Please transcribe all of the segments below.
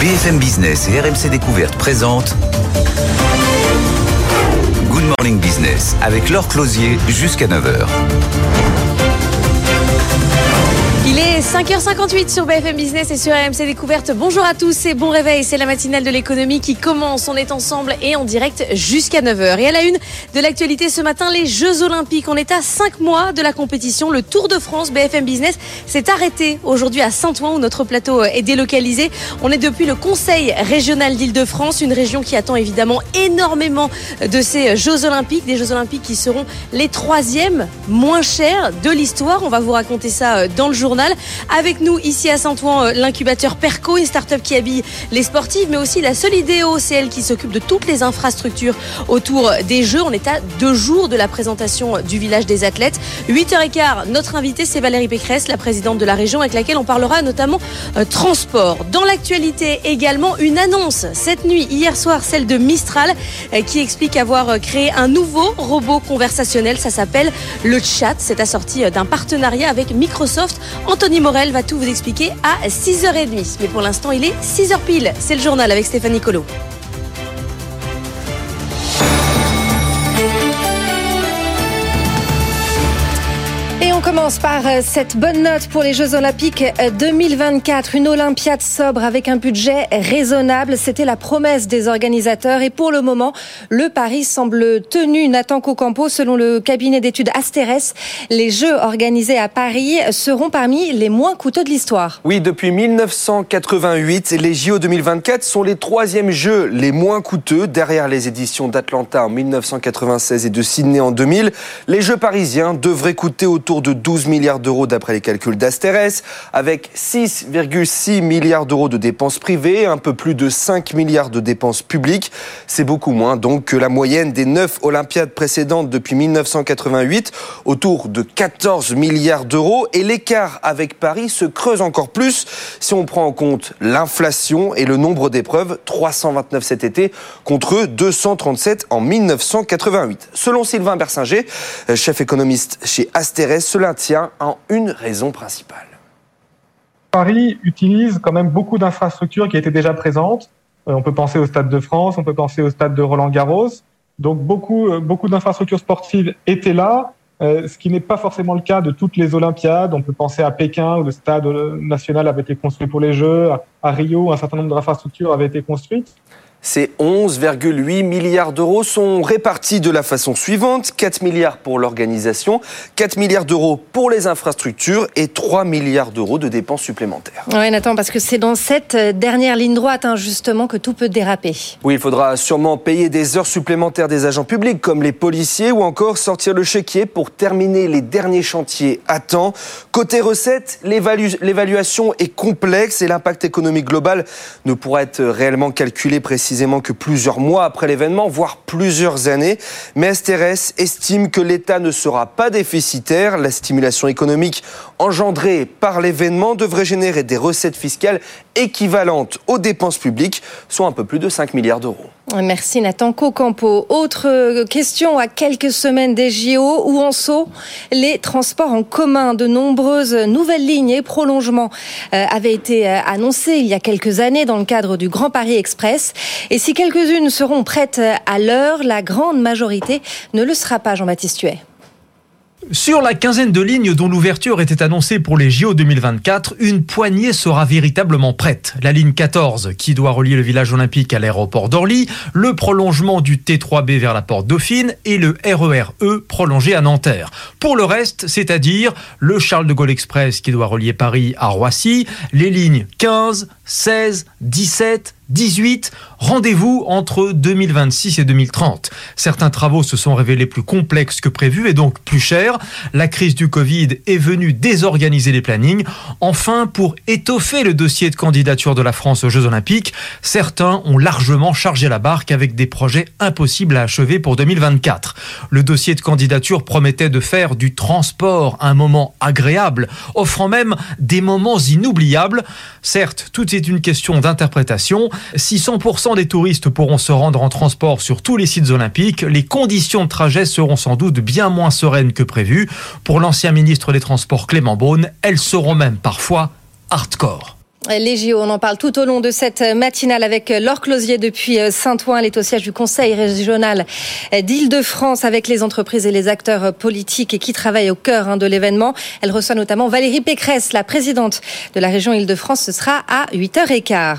BFM Business et RMC Découverte présentent Good Morning Business avec Laure Closier jusqu'à 9h. Est 5h58 sur BFM Business et sur RMC Découverte. Bonjour à tous et bon réveil. C'est la matinale de l'économie qui commence. On est ensemble et en direct jusqu'à 9h. Et à la une de l'actualité ce matin, les Jeux Olympiques. On est à 5 mois de la compétition. Le Tour de France BFM Business s'est arrêté aujourd'hui à Saint-Ouen où notre plateau est délocalisé. On est depuis le Conseil régional d'Île-de-France, une région qui attend évidemment énormément de ces Jeux Olympiques. Des Jeux Olympiques qui seront les troisièmes moins chers de l'histoire. On va vous raconter ça dans le journal. Avec nous ici à Saint-Ouen, euh, l'incubateur Perco, une start-up qui habille les sportifs, mais aussi la Solidéo, c'est elle qui s'occupe de toutes les infrastructures autour des Jeux. On est à deux jours de la présentation du village des athlètes. 8h15, notre invité c'est Valérie Pécresse, la présidente de la région, avec laquelle on parlera notamment euh, transport. Dans l'actualité également, une annonce cette nuit, hier soir, celle de Mistral, euh, qui explique avoir créé un nouveau robot conversationnel. Ça s'appelle le chat. C'est assorti d'un partenariat avec Microsoft. Anthony Morel va tout vous expliquer à 6h30. Mais pour l'instant, il est 6h pile. C'est le journal avec Stéphanie Colo. On commence par euh, cette bonne note pour les Jeux Olympiques 2024. Euh, Une Olympiade sobre avec un budget raisonnable. C'était la promesse des organisateurs. Et pour le moment, le pari semble tenu. Nathan Cocampo, selon le cabinet d'études Asteres, les Jeux organisés à Paris seront parmi les moins coûteux de l'histoire. Oui, depuis 1988, les JO 2024 sont les troisièmes Jeux les moins coûteux derrière les éditions d'Atlanta en 1996 et de Sydney en 2000. Les Jeux parisiens devraient coûter autour de 12 milliards d'euros d'après les calculs d'Asteres, avec 6,6 milliards d'euros de dépenses privées, un peu plus de 5 milliards de dépenses publiques. C'est beaucoup moins donc que la moyenne des 9 Olympiades précédentes depuis 1988, autour de 14 milliards d'euros. Et l'écart avec Paris se creuse encore plus si on prend en compte l'inflation et le nombre d'épreuves, 329 cet été contre 237 en 1988. Selon Sylvain Bersinger, chef économiste chez Asteres, cela tient en une raison principale. Paris utilise quand même beaucoup d'infrastructures qui étaient déjà présentes. Euh, on peut penser au Stade de France, on peut penser au Stade de Roland Garros. Donc beaucoup, euh, beaucoup d'infrastructures sportives étaient là, euh, ce qui n'est pas forcément le cas de toutes les Olympiades. On peut penser à Pékin où le Stade national avait été construit pour les Jeux, à Rio où un certain nombre d'infrastructures avaient été construites. Ces 11,8 milliards d'euros sont répartis de la façon suivante 4 milliards pour l'organisation, 4 milliards d'euros pour les infrastructures et 3 milliards d'euros de dépenses supplémentaires. Oui, Nathan, parce que c'est dans cette euh, dernière ligne droite, hein, justement, que tout peut déraper. Oui, il faudra sûrement payer des heures supplémentaires des agents publics, comme les policiers, ou encore sortir le chéquier pour terminer les derniers chantiers à temps. Côté recettes, l'évaluation est complexe et l'impact économique global ne pourra être réellement calculé précisément que plusieurs mois après l'événement, voire plusieurs années. Mais Asteres estime que l'État ne sera pas déficitaire. La stimulation économique engendrée par l'événement devrait générer des recettes fiscales équivalentes aux dépenses publiques, soit un peu plus de 5 milliards d'euros. Merci Nathan Cocampo. Autre question à quelques semaines des JO, où en sont les transports en commun? De nombreuses nouvelles lignes et prolongements euh, avaient été euh, annoncés il y a quelques années dans le cadre du Grand Paris Express. Et si quelques-unes seront prêtes à l'heure, la grande majorité ne le sera pas, Jean-Baptiste Huet. Sur la quinzaine de lignes dont l'ouverture était annoncée pour les JO 2024, une poignée sera véritablement prête. La ligne 14 qui doit relier le village olympique à l'aéroport d'Orly, le prolongement du T3B vers la porte Dauphine et le RER E prolongé à Nanterre. Pour le reste, c'est-à-dire le Charles de Gaulle Express qui doit relier Paris à Roissy, les lignes 15, 16, 17, 18, rendez-vous entre 2026 et 2030. Certains travaux se sont révélés plus complexes que prévu et donc plus chers. La crise du Covid est venue désorganiser les plannings. Enfin, pour étoffer le dossier de candidature de la France aux Jeux Olympiques, certains ont largement chargé la barque avec des projets impossibles à achever pour 2024. Le dossier de candidature promettait de faire du transport un moment agréable, offrant même des moments inoubliables. Certes, tout est une question d'interprétation. Si 100% des touristes pourront se rendre en transport sur tous les sites olympiques, les conditions de trajet seront sans doute bien moins sereines que prévu. Pour l'ancien ministre des Transports Clément Beaune, elles seront même parfois hardcore. Les JO, on en parle tout au long de cette matinale avec Laure Closier depuis Saint-Ouen. Elle est au siège du Conseil régional d'Île-de-France avec les entreprises et les acteurs politiques et qui travaillent au cœur hein, de l'événement. Elle reçoit notamment Valérie Pécresse, la présidente de la région Île-de-France. Ce sera à 8h15.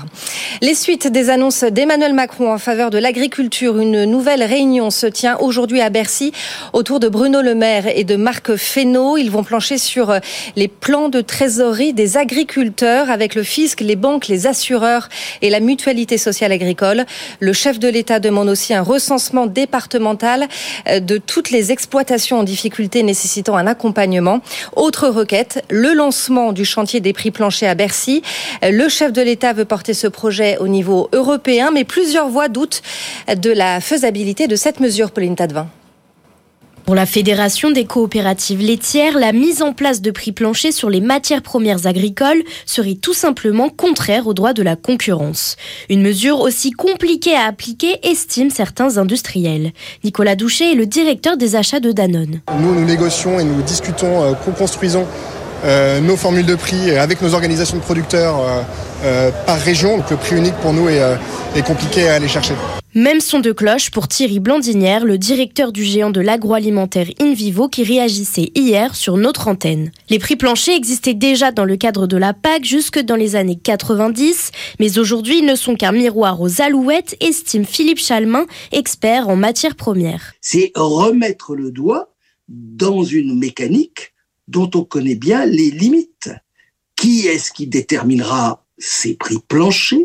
Les suites des annonces d'Emmanuel Macron en faveur de l'agriculture. Une nouvelle réunion se tient aujourd'hui à Bercy autour de Bruno Le Maire et de Marc Fesneau. Ils vont plancher sur les plans de trésorerie des agriculteurs avec le les banques, les assureurs et la mutualité sociale agricole. Le chef de l'État demande aussi un recensement départemental euh, de toutes les exploitations en difficulté nécessitant un accompagnement. Autre requête, le lancement du chantier des prix planchers à Bercy. Euh, le chef de l'État veut porter ce projet au niveau européen, mais plusieurs voix doutent de la faisabilité de cette mesure, Pauline Tadevin. Pour la Fédération des coopératives laitières, la mise en place de prix planchers sur les matières premières agricoles serait tout simplement contraire au droit de la concurrence. Une mesure aussi compliquée à appliquer, estiment certains industriels. Nicolas Douchet est le directeur des achats de Danone. Nous, nous négocions et nous discutons, euh, co-construisons euh, nos formules de prix avec nos organisations de producteurs euh, par région. Donc le prix unique pour nous est, est compliqué à aller chercher. Même son de cloche pour Thierry Blandinière, le directeur du géant de l'agroalimentaire InVivo qui réagissait hier sur notre antenne. Les prix planchers existaient déjà dans le cadre de la PAC jusque dans les années 90, mais aujourd'hui ils ne sont qu'un miroir aux alouettes, estime Philippe Chalmin, expert en matières premières. C'est remettre le doigt dans une mécanique dont on connaît bien les limites. Qui est-ce qui déterminera ces prix planchers?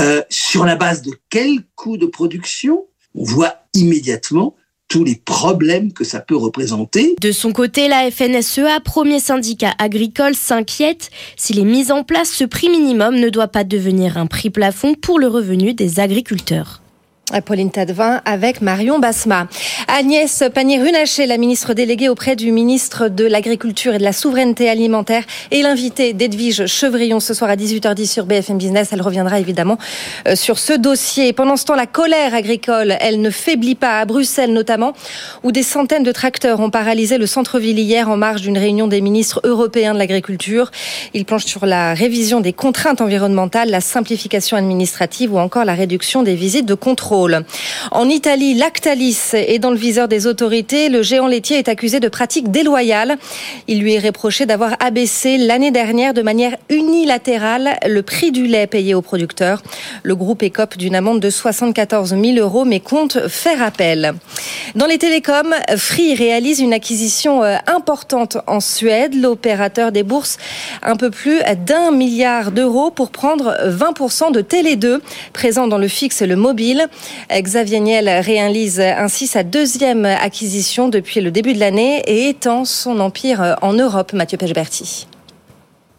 Euh, sur la base de quel coût de production? On voit immédiatement tous les problèmes que ça peut représenter. De son côté, la FNSEA, premier syndicat agricole, s'inquiète. S'il est mis en place, ce prix minimum ne doit pas devenir un prix plafond pour le revenu des agriculteurs. Pauline Tadevin avec Marion Basma. Agnès Pannier-Runacher, la ministre déléguée auprès du ministre de l'Agriculture et de la Souveraineté alimentaire, et l'invitée d'Edwige Chevrillon ce soir à 18h10 sur BFM Business. Elle reviendra évidemment euh, sur ce dossier. Pendant ce temps, la colère agricole, elle ne faiblit pas à Bruxelles notamment, où des centaines de tracteurs ont paralysé le centre-ville hier en marge d'une réunion des ministres européens de l'agriculture. Ils planchent sur la révision des contraintes environnementales, la simplification administrative ou encore la réduction des visites de contrôle. En Italie, Lactalis est dans le viseur des autorités. Le géant laitier est accusé de pratiques déloyales. Il lui est reproché d'avoir abaissé l'année dernière de manière unilatérale le prix du lait payé aux producteurs. Le groupe écope d'une amende de 74 000 euros mais compte faire appel. Dans les télécoms, Free réalise une acquisition euh, importante en Suède. L'opérateur des bourses un peu plus d'un milliard d'euros pour prendre 20% de Télé 2, présent dans le fixe et le mobile. Xavier Niel réalise ainsi sa deuxième acquisition depuis le début de l'année et étend son empire en Europe, Mathieu Pechberti.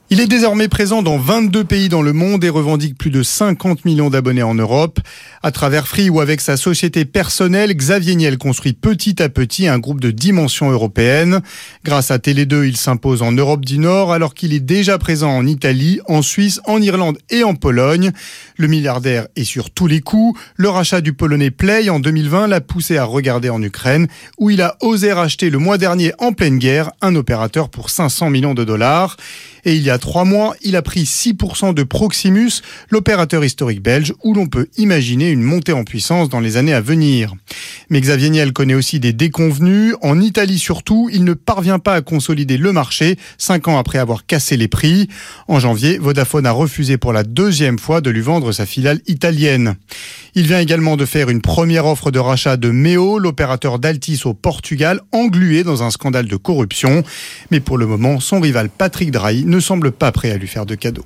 Il est désormais présent dans 22 pays dans le monde et revendique plus de 50 millions d'abonnés en Europe. À travers Free ou avec sa société personnelle, Xavier Niel construit petit à petit un groupe de dimension européenne. Grâce à Télé2, il s'impose en Europe du Nord alors qu'il est déjà présent en Italie, en Suisse, en Irlande et en Pologne. Le milliardaire est sur tous les coups. Le rachat du polonais Play en 2020 l'a poussé à regarder en Ukraine où il a osé racheter le mois dernier en pleine guerre un opérateur pour 500 millions de dollars. Et il y a trois mois, il a pris 6% de Proximus, l'opérateur historique belge, où l'on peut imaginer une montée en puissance dans les années à venir. Mais Xavier Niel connaît aussi des déconvenus. En Italie surtout, il ne parvient pas à consolider le marché, cinq ans après avoir cassé les prix. En janvier, Vodafone a refusé pour la deuxième fois de lui vendre sa filiale italienne. Il vient également de faire une première offre de rachat de Meo, l'opérateur d'Altis au Portugal, englué dans un scandale de corruption. Mais pour le moment, son rival Patrick Drahi ne semble pas prêt à lui faire de cadeaux.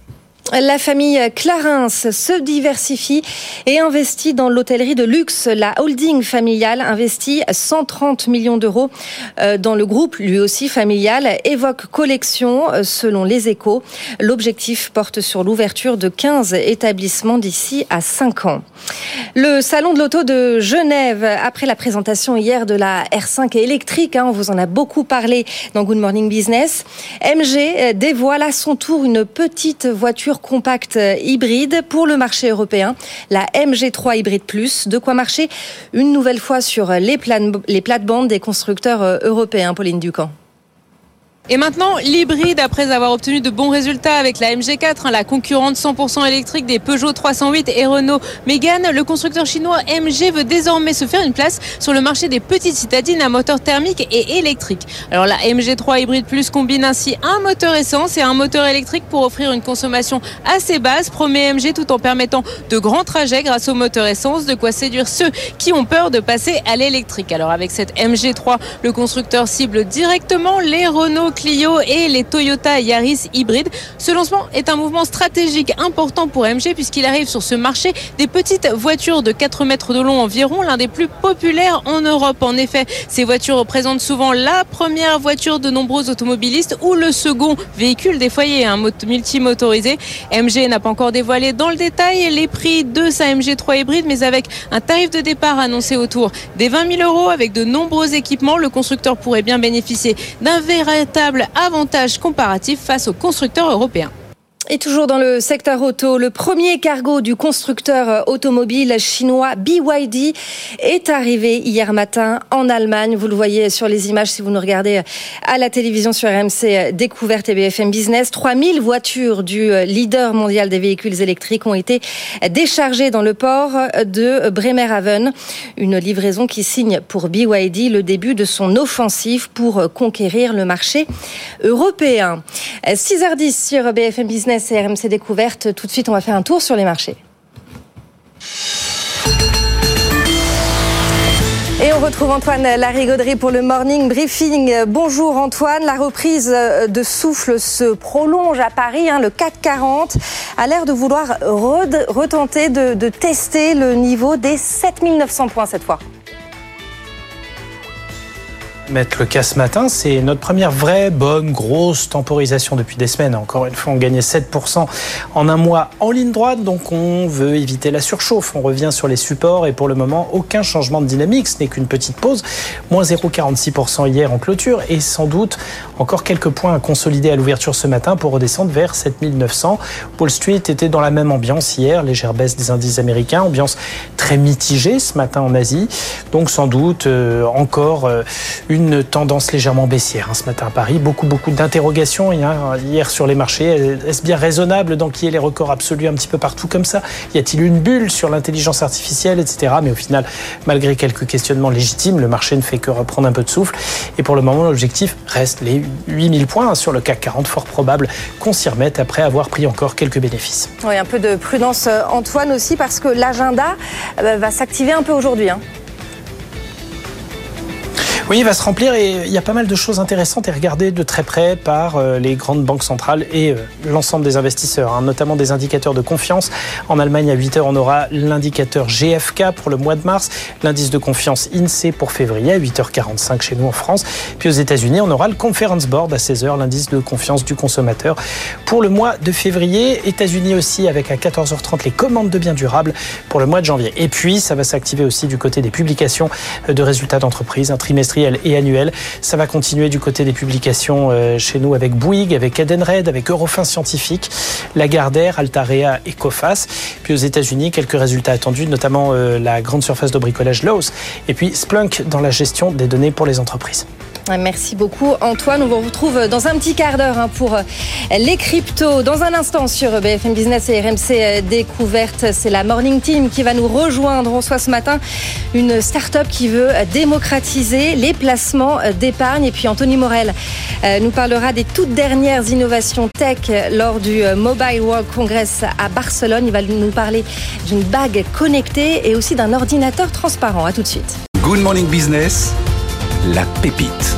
La famille Clarins se diversifie et investit dans l'hôtellerie de luxe. La holding familiale investit 130 millions d'euros euh, dans le groupe, lui aussi familial, Évoque Collection, euh, selon les échos. L'objectif porte sur l'ouverture de 15 établissements d'ici à 5 ans. Le salon de l'auto de Genève, après la présentation hier de la R5 électrique, hein, on vous en a beaucoup parlé dans Good Morning Business, MG dévoile à son tour une petite voiture compacte hybride pour le marché européen, la MG3 Hybride Plus. De quoi marcher une nouvelle fois sur les, les plates-bandes des constructeurs euh, européens, Pauline Ducamp. Et maintenant, l'hybride, après avoir obtenu de bons résultats avec la MG4, hein, la concurrente 100% électrique des Peugeot 308 et Renault Mégane, le constructeur chinois MG veut désormais se faire une place sur le marché des petites citadines à moteur thermique et électrique. Alors la MG3 Hybride Plus combine ainsi un moteur essence et un moteur électrique pour offrir une consommation assez basse, promet MG tout en permettant de grands trajets grâce au moteur essence, de quoi séduire ceux qui ont peur de passer à l'électrique. Alors avec cette MG3, le constructeur cible directement les Renault Clio et les Toyota Yaris hybrides. Ce lancement est un mouvement stratégique important pour MG puisqu'il arrive sur ce marché des petites voitures de 4 mètres de long environ, l'un des plus populaires en Europe. En effet, ces voitures représentent souvent la première voiture de nombreux automobilistes ou le second véhicule des foyers, un multimotorisé. MG n'a pas encore dévoilé dans le détail les prix de sa MG3 hybride, mais avec un tarif de départ annoncé autour des 20 000 euros avec de nombreux équipements, le constructeur pourrait bien bénéficier d'un véritable avantage comparatif face aux constructeurs européens. Et toujours dans le secteur auto, le premier cargo du constructeur automobile chinois BYD est arrivé hier matin en Allemagne. Vous le voyez sur les images si vous nous regardez à la télévision sur RMC Découverte et BFM Business. 3000 voitures du leader mondial des véhicules électriques ont été déchargées dans le port de Bremerhaven. Une livraison qui signe pour BYD le début de son offensive pour conquérir le marché européen. 6h10 sur BFM Business RMC Découverte. Tout de suite, on va faire un tour sur les marchés. Et on retrouve Antoine Larigauderie pour le morning briefing. Bonjour Antoine, la reprise de souffle se prolonge à Paris. Hein. le CAC 40 a l'air de vouloir retenter de, de tester le niveau des 7900 points cette fois mettre le cas ce matin. C'est notre première vraie, bonne, grosse temporisation depuis des semaines. Encore une fois, on gagnait 7% en un mois en ligne droite, donc on veut éviter la surchauffe. On revient sur les supports et pour le moment, aucun changement de dynamique. Ce n'est qu'une petite pause. Moins 0,46% hier en clôture et sans doute encore quelques points à consolider à l'ouverture ce matin pour redescendre vers 7900. Wall Street était dans la même ambiance hier, légère baisse des indices américains, ambiance très mitigée ce matin en Asie. Donc sans doute euh, encore euh, une une tendance légèrement baissière hein, ce matin à Paris. Beaucoup, beaucoup d'interrogations hier sur les marchés. Est-ce bien raisonnable d'enquiller les records absolus un petit peu partout comme ça? Y a-t-il une bulle sur l'intelligence artificielle, etc. Mais au final, malgré quelques questionnements légitimes, le marché ne fait que reprendre un peu de souffle. Et pour le moment, l'objectif reste les 8000 points hein, sur le CAC 40, fort probable qu'on s'y remette après avoir pris encore quelques bénéfices. Oui, un peu de prudence, euh, Antoine, aussi, parce que l'agenda euh, va s'activer un peu aujourd'hui. Hein. Oui, il va se remplir et il y a pas mal de choses intéressantes à regarder de très près par euh, les grandes banques centrales et euh, l'ensemble des investisseurs, hein, notamment des indicateurs de confiance. En Allemagne, à 8 heures, on aura l'indicateur GFK pour le mois de mars, l'indice de confiance INSEE pour février à 8h45 chez nous en France. Puis aux États-Unis, on aura le Conference Board à 16h, l'indice de confiance du consommateur pour le mois de février. États-Unis aussi avec à 14h30 les commandes de biens durables pour le mois de janvier. Et puis, ça va s'activer aussi du côté des publications de résultats d'entreprise, un trimestre et annuel. Ça va continuer du côté des publications euh, chez nous avec Bouygues, avec Edenred, avec Eurofin Scientifique, Lagardère, Altarea et Coface. Puis aux États-Unis, quelques résultats attendus, notamment euh, la grande surface de bricolage Lowe's et puis Splunk dans la gestion des données pour les entreprises. Merci beaucoup Antoine. On vous retrouve dans un petit quart d'heure hein, pour euh, les cryptos. Dans un instant sur BFM Business et RMC euh, Découverte, c'est la Morning Team qui va nous rejoindre. On soit ce matin une start-up qui veut démocratiser les placements d'épargne. Et puis Anthony Morel euh, nous parlera des toutes dernières innovations tech lors du Mobile World Congress à Barcelone. Il va nous parler d'une bague connectée et aussi d'un ordinateur transparent. À tout de suite. Good Morning Business la pépite.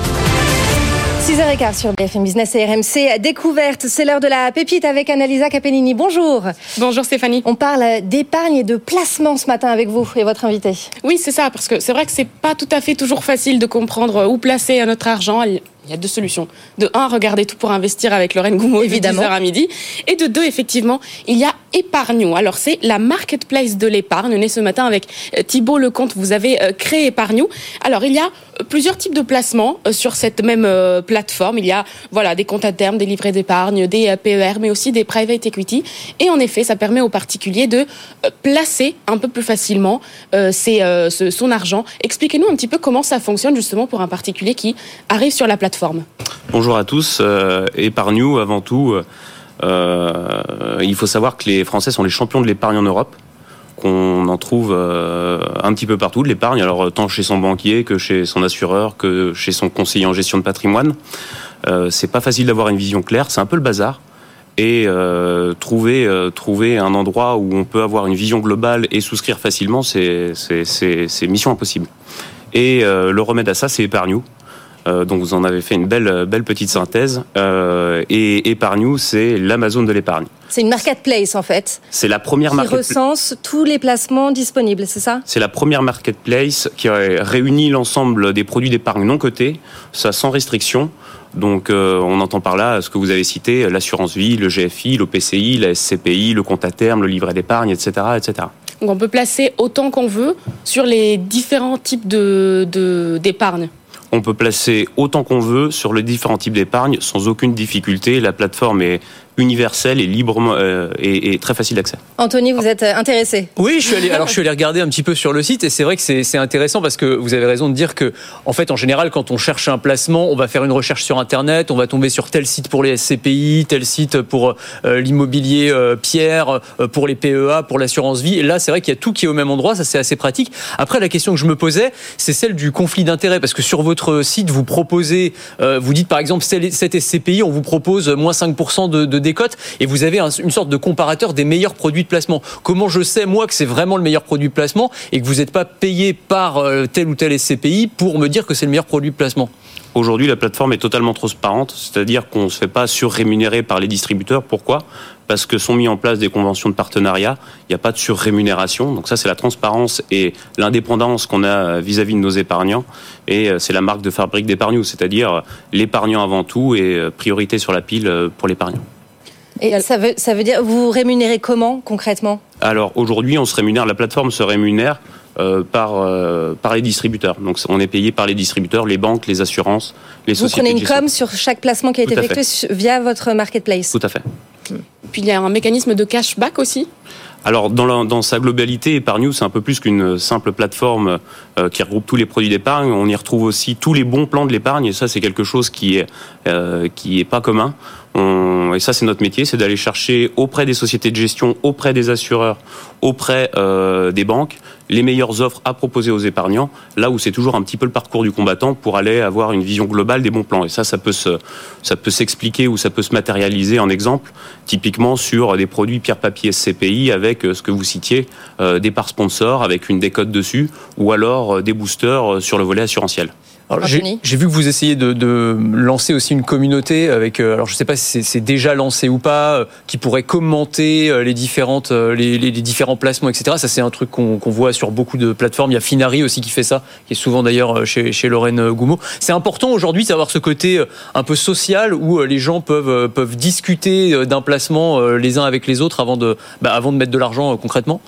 6h15 sur BFM Business et RMC. Découverte, c'est l'heure de la pépite avec Annalisa Capellini. Bonjour. Bonjour Stéphanie. On parle d'épargne et de placement ce matin avec vous et votre invité. Oui, c'est ça, parce que c'est vrai que c'est pas tout à fait toujours facile de comprendre où placer notre argent. Il y a deux solutions. De un, regarder tout pour investir avec Lorraine Goumeau, évidemment, à midi. Et de deux, effectivement, il y a Épargno. Alors, c'est la marketplace de l'épargne. Est ce matin avec euh, Thibault Lecomte. Vous avez euh, créé Épargno. Alors, il y a euh, plusieurs types de placements sur cette même plateforme. Il y a, voilà, des comptes à terme, des livrets d'épargne, des PER, mais aussi des private equity. Et en effet, ça permet aux particuliers de placer un peu plus facilement son argent. Expliquez-nous un petit peu comment ça fonctionne justement pour un particulier qui arrive sur la plateforme Bonjour à tous. Euh, Épargne-nous, avant tout, euh, il faut savoir que les Français sont les champions de l'épargne en Europe qu'on en trouve euh, un petit peu partout de l'épargne, alors tant chez son banquier que chez son assureur que chez son conseiller en gestion de patrimoine. C'est pas facile d'avoir une vision claire, c'est un peu le bazar. Et trouver, trouver un endroit où on peut avoir une vision globale et souscrire facilement, c'est mission impossible. Et le remède à ça, c'est Épargne euh, donc vous en avez fait une belle, belle petite synthèse. Euh, et Épargne c'est l'Amazon de l'épargne. C'est une marketplace en fait. C'est la première marketplace. Qui recense tous les placements disponibles, c'est ça? C'est la première marketplace qui réunit l'ensemble des produits d'épargne non cotés, ça sans restriction. Donc euh, on entend par là ce que vous avez cité, l'assurance vie, le GFI, l'OPCI, la SCPI, le compte à terme, le livret d'épargne, etc., etc. Donc on peut placer autant qu'on veut sur les différents types de d'épargne on peut placer autant qu'on veut sur les différents types d'épargne sans aucune difficulté. La plateforme est universel et librement euh, et, très facile d'accès. Anthony, vous êtes euh, intéressé Oui, je suis allé. Alors je suis allé regarder un petit peu sur le site et c'est vrai que c'est intéressant parce que vous avez raison de dire que en fait en général quand on cherche un placement, on va faire une recherche sur internet, on va tomber sur tel site pour les SCPI, tel site pour euh, l'immobilier Pierre, pour les PEA, pour l'assurance vie. Et là, c'est vrai qu'il y a tout qui est au même endroit, ça c'est assez pratique. Après, la question que je me posais, c'est celle du conflit d'intérêt parce que sur votre site, vous proposez, vous dites par exemple cette SCPI, on vous propose moins 5% de, de et vous avez une sorte de comparateur des meilleurs produits de placement. Comment je sais, moi, que c'est vraiment le meilleur produit de placement et que vous n'êtes pas payé par euh, tel ou tel SCPI pour me dire que c'est le meilleur produit de placement? Aujourd'hui, la plateforme est totalement transparente, c'est-à-dire qu'on ne se fait pas surrémunérer par les distributeurs. Pourquoi? Parce que sont mis en place des conventions de partenariat, il n'y a pas de surrémunération. Donc ça, c'est la transparence et l'indépendance qu'on a vis-à-vis de nos épargnants. Et euh, c'est la marque de fabrique d'épargne, c'est-à-dire l'épargnant avant tout et euh, priorité sur la pile pour l'épargnant. Et ça veut, ça veut dire, vous rémunérez comment concrètement? Alors aujourd'hui, on se rémunère, la plateforme se rémunère euh, par, euh, par les distributeurs. Donc on est payé par les distributeurs, les banques, les assurances, les sociétés. Vous prenez une com sur chaque placement qui a été effectué via votre marketplace Tout à fait. Puis il y a un mécanisme de cashback aussi? Alors, dans, dans, sa globalité, Epargnew, c'est un peu plus qu'une simple plateforme euh, qui regroupe tous les produits d'épargne. On y retrouve aussi tous les bons plans de l'épargne, et ça, c'est quelque chose qui est euh, qui est pas commun. Et ça, c'est notre métier, c'est d'aller chercher auprès des sociétés de gestion, auprès des assureurs, auprès euh, des banques, les meilleures offres à proposer aux épargnants, là où c'est toujours un petit peu le parcours du combattant pour aller avoir une vision globale des bons plans. Et ça, ça peut s'expliquer ou ça peut se matérialiser en exemple, typiquement sur des produits pierre-papier SCPI avec euh, ce que vous citiez, euh, des parts sponsors avec une décote dessus, ou alors des boosters sur le volet assurantiel. J'ai vu que vous essayez de, de, lancer aussi une communauté avec, euh, alors je ne sais pas si c'est déjà lancé ou pas, euh, qui pourrait commenter euh, les différentes, les, les, différents placements, etc. Ça c'est un truc qu'on voit sur beaucoup de plateformes. Il y a Finari aussi qui fait ça, qui est souvent d'ailleurs chez, chez Lorraine Goumeau. C'est important aujourd'hui d'avoir ce côté un peu social où les gens peuvent peuvent discuter d'un placement les uns avec les autres avant de bah, avant de mettre de l'argent concrètement.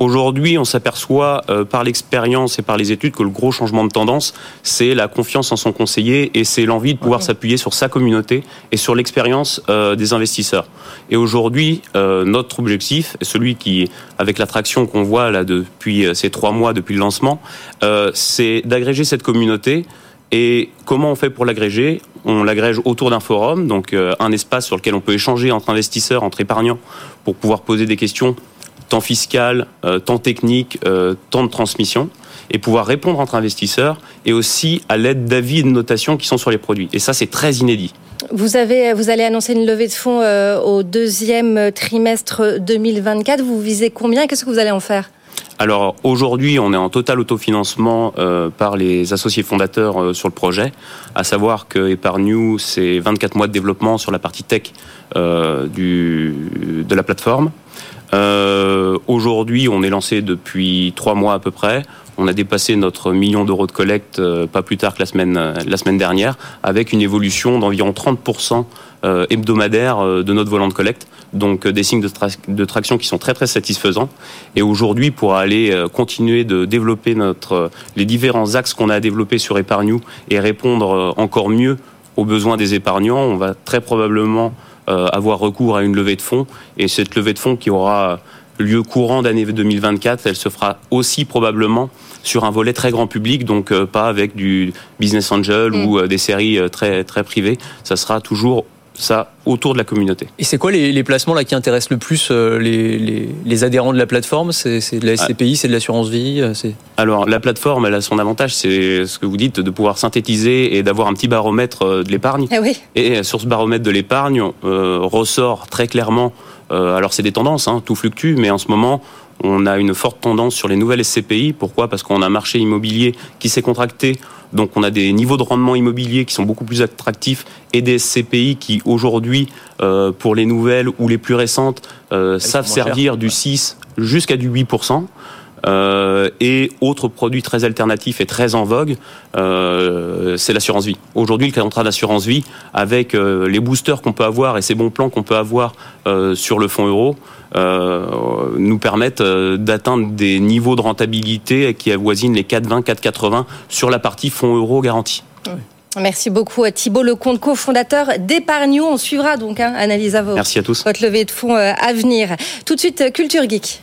Aujourd'hui, on s'aperçoit euh, par l'expérience et par les études que le gros changement de tendance, c'est la confiance en son conseiller et c'est l'envie de pouvoir s'appuyer sur sa communauté et sur l'expérience euh, des investisseurs. Et aujourd'hui, euh, notre objectif, celui qui, avec l'attraction qu'on voit là depuis ces trois mois, depuis le lancement, c'est d'agréger cette communauté. Et comment on fait pour l'agréger? On l'agrège autour d'un forum, donc un espace sur lequel on peut échanger entre investisseurs, entre épargnants, pour pouvoir poser des questions temps fiscal, euh, temps technique, euh, temps de transmission, et pouvoir répondre entre investisseurs et aussi à l'aide d'avis et de notations qui sont sur les produits. Et ça, c'est très inédit. Vous, avez, vous allez annoncer une levée de fonds euh, au deuxième trimestre 2024. Vous visez combien? Qu'est-ce que vous allez en faire? Alors aujourd'hui, on est en total autofinancement par les associés fondateurs sur le projet, à savoir que Epargnew, c'est 24 mois de développement sur la partie tech du, de la plateforme. Euh, Aujourd'hui, on est lancé depuis trois mois à peu près. On a dépassé notre million d'euros de collecte euh, pas plus tard que la semaine, euh, la semaine dernière, avec une évolution d'environ 30% euh, hebdomadaire de notre volant de collecte. Donc des signes de, de, traction qui sont très très satisfaisants. Et aujourd'hui, pour aller continuer de développer notre, les différents axes qu'on a à développer sur Épargne et répondre encore mieux aux besoins des épargnants, on va très probablement avoir recours à une levée de fonds. Et cette levée de fonds qui aura lieu courant d'année 2024, elle se fera aussi probablement sur un volet très grand public, donc euh, pas avec du business angel Mm. ou euh, des séries euh, très très privées. Ça sera toujours ça autour de la communauté. Et c'est quoi les, les placements là qui intéressent le plus euh, les, les, les adhérents de la plateforme? C'est c'est de la SCPI, c'est de l'assurance vie euh. Alors la plateforme, elle a son avantage, c'est ce que vous dites, de pouvoir synthétiser et d'avoir un petit baromètre euh, de l'épargne. Ah oui. Et sur ce baromètre de l'épargne, euh, ressort très clairement, euh, alors c'est des tendances, hein, tout fluctue, mais en ce moment, on a une forte tendance sur les nouvelles SCPI. Pourquoi? Parce qu'on a un marché immobilier qui s'est contracté, donc on a des niveaux de rendement immobilier qui sont beaucoup plus attractifs et des SCPI qui aujourd'hui, euh, pour les nouvelles ou les plus récentes, euh, savent servir du 6 jusqu'à du 8%. Euh, et autres produits très alternatifs et très en vogue, euh, c'est l'assurance vie. Aujourd'hui, le contrat d'assurance vie, avec euh, les boosters qu'on peut avoir et ces bons plans qu'on peut avoir euh, sur le fonds euro, euh, nous permettent euh, d'atteindre des niveaux de rentabilité qui avoisinent les 4,20, 4,80 sur la partie fonds euro garantie. Merci beaucoup à Thibault Lecomte, cofondateur d'Epargno. On suivra donc, hein, Analysa, vos- Merci à tous. votre levée de fonds à venir. Tout de suite, Culture Geek.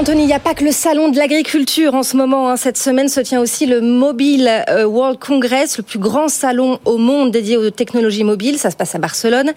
Anthony, il n'y a pas que le salon de l'agriculture en ce moment. hein. Cette semaine se tient aussi le Mobile euh, World Congress, le plus grand salon au monde dédié aux technologies mobiles. Ça se passe à Barcelone.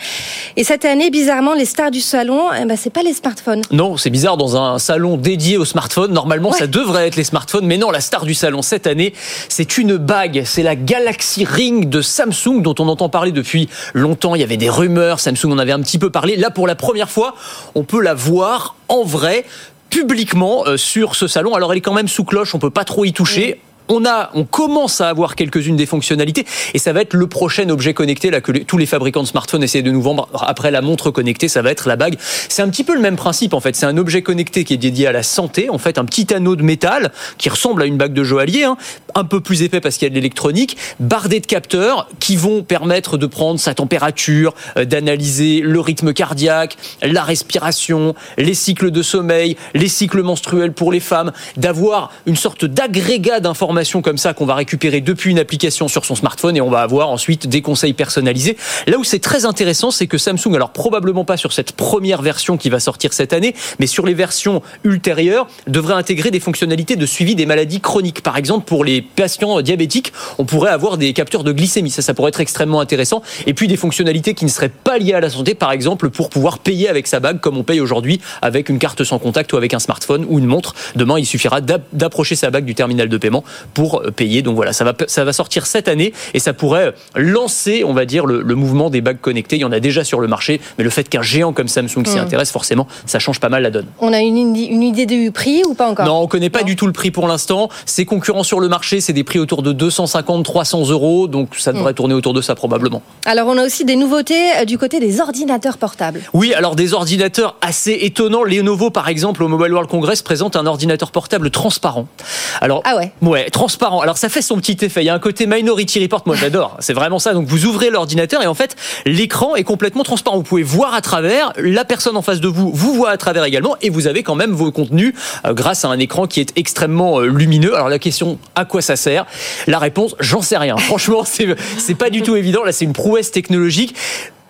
Et cette année, bizarrement, les stars du salon, eh ben, c'est pas les smartphones. Non, c'est bizarre, dans un salon dédié aux smartphones, normalement ça devrait être les smartphones, mais non, la star du salon cette année, c'est une bague, c'est la Galaxy Ring de Samsung dont on entend parler depuis longtemps, il y avait des rumeurs, Samsung en avait un petit peu parlé, là pour la première fois, on peut la voir en vrai, publiquement euh, sur ce salon, alors elle est quand même sous cloche, on peut pas trop y toucher. On a, on commence à avoir quelques-unes des fonctionnalités et ça va être le prochain objet connecté que tous les fabricants de smartphones essaient de nous vendre après la montre connectée, ça va être la bague. C'est un petit peu le même principe en fait. C'est un objet connecté qui est dédié à la santé, en fait un petit anneau de métal qui ressemble à une bague de joaillier, hein, un peu plus épais parce qu'il y a de l'électronique, bardé de capteurs qui vont permettre de prendre sa température, euh, d'analyser le rythme cardiaque, la respiration, les cycles de sommeil, les cycles menstruels pour les femmes, d'avoir une sorte d'agrégat d'informations comme ça qu'on va récupérer depuis une application sur son smartphone et on va avoir ensuite des conseils personnalisés. Là où c'est très intéressant, c'est que Samsung, alors probablement pas sur cette première version qui va sortir cette année, mais sur les versions ultérieures, devrait intégrer des fonctionnalités de suivi des maladies chroniques. Par exemple, pour les patients diabétiques, on pourrait avoir des capteurs de glycémie. Ça, ça pourrait être extrêmement intéressant. Et puis des fonctionnalités qui ne seraient pas liées à la santé, par exemple, pour pouvoir payer avec sa bague comme on paye aujourd'hui avec une carte sans contact ou avec un smartphone ou une montre. Demain, il suffira d'app- d'approcher sa bague du terminal de paiement pour euh, payer. Donc voilà, ça va, ça va sortir cette année et ça pourrait lancer, on va dire, le, le mouvement des bagues connectées. Il y en a déjà sur le marché, mais le fait qu'un géant comme Samsung s'y Mm. intéresse, forcément, ça change pas mal la donne. On a une, une idée du prix ou pas encore? Non, on connaît pas du tout le prix pour l'instant. C'est concurrent sur le marché, c'est des prix autour de 250, 300 euros, donc ça devrait Mm. tourner autour de ça probablement. Alors on a aussi des nouveautés euh, du côté des ordinateurs portables. Oui, alors des ordinateurs assez étonnants. Lenovo, par exemple, au Mobile World Congress, présente un ordinateur portable transparent. Alors, ah ouais? Ouais, transparent. Alors ça fait son petit effet. Il y a un côté Minority Report, moi j'adore. C'est vraiment ça. Donc vous ouvrez l'ordinateur et en fait l'écran est complètement transparent. Vous pouvez voir à travers. La personne en face de vous vous voit à travers également et vous avez quand même vos contenus euh, grâce à un écran qui est extrêmement euh, lumineux. Alors la question à quoi ça sert? La réponse j'en sais rien. Franchement c'est c'est pas du tout évident. Là c'est une prouesse technologique.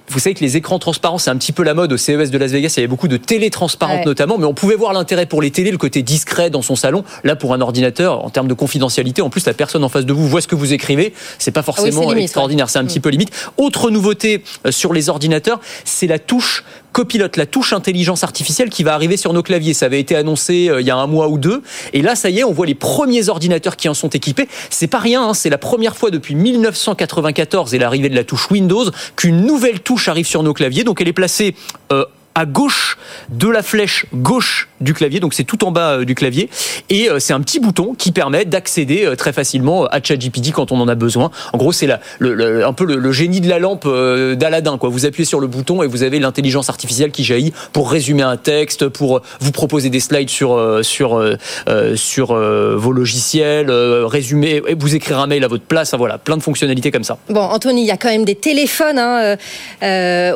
Vous savez que les écrans transparents, c'est un petit peu la mode au CES de Las Vegas. Il y avait beaucoup de télé transparentes Ouais. notamment, mais on pouvait voir l'intérêt pour les télés, le côté discret dans son salon. Là, pour un ordinateur, en termes de confidentialité, en plus, la personne en face de vous voit ce que vous écrivez. C'est pas forcément Ah limite, extraordinaire. C'est un petit peu limite. Autre nouveauté euh, sur les ordinateurs, c'est la touche copilote, la touche intelligence artificielle qui va arriver sur nos claviers. Ça avait été annoncé euh, il y a un mois ou deux. Et là, ça y est, on voit les premiers ordinateurs qui en sont équipés. C'est pas rien, hein, c'est la première fois depuis 1994 et l'arrivée de la touche Windows qu'une nouvelle touche arrive sur nos claviers. Donc elle est placée euh, à gauche de la flèche gauche du clavier, donc c'est tout en bas euh, du clavier, et euh, c'est un petit bouton qui permet d'accéder euh, très facilement à ChatGPT quand on en a besoin. En gros, c'est un peu le, le génie de la lampe d'Aladin. Vous appuyez sur le bouton et vous avez l'intelligence artificielle qui jaillit pour résumer un texte, pour vous proposer des slides sur sur euh, sur vos logiciels, résumer, et vous écrire un mail à votre place. Voilà, plein de fonctionnalités comme ça. Bon, Anthony, il y a quand même des téléphones hein,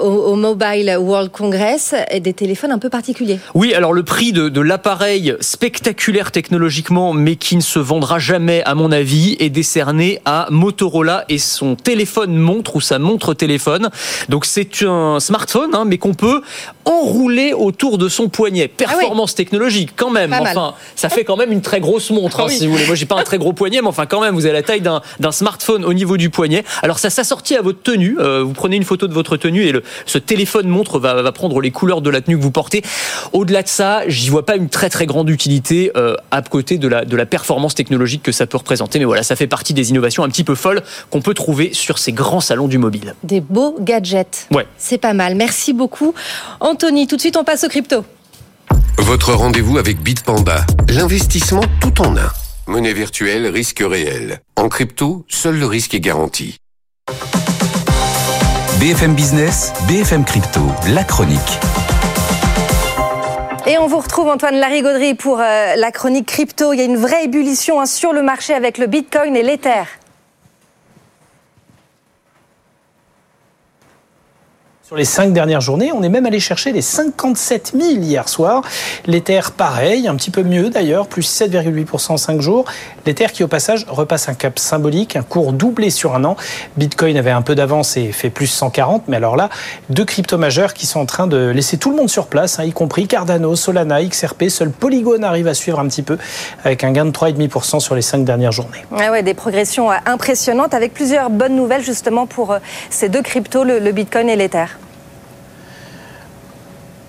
au, au Mobile World Congress. Agnès, des téléphones un peu particuliers. Oui, alors le prix de, de l'appareil spectaculaire technologiquement, mais qui ne se vendra jamais, à mon avis, est décerné à Motorola et son téléphone montre ou sa montre téléphone. Donc c'est un smartphone, hein, mais qu'on peut enrouler autour de son poignet. Performance technologique, quand même. Ah mal. Enfin, ça fait quand même une très grosse montre, hein, Ah oui. si vous voulez. Moi, j'ai pas un très gros poignet, mais enfin, quand même, vous avez la taille d'un d'un smartphone au niveau du poignet. Alors, ça s'assortit à votre tenue. Euh, vous prenez une photo de votre tenue et le, ce téléphone montre va, va prendre les couleurs de la tenue que vous portez. Au-delà de ça, j'y vois pas une très très grande utilité euh, à côté de la, de la performance technologique que ça peut représenter. Mais voilà, ça fait partie des innovations un petit peu folles qu'on peut trouver sur ces grands salons du mobile. Des beaux gadgets. Ouais. C'est pas mal. Merci beaucoup. Anthony, tout de suite, on passe au crypto. Votre rendez-vous avec Bitpanda. L'investissement tout en un. Monnaie virtuelle, risque réel. En crypto, seul le risque est garanti. BFM Business, BFM Crypto, la chronique. Et on vous retrouve Antoine Larigauderie pour euh, la chronique crypto. Il y a une vraie ébullition hein, sur le marché avec le Bitcoin et l'Ether. Sur les cinq dernières journées, on est même allé chercher les 57 000 hier soir. L'Ether, pareil, un petit peu mieux d'ailleurs, plus 7,8% en 5 jours. L'Ether qui, au passage, repasse un cap symbolique, un cours doublé sur un an. Bitcoin avait un peu d'avance et fait plus 140, mais alors là, deux cryptos majeurs qui sont en train de laisser tout le monde sur place, hein, y compris Cardano, Solana, XRP. Seul Polygon arrive à suivre un petit peu, avec un gain de 3,5% sur les cinq dernières journées. Ah ouais, des progressions euh, impressionnantes avec plusieurs bonnes nouvelles justement pour euh, ces deux cryptos, le, le Bitcoin et l'Ether.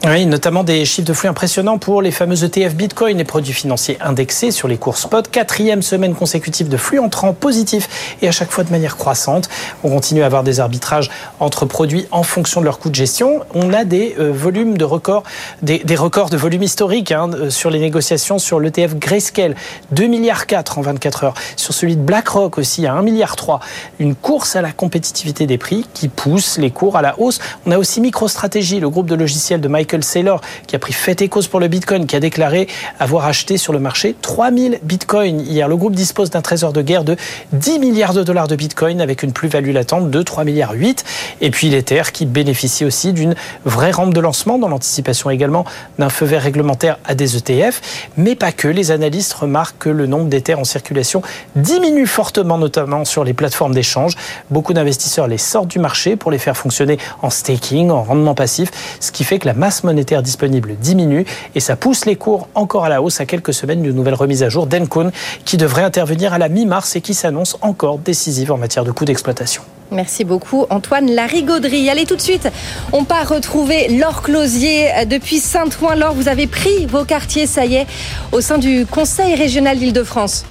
Oui, notamment des chiffres de flux impressionnants pour les fameux ETF Bitcoin, les produits financiers indexés sur les cours spot. Quatrième semaine consécutive de flux entrants positifs et à chaque fois de manière croissante. On continue à avoir des arbitrages entre produits en fonction de leur coût de gestion. On a des euh, volumes de records, des, records de volume historique hein, euh, sur les négociations sur l'ETF Grayscale, 2 milliards 4 en 24 heures. Sur celui de BlackRock aussi à 1 milliard 3. Une course à la compétitivité des prix qui pousse les cours à la hausse. On a aussi MicroStrategy, le groupe de logiciels de Michael Saylor, qui a pris fait et cause pour le Bitcoin, qui a déclaré avoir acheté sur le marché 3000 Bitcoins hier. Le groupe dispose d'un trésor de guerre de 10 milliards de dollars de Bitcoin avec une plus-value latente de 3 milliards 8. Et puis l'Ether qui bénéficie aussi d'une vraie rampe de lancement dans l'anticipation également d'un feu vert réglementaire à des ETF. Mais pas que. Les analystes remarquent que le nombre d'Ether en circulation diminue fortement, notamment sur les plateformes d'échange. Beaucoup d'investisseurs les sortent du marché pour les faire fonctionner en staking, en rendement passif, ce qui fait que la masse monétaire disponible diminue et ça pousse les cours encore à la hausse à quelques semaines d'une nouvelle remise à jour d'Encon qui devrait intervenir à la mi-mars et qui s'annonce encore décisive en matière de coûts d'exploitation. Merci beaucoup Antoine Larigauderie. Allez tout de suite, on part retrouver Laure Closier depuis Saint-Ouen. Laure, vous avez pris vos quartiers, ça y est, au sein du Conseil régional d'Île-de-France.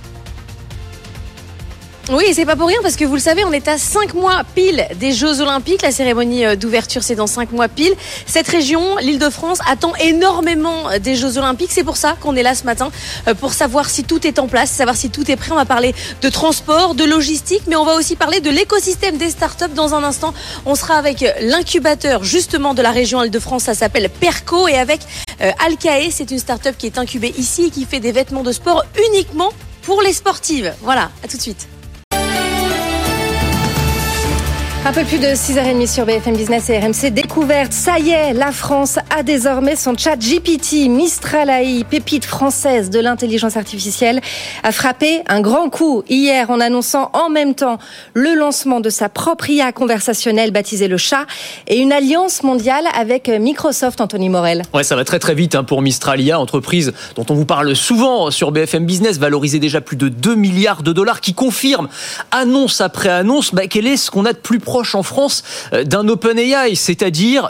Oui, c'est pas pour rien parce que vous le savez, on est à 5 mois pile des Jeux Olympiques. La cérémonie euh, d'ouverture, c'est dans 5 mois pile. Cette région, l'Île-de-France, attend énormément euh, des Jeux Olympiques. C'est pour ça qu'on est là ce matin, euh, pour savoir si tout est en place, savoir si tout est prêt. On va parler de transport, de logistique, mais on va aussi parler de l'écosystème des startups dans un instant. On sera avec l'incubateur justement de la région Île-de-France. Ça s'appelle Perco et avec Alcae. C'est une startup qui est incubée ici et qui fait des vêtements de sport uniquement pour les sportives. Voilà, à tout de suite. Un peu plus de 6h30 sur BFM Business et RMC Découverte. Ça y est, la France a désormais son chat GPT. Mistral AI, pépite française de l'intelligence artificielle, a frappé un grand coup hier en annonçant en même temps le lancement de sa propre IA conversationnelle baptisée le chat et une alliance mondiale avec Microsoft, Anthony Morel. Ouais, ça va très très vite hein, pour Mistralia, entreprise dont on vous parle souvent sur BFM Business, valorisée déjà plus de 2 milliards de dollars, qui confirme, annonce après annonce, bah, quel est ce qu'on a de plus proche en France euh, d'un OpenAI, c'est-à-dire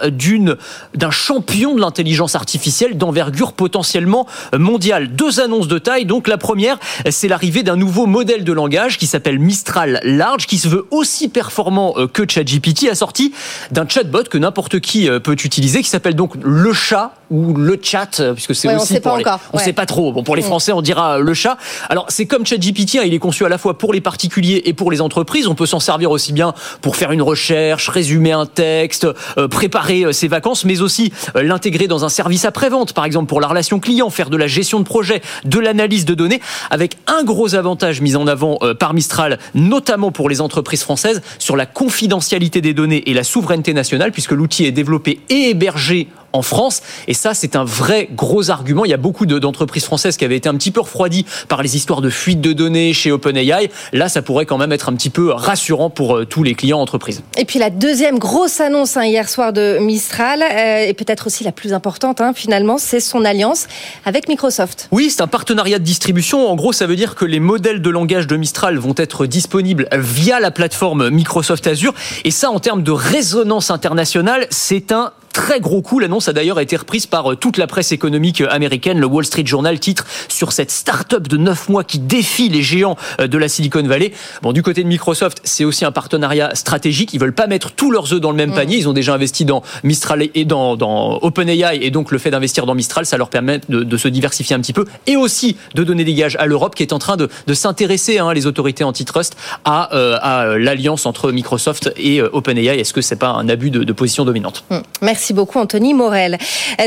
d'un champion de l'intelligence artificielle d'envergure potentiellement euh, mondiale. Deux annonces de taille. Donc la première, c'est l'arrivée d'un nouveau modèle de langage qui s'appelle Mistral Large, qui se veut aussi performant euh, que ChatGPT, assorti d'un chatbot que n'importe qui peut utiliser, qui s'appelle donc le chat ou le chat, puisque c'est Ouais, on aussi sait pas pour les- encore. on Ouais. sait pas trop. Bon, pour les Mm. Français, on dira euh, le chat. Alors, c'est comme ChatGPT, hein, il est conçu à la fois pour les particuliers et pour les entreprises. On peut s'en servir aussi bien pour faire une recherche, résumer un texte, euh, préparer euh, ses vacances, mais aussi euh, l'intégrer dans un service après-vente, par exemple pour la relation client, faire de la gestion de projet, de l'analyse de données, avec un gros avantage mis en avant euh, par Mistral, notamment pour les entreprises françaises, sur la confidentialité des données et la souveraineté nationale, puisque l'outil est développé et hébergé en France. Et ça, c'est un vrai gros argument. Il y a beaucoup d'entreprises françaises qui avaient été un petit peu refroidies par les histoires de fuite de données chez OpenAI. Là, ça pourrait quand même être un petit peu rassurant pour euh, tous les clients entreprises. Et puis la deuxième grosse annonce hein, hier soir de Mistral, euh, et peut-être aussi la plus importante hein, finalement, c'est son alliance avec Microsoft. Oui, c'est un partenariat de distribution. En gros, ça veut dire que les modèles de langage de Mistral vont être disponibles via la plateforme Microsoft Azure. Et ça, en termes de résonance internationale, c'est un très gros coup. L'annonce a d'ailleurs été reprise par euh, toute la presse économique euh, américaine. Le Wall Street Journal titre sur cette start-up de 9 mois qui défie les géants euh, de la Silicon Valley. Bon, du côté de Microsoft, c'est aussi un partenariat stratégique. Ils veulent pas mettre tous leurs œufs dans le même mm. panier. Ils ont déjà investi dans Mistral et dans, dans OpenAI et donc le fait d'investir dans Mistral, ça leur permet de, se diversifier un petit peu et aussi de donner des gages à l'Europe qui est en train de, s'intéresser, hein, les autorités antitrust, à, à l'alliance entre Microsoft et OpenAI. Est-ce que c'est pas un abus de, de position dominante? Mm. Merci. Merci beaucoup, Anthony Morel.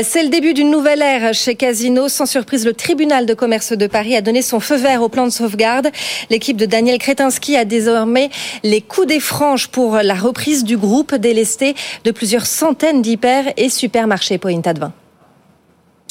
C'est le début d'une nouvelle ère chez Casino. Sans surprise, le tribunal de commerce de Paris a donné son feu vert au plan de sauvegarde. L'équipe de Daniel Kretinsky a désormais les coups des franges pour la reprise du groupe délesté de plusieurs centaines d'hyper et supermarchés Pointa de.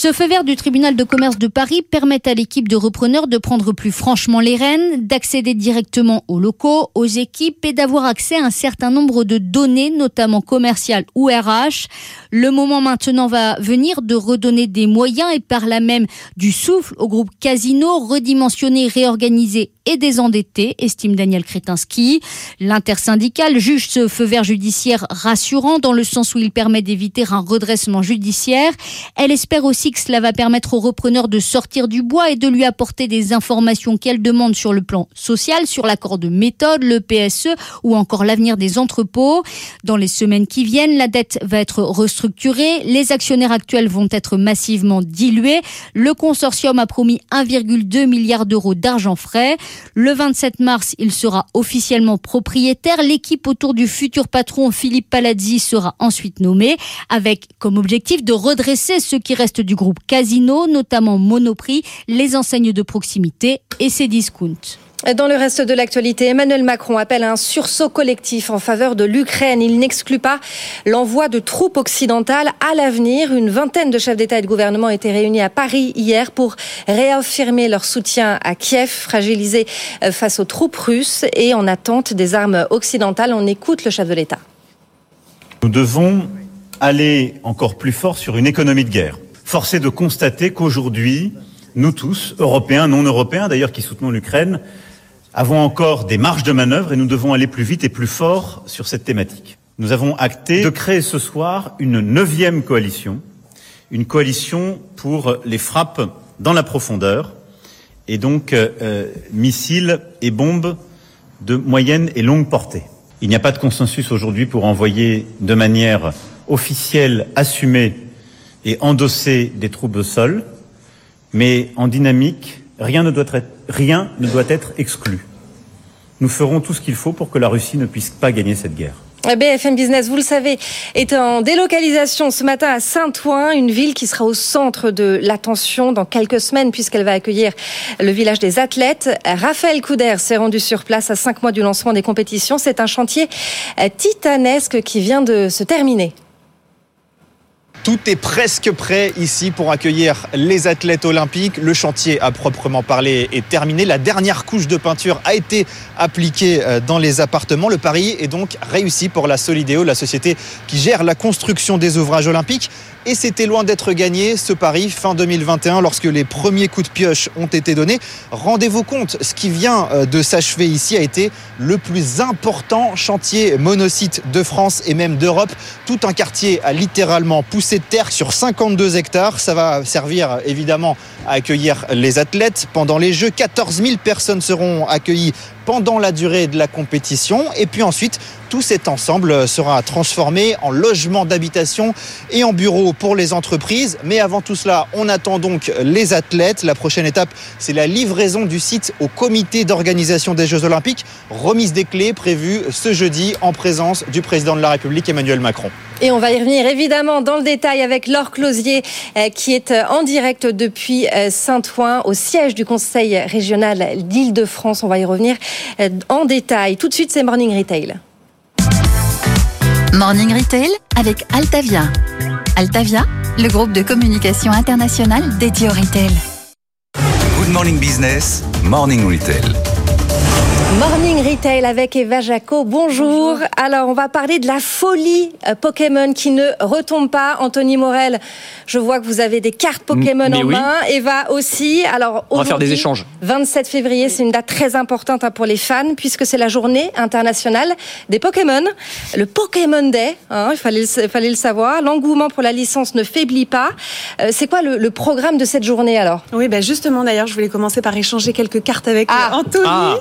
Ce feu vert du tribunal de commerce de Paris permet à l'équipe de repreneurs de prendre plus franchement les rênes, d'accéder directement aux locaux, aux équipes et d'avoir accès à un certain nombre de données, notamment commerciales ou RH. Le moment maintenant va venir de redonner des moyens et par là même du souffle au groupe Casino, redimensionné, réorganisé et désendetté, estime Daniel Kretinsky. L'intersyndicale juge ce feu vert judiciaire rassurant dans le sens où il permet d'éviter un redressement judiciaire. Elle espère aussi que cela va permettre aux repreneurs de sortir du bois et de lui apporter des informations qu'elle demande sur le plan social, sur l'accord de méthode, le PSE ou encore l'avenir des entrepôts. Dans les semaines qui viennent, la dette va être restructurée, les actionnaires actuels vont être massivement dilués. Le consortium a promis 1,2 milliard d'euros d'argent frais. Le 27 mars, il sera officiellement propriétaire. L'équipe autour du futur patron Philippe Palazzi sera ensuite nommée avec comme objectif de redresser ce qui reste du groupe Casino, notamment Monoprix, les enseignes de proximité et ses discounts. Dans le reste de l'actualité, Emmanuel Macron appelle à un sursaut collectif en faveur de l'Ukraine. Il n'exclut pas l'envoi de troupes occidentales à l'avenir. Une vingtaine de chefs d'État et de gouvernement étaient réunis à Paris hier pour réaffirmer leur soutien à Kiev, fragilisé euh, face aux troupes russes et en attente des armes occidentales. On écoute le chef de l'État. Nous devons aller encore plus fort sur une économie de guerre. Force est de constater qu'aujourd'hui, nous tous, Européens, non Européens d'ailleurs, qui soutenons l'Ukraine, avons encore des marges de manœuvre et nous devons aller plus vite et plus fort sur cette thématique. Nous avons acté de créer ce soir une neuvième coalition, une coalition pour les frappes dans la profondeur et donc euh, missiles et bombes de moyenne et longue portée. Il n'y a pas de consensus aujourd'hui pour envoyer de manière officielle, assumée et endosser des troupes au sol, mais en dynamique, rien ne doit être, rien ne doit être exclu. Nous ferons tout ce qu'il faut pour que la Russie ne puisse pas gagner cette guerre. BFM Business, vous le savez, est en délocalisation ce matin à Saint-Ouen, une ville qui sera au centre de l'attention dans quelques semaines puisqu'elle va accueillir le village des athlètes. Raphaël Couder s'est rendu sur place à cinq mois du lancement des compétitions. C'est un chantier titanesque qui vient de se terminer. Tout est presque prêt ici pour accueillir les athlètes olympiques. Le chantier à proprement parler est terminé. La dernière couche de peinture a été appliquée euh, dans les appartements. Le pari est donc réussi pour la Solidéo, la société qui gère la construction des ouvrages olympiques. Et c'était loin d'être gagné ce pari fin 2021 lorsque les premiers coups de pioche ont été donnés. Rendez-vous compte, ce qui vient euh, de s'achever ici a été le plus important chantier monocyte de France et même d'Europe. Tout un quartier a littéralement poussé de terre sur 52 hectares. Ça va servir évidemment à accueillir les athlètes pendant les Jeux. 14 000 personnes seront accueillies pendant la durée de la compétition. Et puis ensuite, tout cet ensemble sera transformé en logement d'habitation et en bureau pour les entreprises. Mais avant tout cela, on attend donc les athlètes. La prochaine étape, c'est la livraison du site au comité d'organisation des Jeux Olympiques. Remise des clés prévue ce jeudi en présence du président de la République Emmanuel Macron. Et on va y revenir évidemment dans le détail avec Laure Closier euh, qui est euh, en direct depuis euh, Saint-Ouen au siège du Conseil régional d'Île-de-France. On va y revenir en détail. Tout de suite, c'est Morning Retail. Morning Retail avec Altavia. Altavia le groupe de communication internationale dédié au retail. Good Morning Business, Morning Retail. Morning Retail avec Eva Jaco. Bonjour. Alors, on va parler de la folie euh, Pokémon qui ne retombe pas. Anthony Morel, je vois que vous avez des cartes Pokémon Mais en oui. main. Eva aussi. Alors, On va faire des échanges. 27 février, c'est une date très importante hein, pour les fans puisque c'est la journée internationale des Pokémon. Le Pokémon Day, hein, il fallait, le- il fallait le savoir. L'engouement pour la licence ne faiblit pas. Euh, c'est quoi le, le programme de cette journée alors? Oui, ben justement, d'ailleurs, je voulais commencer par échanger quelques cartes avec Ah. euh, Anthony. Ah.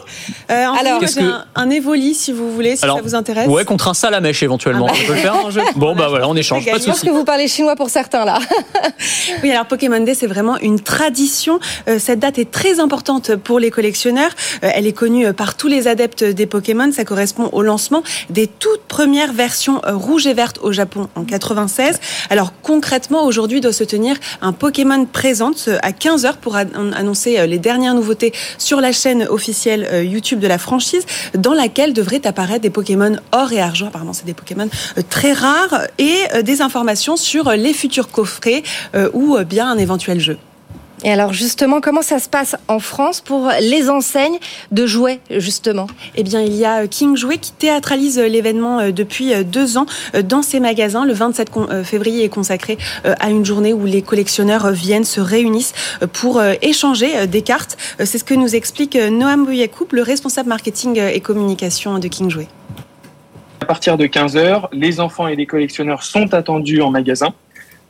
Euh, Alors, j'ai que- un, un Evoli, si vous voulez, si Alors, ça vous intéresse. Ouais, contre un salamèche éventuellement. Ah bah. On peut le faire Bon, bah voilà, on échange. Pas de Je pense que vous parlez chinois pour certains là. Oui, alors Pokémon Day, c'est vraiment une tradition. Euh, cette date est très importante pour les collectionneurs. Euh, elle est connue euh, par tous les adeptes des Pokémon. Ça correspond au lancement des toutes premières versions rouges et vertes au Japon en 96. Alors concrètement, aujourd'hui doit se tenir un Pokémon Présente à 15h pour an- annoncer les dernières nouveautés sur la chaîne officielle YouTube de la franchise, dans laquelle devraient apparaître des Pokémon or et argent. Apparemment, c'est des Pokémon euh, très rares et euh, des informations sur euh, les futurs coffrets ou bien un éventuel jeu. Et alors justement, comment ça se passe en France pour les enseignes de jouets justement? Eh bien, il y a euh, King Jouet qui théâtralise euh, l'événement euh, depuis deux ans dans ses magasins. Le 27 con- euh, février est consacré à une journée où les collectionneurs viennent, se réunissent pour échanger des cartes. C'est ce que nous explique Noam Bouyakoub, le responsable marketing et communication de King Jouet. À partir de 15h, les enfants et les collectionneurs sont attendus en magasin.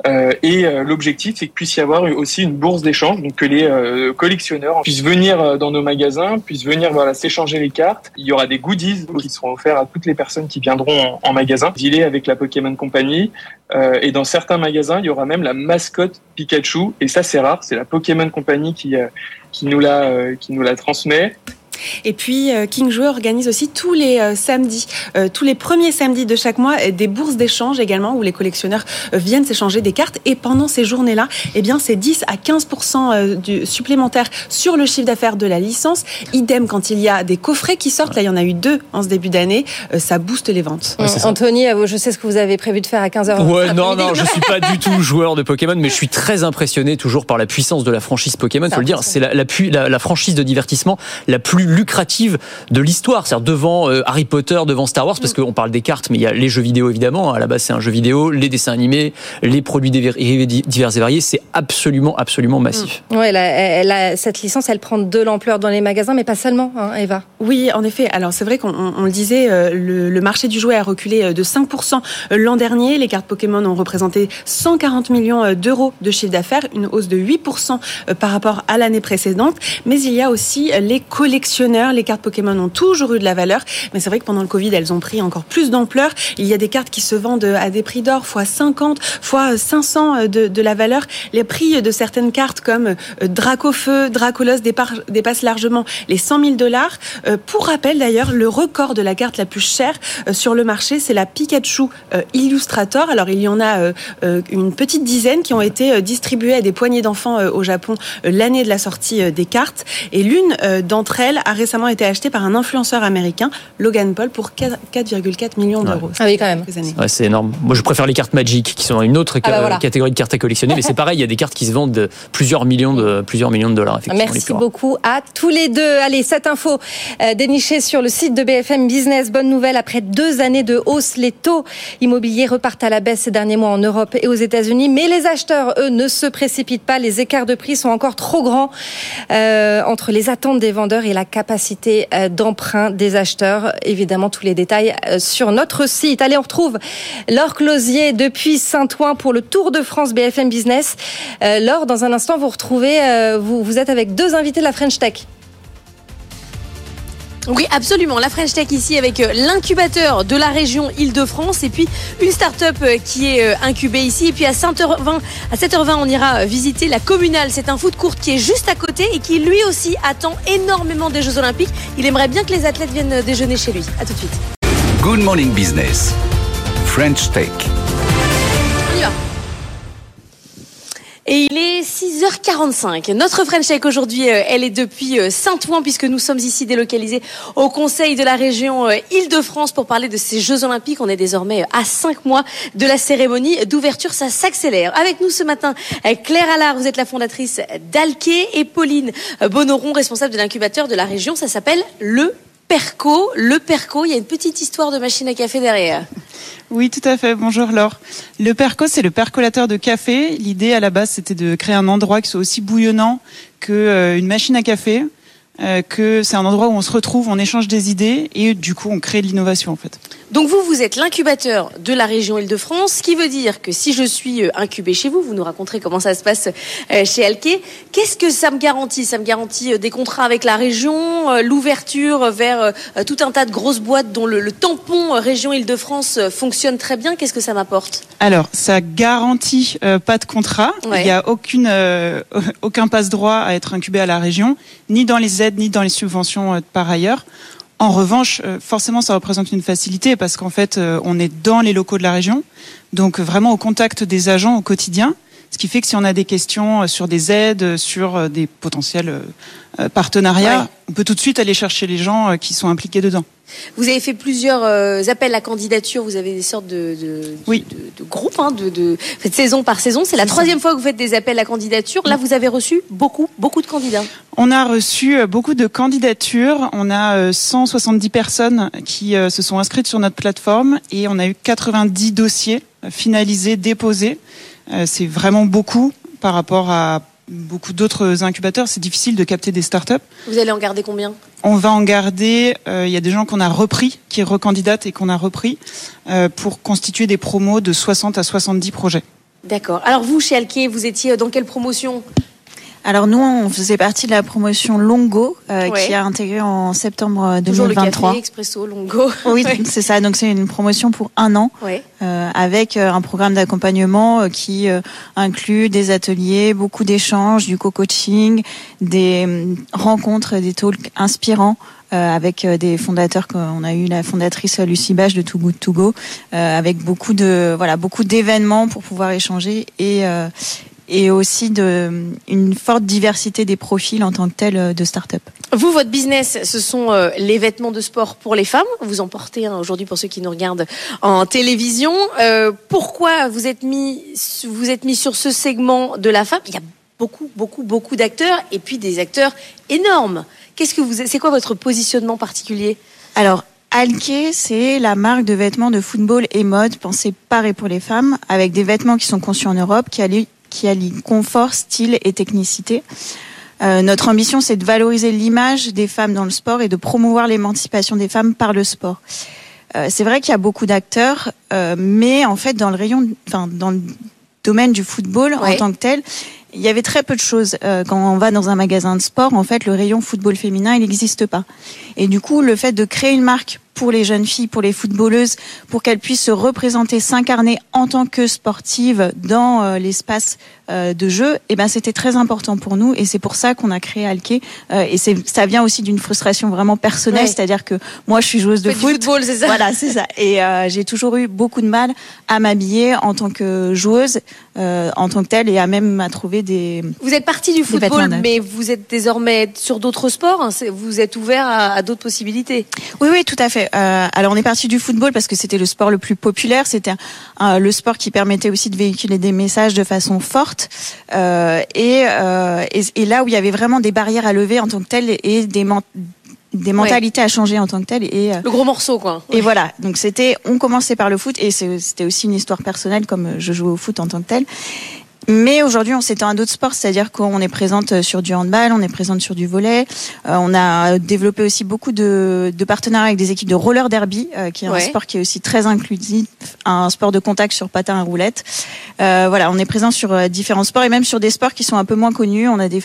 Euh, et euh, l'objectif, c'est qu'il puisse y avoir aussi une bourse d'échange, donc que les euh, collectionneurs puissent venir dans nos magasins, puissent venir voilà, s'échanger les cartes. Il y aura des goodies qui seront offerts à toutes les personnes qui viendront en, en magasin, dealer avec la Pokémon Company. Et dans certains magasins, il y aura même la mascotte Pikachu. Et ça, c'est rare, c'est la Pokémon Company qui, qui nous la, qui nous la transmet. Et puis euh, King Joueur organise aussi tous les euh, samedis, euh, tous les premiers samedis de chaque mois, des bourses d'échange également où les collectionneurs viennent s'échanger des cartes. Et pendant ces journées-là, eh bien c'est 10 à 15 euh, du supplémentaire sur le chiffre d'affaires de la licence. Idem quand il y a des coffrets qui sortent. Là, il y en a eu deux en ce début d'année. ça booste les ventes. Anthony, je sais ce que vous avez prévu de faire à 15h. Ouais, non, non, je suis pas du tout joueur de Pokémon, mais je suis très impressionné toujours par la puissance de la franchise Pokémon. Faut le dire, c'est la, la, pu- la, la franchise de divertissement la plus lucrative de l'histoire. C'est-à-dire devant euh, Harry Potter, devant Star Wars, parce qu'on parle des cartes, mais il y a les jeux vidéo évidemment. À la base, c'est un jeu vidéo, les dessins animés, les produits divers divers et variés. C'est absolument, absolument massif. Ouais, la- elle a- cette licence, elle prend de l'ampleur dans les magasins, mais pas seulement, hein, Eva. Oui, en effet. Alors c'est vrai qu'on on- on le disait, euh, le, le marché du jouet a reculé euh, de 5% l'an dernier. Les cartes Pokémon ont représenté 140 millions d'euros de chiffre d'affaires, une hausse de 8% euh, par rapport à l'année précédente. Mais il y a aussi les Les cartes Pokémon ont toujours eu de la valeur, mais c'est vrai que pendant le Covid, elles ont pris encore plus d'ampleur. Il y a des cartes qui se vendent euh, à des prix d'or fois 50, fois 500 de, de la valeur. Les prix de certaines cartes comme euh, Dracofeu, Dracolos dépassent largement les 100 000 dollars. Euh, Pour rappel d'ailleurs, le record de la carte la plus chère euh, sur le marché, c'est la Pikachu euh, Illustrator. Alors il y en a euh, euh, une petite dizaine qui ont été euh, distribuées à des poignées d'enfants euh, au Japon euh, l'année de la sortie euh, des cartes. Et l'une euh, d'entre elles a récemment été achetée par un influenceur américain, Logan Paul, pour 4,4 millions d'euros. Ah oui, quand même. Ouais, c'est énorme. Moi, je préfère les cartes Magic, qui sont une autre Ah bah voilà. catégorie de cartes à collectionner, mais c'est pareil, il y a des cartes qui se vendent de plusieurs millions de, plusieurs millions de dollars. Effectivement, les Merci beaucoup à tous les deux. Allez, cette info euh, dénichée sur le site de BFM Business. Bonne nouvelle, après deux années de hausse, les taux immobiliers repartent à la baisse ces derniers mois en Europe et aux États-Unis. Mais les acheteurs, eux, ne se précipitent pas. Les écarts de prix sont encore trop grands euh, entre les attentes des vendeurs et la capacité euh, d'emprunt des acheteurs. Évidemment, tous les détails euh, sur notre site. Allez, on retrouve Laure Closier depuis Saint-Ouen pour le Tour de France BFM Business. Euh, Laure, dans un instant, vous retrouvez, vous êtes avec deux invités de la French Tech. Oui, absolument. La French Tech ici avec euh, l'incubateur de la région Île-de-France et puis une start-up euh, qui est euh, incubée ici. Et puis à 7h20, à 7h20 on ira visiter la communale. C'est un foot court qui est juste à côté et qui lui aussi attend énormément des Jeux Olympiques. Il aimerait bien que les athlètes viennent déjeuner chez lui. À tout de suite. Good Morning Business. French Tech. Et il est 6h45. Notre French Tech aujourd'hui, euh, elle est depuis euh, Saint-Ouen puisque nous sommes ici délocalisés au Conseil de la région euh, Île-de-France pour parler de ces Jeux Olympiques. On est désormais à 5 mois de la cérémonie d'ouverture. Ça s'accélère. Avec nous ce matin, Claire Allard, vous êtes la fondatrice d'Alquet et Pauline Bonoron, responsable de l'incubateur de la région. Ça s'appelle le Perco. Le Perco, il y a une petite histoire de machine à café derrière. Oui, tout à fait. Bonjour Laure. Le perco, c'est le percolateur de café. L'idée à la base, c'était de créer un endroit qui soit aussi bouillonnant qu'une euh, machine à café, euh, que c'est un endroit où on se retrouve, on échange des idées et du coup, on crée de l'innovation en fait. Donc vous, vous êtes l'incubateur de la région Île-de-France, ce qui veut dire que si je suis euh, incubé chez vous, vous nous raconterez comment ça se passe euh, chez Alke, qu'est-ce que ça me garantit? Ça me garantit des contrats avec la région, l'ouverture vers tout un tas de grosses boîtes dont le, tampon région Île-de-France fonctionne très bien. Qu'est-ce que ça m'apporte? Alors, ça garantit pas de contrat. Il n'y a aucune, aucun passe-droit à être incubé à la région, ni dans les aides, ni dans les subventions par ailleurs. En revanche, euh, forcément, ça représente une facilité parce qu'en fait, euh, on est dans les locaux de la région, donc vraiment au contact des agents au quotidien. Ce qui fait que si on a des questions euh, sur des aides, sur des potentiels partenariats, on peut tout de suite aller chercher les gens qui sont impliqués dedans. Vous avez fait plusieurs euh, appels à candidature. Vous avez des sortes de, de, oui. de, de groupes, hein, de, saison par saison. C'est la troisième fois que vous faites des appels à candidature. Là, vous avez reçu beaucoup, beaucoup de candidats. On a reçu euh, beaucoup de candidatures. On a 170 euh, personnes qui se sont inscrites sur notre plateforme et on a eu 90 dossiers finalisés, déposés. C'est vraiment beaucoup par rapport à beaucoup d'autres incubateurs, c'est difficile de capter des startups. Vous allez en garder combien? On va en garder, euh, il y a des gens qu'on a repris, qui recandidatent et qu'on a repris, euh, pour constituer des promos de 60 à 70 projets. D'accord. Alors vous, chez Alke, vous étiez dans quelle promotion? Alors nous, on faisait partie de la promotion Longo euh, qui a intégré en septembre 2023. Toujours le café, Expresso, Longo. Oui, c'est ça. Donc c'est une promotion pour un an euh, avec euh, un programme d'accompagnement euh, qui inclut des ateliers, beaucoup d'échanges, du co-coaching, des rencontres, des talks inspirants. avec des fondateurs on a eu la fondatrice Lucie Bach de Too Good To Go avec beaucoup de voilà beaucoup d'événements pour pouvoir échanger et et aussi de, une forte diversité des profils en tant que tel euh, de start-up. Vous, votre business, ce sont euh, les vêtements de sport pour les femmes. Vous en portez un aujourd'hui pour ceux qui nous regardent en télévision. Euh, pourquoi vous êtes mis, vous êtes mis sur ce segment de la femme? Il y a beaucoup, beaucoup, beaucoup d'acteurs et puis des acteurs énormes. Qu'est-ce que vous, c'est quoi votre positionnement particulier? Alors, Alke, c'est la marque de vêtements de football et mode pensée par et pour les femmes, avec des vêtements qui sont conçus en Europe, qui allient qui allie confort, style et technicité. Euh, notre ambition, c'est de valoriser l'image des femmes dans le sport et de promouvoir l'émancipation des femmes par le sport. Euh, c'est vrai qu'il y a beaucoup d'acteurs, euh, mais en fait, dans le rayon, enfin, dans le domaine du football en tant que tel, il y avait très peu de choses. Euh, quand on va dans un magasin de sport, en fait, le rayon football féminin, il n'existe pas. Et du coup, le fait de créer une marque pour les jeunes filles, pour les footballeuses, pour qu'elles puissent se représenter, s'incarner en tant que sportives dans euh, l'espace euh, de jeu, et eh ben c'était très important pour nous et c'est pour ça qu'on a créé. Euh, et c'est ça vient aussi d'une frustration vraiment personnelle, c'est-à-dire que moi je suis joueuse de foot. football, c'est ça. Voilà, c'est ça. Et j'ai toujours eu beaucoup de mal à m'habiller en tant que joueuse, en tant que telle, et à même à trouver des. Vous êtes partie du football, mais vous êtes désormais sur d'autres sports. Hein, vous êtes ouvert à, à d'autres possibilités. Oui, oui, tout à fait. Euh, alors on est parti du football parce que c'était le sport le plus populaire, c'était le sport qui permettait aussi de véhiculer des messages de façon forte euh, et, euh, et, et, là où il y avait vraiment des barrières à lever en tant que tel et des des mentalités à changer en tant que tel et le gros morceau quoi. Et voilà, donc c'était on commençait par le foot et c'était aussi une histoire personnelle comme je jouais au foot en tant que tel mais aujourd'hui, on s'étend à d'autres sports, c'est-à-dire qu'on est présente sur du handball, on est présente sur du volet. Euh, on a développé aussi beaucoup de, de, partenariats avec des équipes de roller derby, euh, qui est un sport qui est aussi très inclusif, un sport de contact sur patin à roulette. Euh, voilà, on est présent sur euh, différents sports et même sur des sports qui sont un peu moins connus. On a des,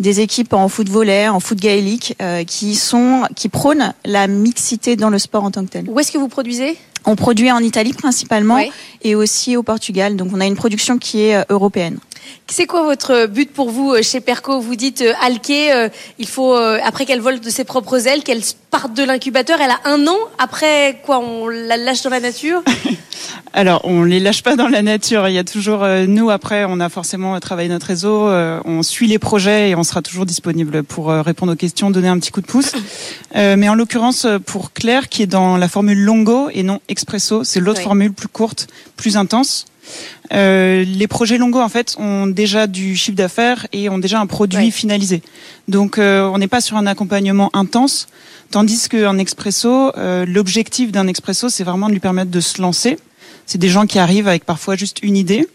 des, équipes en foot volet, en foot gaélique, qui sont qui prônent la mixité dans le sport en tant que tel. Où est-ce que vous produisez? On produit en Italie principalement et aussi au Portugal. Donc on a une production qui est euh, européenne. C'est quoi votre but pour vous chez Perco? Vous dites euh, Alké, il faut après qu'elle vole de ses propres ailes, qu'elle parte de l'incubateur. Elle a un an. Après quoi, on la lâche dans la nature? Alors, on les lâche pas dans la nature. Il y a toujours nous. Après, on a forcément travaillé notre réseau. on suit les projets et on sera toujours disponible pour répondre aux questions, donner un petit coup de pouce. mais en l'occurrence, pour Claire, qui est dans la formule longo et non expresso, c'est l'autre formule plus courte, plus intense. Euh, les projets Longo en fait ont déjà du chiffre d'affaires et ont déjà un produit finalisé. Donc euh, on n'est pas sur un accompagnement intense, tandis qu'un expresso, euh, l'objectif d'un expresso, c'est vraiment de lui permettre de se lancer. C'est des gens qui arrivent avec parfois juste une idée,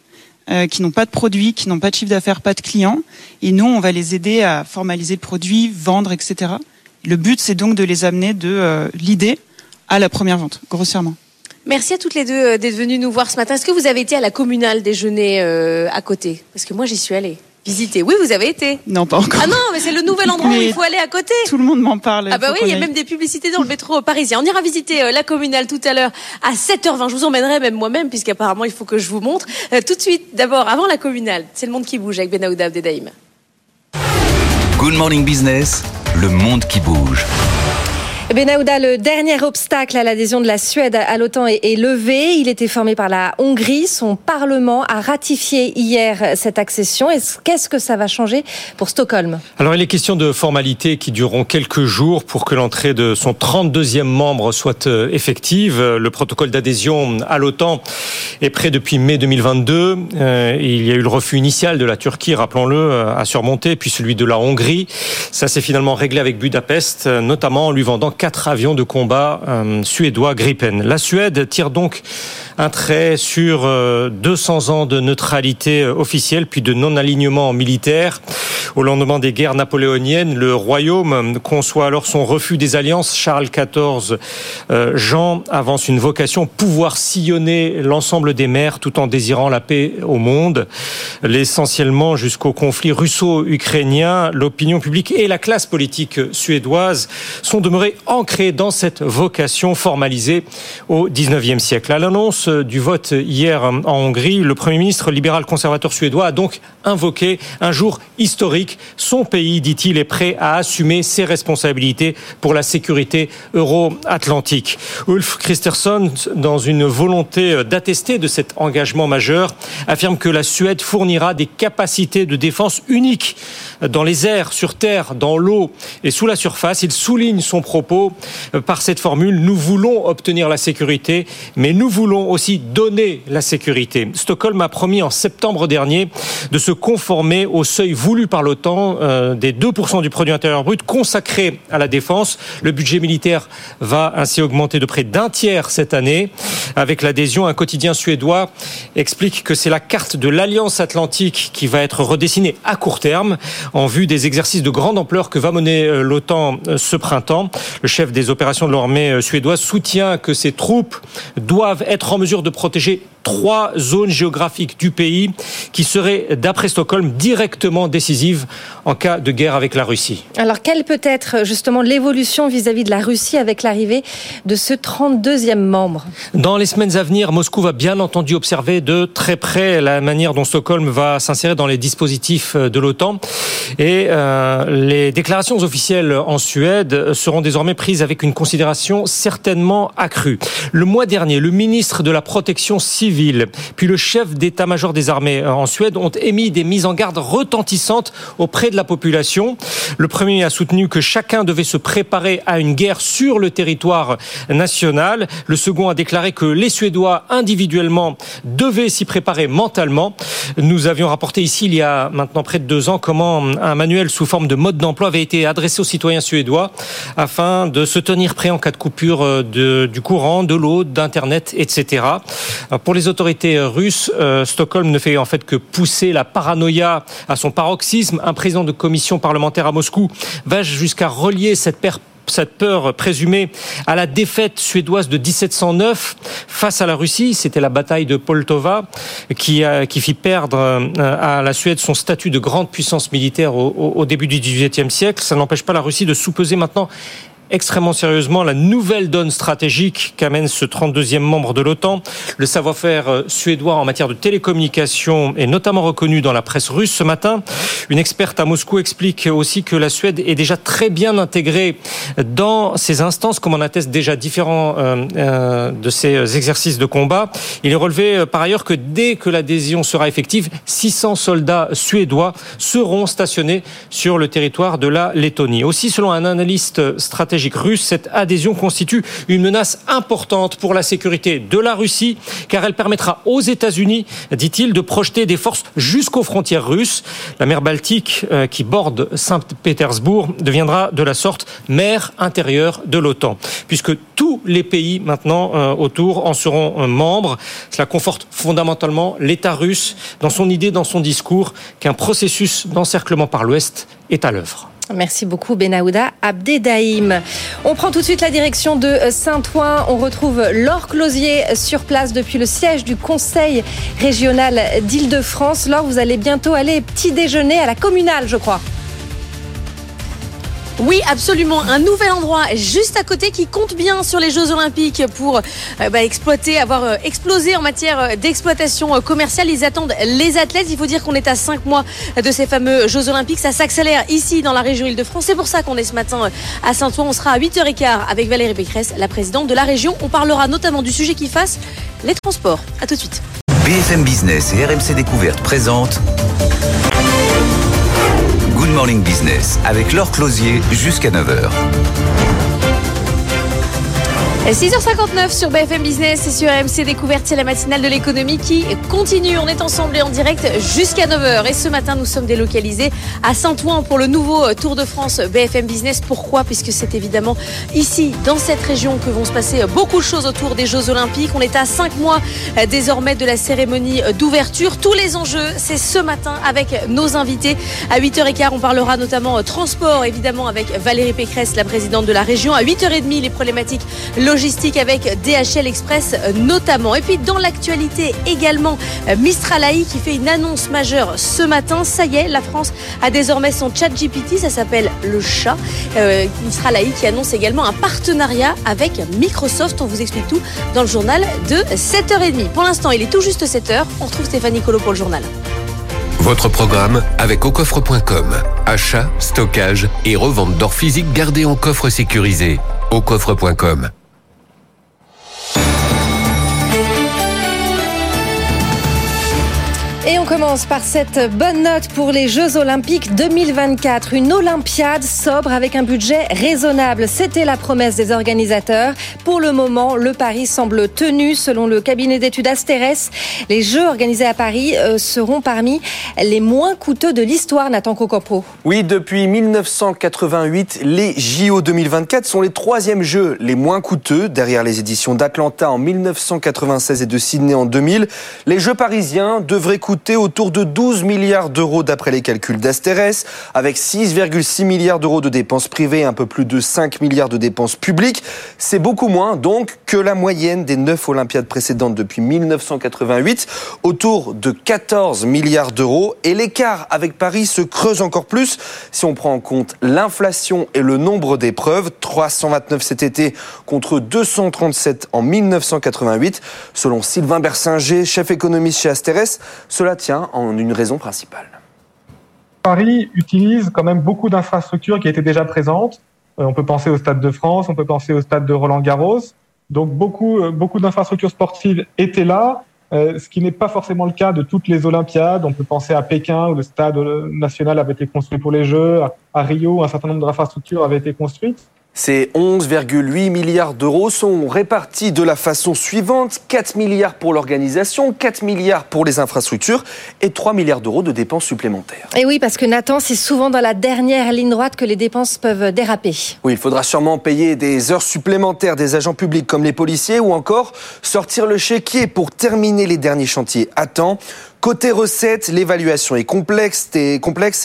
qui n'ont pas de produit, qui n'ont pas de chiffre d'affaires, pas de clients, et nous on va les aider à formaliser le produit, vendre, etc. Le but c'est donc de les amener de l'idée à la première vente, grossièrement. Merci à toutes les deux euh, d'être venues nous voir ce matin. Est-ce que vous avez été à la communale déjeuner euh, à côté? Parce que moi, j'y suis allée. Visiter. Oui, vous avez été. Non, pas encore. Ah non, mais c'est le nouvel endroit où il faut aller à côté. Tout le monde m'en parle. Ah bah oui, il y a même des publicités dans le métro parisien. On ira visiter euh, la communale tout à l'heure à 7h20. Je vous emmènerai même moi-même, puisqu'apparemment il faut que je vous montre. tout de suite, d'abord, avant la communale, c'est le monde qui bouge avec Benaouda Abdedaïm. Good Morning Business, le monde qui bouge. Benahouda, le dernier obstacle à l'adhésion de la Suède à l'OTAN est, levé. Il était formé par la Hongrie. Son Parlement a ratifié hier cette accession. Qu'est-ce que ça va changer pour Stockholm? Alors, il est question de formalités qui dureront quelques jours pour que l'entrée de son 32e membre soit euh, effective. Le protocole d'adhésion à l'OTAN est prêt depuis mai 2022. Euh, il y a eu le refus initial de la Turquie, rappelons-le, euh, à surmonter, puis celui de la Hongrie. Ça s'est finalement réglé avec Budapest, notamment en lui vendant quatre avions de combat euh, suédois Gripen. La Suède tire donc un trait sur 200 euh, ans de neutralité euh, officielle puis de non-alignement militaire. Au lendemain des guerres napoléoniennes, le royaume conçoit alors son refus des alliances. Charles XIV Jean avance une vocation pouvoir sillonner l'ensemble des mers tout en désirant la paix au monde. L'essentiellement jusqu'au conflit russo-ukrainien, l'opinion publique et la classe politique suédoise sont demeurées ancré dans cette vocation formalisée au 19e siècle. À l'annonce du vote hier en Hongrie, le Premier ministre libéral conservateur suédois a donc invoqué un jour historique. Son pays, dit-il, est prêt à assumer ses responsabilités pour la sécurité euro-atlantique. Ulf Christensen, dans une volonté d'attester de cet engagement majeur, affirme que la Suède fournira des capacités de défense uniques dans les airs, sur terre, dans l'eau et sous la surface. Il souligne son propos euh, par cette formule. Nous voulons obtenir la sécurité, mais nous voulons aussi donner la sécurité. Stockholm a promis en septembre dernier de se conformer au seuil voulu par l'OTAN euh, des 2% du produit intérieur brut consacré à la défense. Le budget militaire va ainsi augmenter de près d'un tiers cette année. Avec l'adhésion, un quotidien suédois explique que c'est la carte de l'Alliance Atlantique qui va être redessinée à court terme en vue des exercices de grande ampleur que va mener euh, l'OTAN euh, ce printemps. Le chef des opérations de l'armée suédoise soutient que ces troupes doivent être en mesure de protéger trois zones géographiques du pays qui seraient, d'après Stockholm, directement décisives en cas de guerre avec la Russie. Alors, quelle peut être justement l'évolution vis-à-vis de la Russie avec l'arrivée de ce 32e membre? Dans les semaines à venir, Moscou va bien entendu observer de très près la manière dont Stockholm va s'insérer dans les dispositifs de l'OTAN. Et euh, les déclarations officielles en Suède seront désormais prises avec une considération certainement accrue. Le mois dernier, le ministre de la Protection civile puis le chef d'état-major des armées euh, en Suède ont émis des mises en garde retentissantes auprès de la population. Le premier a soutenu que chacun devait se préparer à une guerre sur le territoire national. Le second a déclaré que les Suédois individuellement devaient s'y préparer mentalement. Nous avions rapporté ici il y a maintenant près de deux ans comment un manuel sous forme de mode d'emploi avait été adressé aux citoyens suédois afin de se tenir prêts en cas de coupure euh, du courant, de l'eau, d'internet, etc. Pour les autorités russes, euh, Stockholm ne fait en fait que pousser la paranoïa à son paroxysme. Un président de commission parlementaire à Moscou va jusqu'à relier cette peur présumée à la défaite suédoise de 1709 face à la Russie. C'était la bataille de Poltova qui, qui fit perdre euh, à la Suède son statut de grande puissance militaire au, début du XVIIIe siècle. Ça n'empêche pas la Russie de sous-peser maintenant extrêmement sérieusement la nouvelle donne stratégique qu'amène ce 32e membre de l'OTAN. Le savoir-faire euh, suédois en matière de télécommunications est notamment reconnu dans la presse russe ce matin. Une experte à Moscou explique aussi que la Suède est déjà très bien intégrée dans ces instances, comme en attestent déjà différents euh, euh, de ces exercices de combat. Il est relevé par ailleurs que dès que l'adhésion sera effective, 600 soldats suédois seront stationnés sur le territoire de la Lettonie. Aussi, selon un analyste stratégique cette adhésion constitue une menace importante pour la sécurité de la Russie, car elle permettra aux États-Unis, dit-il, de projeter des forces jusqu'aux frontières russes. La mer Baltique, euh, qui borde Saint-Pétersbourg, deviendra de la sorte mer intérieure de l'OTAN, puisque tous les pays maintenant euh, autour en seront euh, membres. Cela conforte fondamentalement l'État russe dans son idée, dans son discours, qu'un processus d'encerclement par l'Ouest est à l'œuvre. Merci beaucoup Benahouda Abdedaïm. On prend tout de suite la direction de Saint-Ouen. On retrouve Laure Closier sur place depuis le siège du Conseil régional d'Île-de-France. Laure, vous allez bientôt aller petit déjeuner à la communale, je crois. Oui, absolument. Un nouvel endroit juste à côté qui compte bien sur les Jeux Olympiques pour euh, bah, exploiter, avoir euh, explosé en matière euh, d'exploitation commerciale. Ils attendent les athlètes. Il faut dire qu'on est à 5 mois de ces fameux Jeux Olympiques. Ça s'accélère ici dans la région Île-de-France. C'est pour ça qu'on est ce matin à Saint-Ouen. On sera à 8h15 avec Valérie Pécresse, la présidente de la région. On parlera notamment du sujet qui fasse les transports. À tout de suite. BFM Business et RMC Découverte présentent Good Morning Business avec Laure Closier jusqu'à 9h. 6h59 sur BFM Business et sur MC Découverte, c'est la matinale de l'économie qui continue. On est ensemble et en direct jusqu'à 9h. Et ce matin, nous sommes délocalisés à Saint-Ouen pour le nouveau Tour de France BFM Business. Pourquoi? Puisque c'est évidemment ici, dans cette région, que vont se passer beaucoup de choses autour des Jeux Olympiques. On est à 5 mois désormais de la cérémonie d'ouverture. Tous les enjeux, c'est ce matin avec nos invités. À 8h15, on parlera notamment transport, évidemment, avec Valérie Pécresse, la présidente de la région. À 8h30, les problématiques logistiques avec DHL Express notamment. Et puis dans l'actualité également, euh, Mistral AI qui fait une annonce majeure ce matin. Ça y est, la France a désormais son chat GPT, ça s'appelle le chat. Euh, Mistral AI qui annonce également un partenariat avec Microsoft. On vous explique tout dans le journal de 7h30. Pour l'instant, il est tout juste 7h. On retrouve Stéphanie Colo pour le journal. Votre programme avec aucoffre.com. Achat, stockage et revente d'or physique gardé en coffre sécurisé. Aucoffre.com. Et on commence par cette bonne note pour les Jeux Olympiques 2024. Une Olympiade sobre avec un budget raisonnable. C'était la promesse des organisateurs. Pour le moment, le pari semble tenu. Selon le cabinet d'études Asteres, les Jeux organisés à Paris euh, seront parmi les moins coûteux de l'histoire, Nathan Cocopro. Oui, depuis 1988, les JO 2024 sont les troisièmes Jeux les moins coûteux, derrière les éditions d'Atlanta en 1996 et de Sydney en 2000. Les Jeux parisiens devraient coûter autour de 12 milliards d'euros d'après les calculs d'Asteres, avec 6,6 milliards d'euros de dépenses privées un peu plus de 5 milliards de dépenses publiques. C'est beaucoup moins donc que la moyenne des 9 Olympiades précédentes depuis 1988, autour de 14 milliards d'euros. Et l'écart avec Paris se creuse encore plus si on prend en compte l'inflation et le nombre d'épreuves. 329 cet été contre 237 en 1988. Selon Sylvain Bersinger, chef économiste chez Asteres, cela tient en une raison principale. Paris utilise quand même beaucoup d'infrastructures qui étaient déjà présentes. Euh, on peut penser au Stade de France, on peut penser au Stade de Roland Garros. Donc beaucoup, euh, beaucoup d'infrastructures sportives étaient là, euh, ce qui n'est pas forcément le cas de toutes les Olympiades. On peut penser à Pékin où le Stade national avait été construit pour les Jeux, à Rio où un certain nombre d'infrastructures avaient été construites. Ces 11,8 milliards d'euros sont répartis de la façon suivante 4 milliards pour l'organisation, 4 milliards pour les infrastructures et 3 milliards d'euros de dépenses supplémentaires. Et oui, parce que Nathan, c'est souvent dans la dernière ligne droite que les dépenses peuvent déraper. Oui, il faudra sûrement payer des heures supplémentaires des agents publics comme les policiers ou encore sortir le chéquier pour terminer les derniers chantiers à temps. Côté recettes, l'évaluation est complexe et,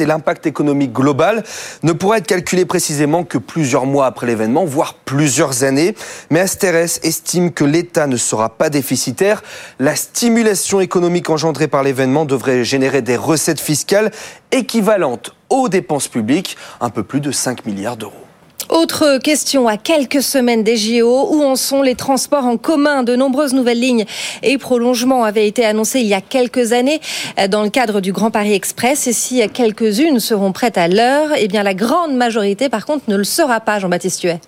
l'impact économique global ne pourra être calculé précisément que plusieurs mois après l'événement, voire plusieurs années. Mais Asteres estime que l'État ne sera pas déficitaire. La stimulation économique engendrée par l'événement devrait générer des recettes fiscales équivalentes aux dépenses publiques, un peu plus de 5 milliards d'euros. Autre question à quelques semaines des JO, où en sont les transports en commun? De nombreuses nouvelles lignes et prolongements avaient été annoncés il y a quelques années dans le cadre du Grand Paris Express. Et si quelques-unes seront prêtes à l'heure, eh bien la grande majorité par contre ne le sera pas, Jean-Baptiste Huet.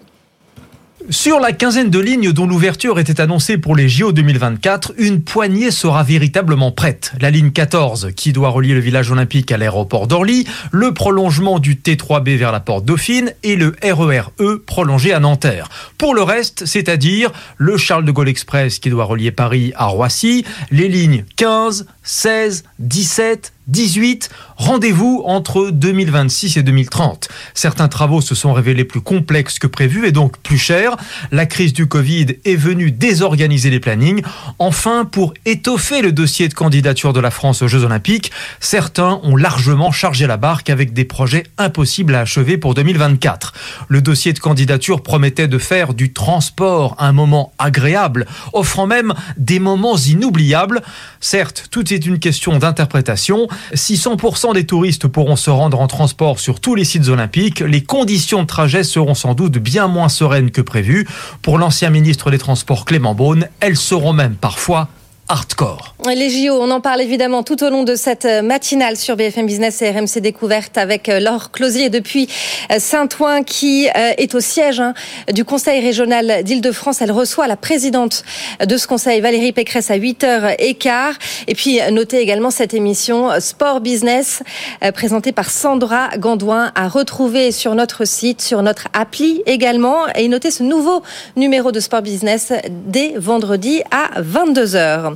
Sur la quinzaine de lignes dont l'ouverture était annoncée pour les JO 2024, une poignée sera véritablement prête. La ligne 14 qui doit relier le village olympique à l'aéroport d'Orly, le prolongement du T3B vers la porte Dauphine et le RER E prolongé à Nanterre. Pour le reste, c'est-à-dire le Charles de Gaulle Express qui doit relier Paris à Roissy, les lignes 15, 16, 17, 18, rendez-vous entre 2026 et 2030. Certains travaux se sont révélés plus complexes que prévu et donc plus chers. La crise du Covid est venue désorganiser les plannings. Enfin, pour étoffer le dossier de candidature de la France aux Jeux Olympiques, certains ont largement chargé la barque avec des projets impossibles à achever pour 2024. Le dossier de candidature promettait de faire du transport un moment agréable, offrant même des moments inoubliables. Certes, tout est une question d'interprétation. Si 100% des touristes pourront se rendre en transport sur tous les sites olympiques, les conditions de trajet seront sans doute bien moins sereines que prévu. Pour l'ancien ministre des Transports Clément Beaune, elles seront même parfois Les JO, on en parle évidemment tout au long de cette matinale sur BFM Business et RMC Découverte avec euh, Laure Closier depuis euh, Saint-Ouen qui euh, est au siège hein, du Conseil régional d'Île-de-France. Elle reçoit la présidente de ce conseil, Valérie Pécresse, à 8h15. Et puis, notez également cette émission Sport Business présentée par Sandra Gandouin à retrouver sur notre site, sur notre appli également. Et notez ce nouveau numéro de Sport Business dès vendredi à 22h.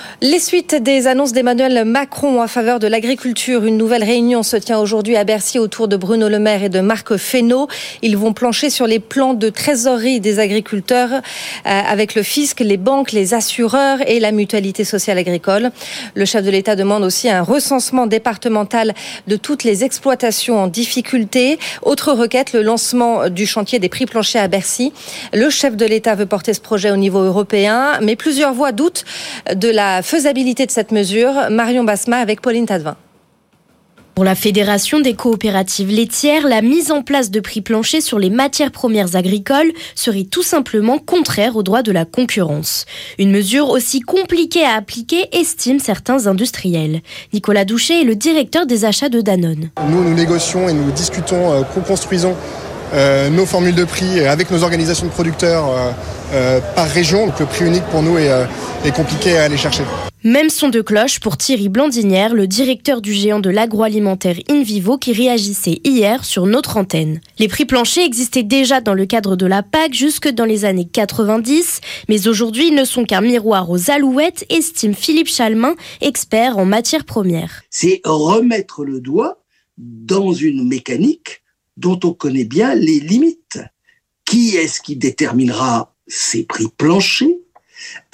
Les suites des annonces d'Emmanuel Macron en faveur de l'agriculture. Une nouvelle réunion se tient aujourd'hui à Bercy autour de Bruno Le Maire et de Marc Fesneau. Ils vont plancher sur les plans de trésorerie des agriculteurs euh, avec le fisc, les banques, les assureurs et la mutualité sociale agricole. Le chef de l'État demande aussi un recensement départemental de toutes les exploitations en difficulté. Autre requête, le lancement du chantier des prix planchers à Bercy. Le chef de l'État veut porter ce projet au niveau européen, mais plusieurs voix doutent de la faisabilité de cette mesure. Marion Basma avec Pauline Tadevin. Pour la Fédération des coopératives laitières, la mise en place de prix planchers sur les matières premières agricoles serait tout simplement contraire au droit de la concurrence. Une mesure aussi compliquée à appliquer, estiment certains industriels. Nicolas Doucher est le directeur des achats de Danone. Nous, nous négocions et nous discutons, euh, co-construisons euh, nos formules de prix avec nos organisations de producteurs euh, euh, par région. Donc le prix unique pour nous est, est compliqué à aller chercher. Même son de cloche pour Thierry Blandinière, le directeur du géant de l'agroalimentaire InVivo qui réagissait hier sur notre antenne. Les prix planchers existaient déjà dans le cadre de la PAC jusque dans les années 90, mais aujourd'hui ils ne sont qu'un miroir aux alouettes, estime Philippe Chalmin, expert en matières premières. C'est remettre le doigt dans une mécanique dont on connaît bien les limites. Qui est-ce qui déterminera ces prix planchers?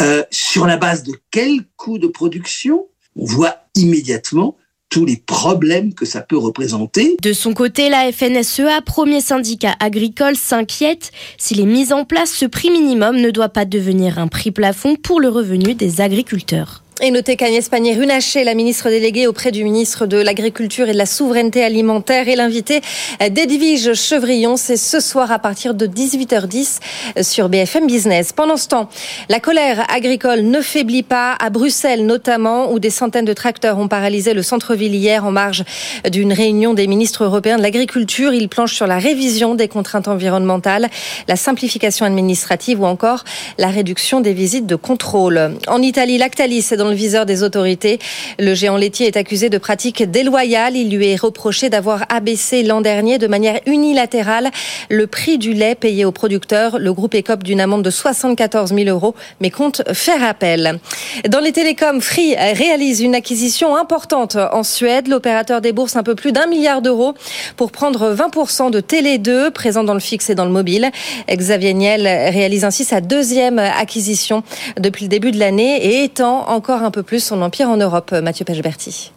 Euh, Sur la base de quel coût de production? On voit immédiatement tous les problèmes que ça peut représenter. De son côté, la FNSEA, premier syndicat agricole, s'inquiète. S'il est mis en place, ce prix minimum ne doit pas devenir un prix plafond pour le revenu des agriculteurs. Et notez qu'Agnès Pannier-Runacher, la ministre déléguée auprès du ministre de l'Agriculture et de la Souveraineté Alimentaire, est l'invitée d'Edwige Chevrillon. C'est ce soir à partir de 18h10 sur BFM Business. Pendant ce temps, la colère agricole ne faiblit pas à Bruxelles notamment, où des centaines de tracteurs ont paralysé le centre-ville hier en marge d'une réunion des ministres européens de l'Agriculture. Ils planchent sur la révision des contraintes environnementales, la simplification administrative ou encore la réduction des visites de contrôle. En Italie, Lactalis est dans le viseur des autorités. Le géant laitier est accusé de pratiques déloyales. Il lui est reproché d'avoir abaissé l'an dernier de manière unilatérale le prix du lait payé aux producteurs. Le groupe écope d'une amende de 74 000 euros, mais compte faire appel. Dans les télécoms, Free réalise une acquisition importante en Suède. L'opérateur débourse un peu plus d'un milliard d'euros pour prendre 20% de Télé 2, présent dans le fixe et dans le mobile. Xavier Niel réalise ainsi sa deuxième acquisition depuis le début de l'année et étend encore un peu plus son empire en Europe, Mathieu Pechberti.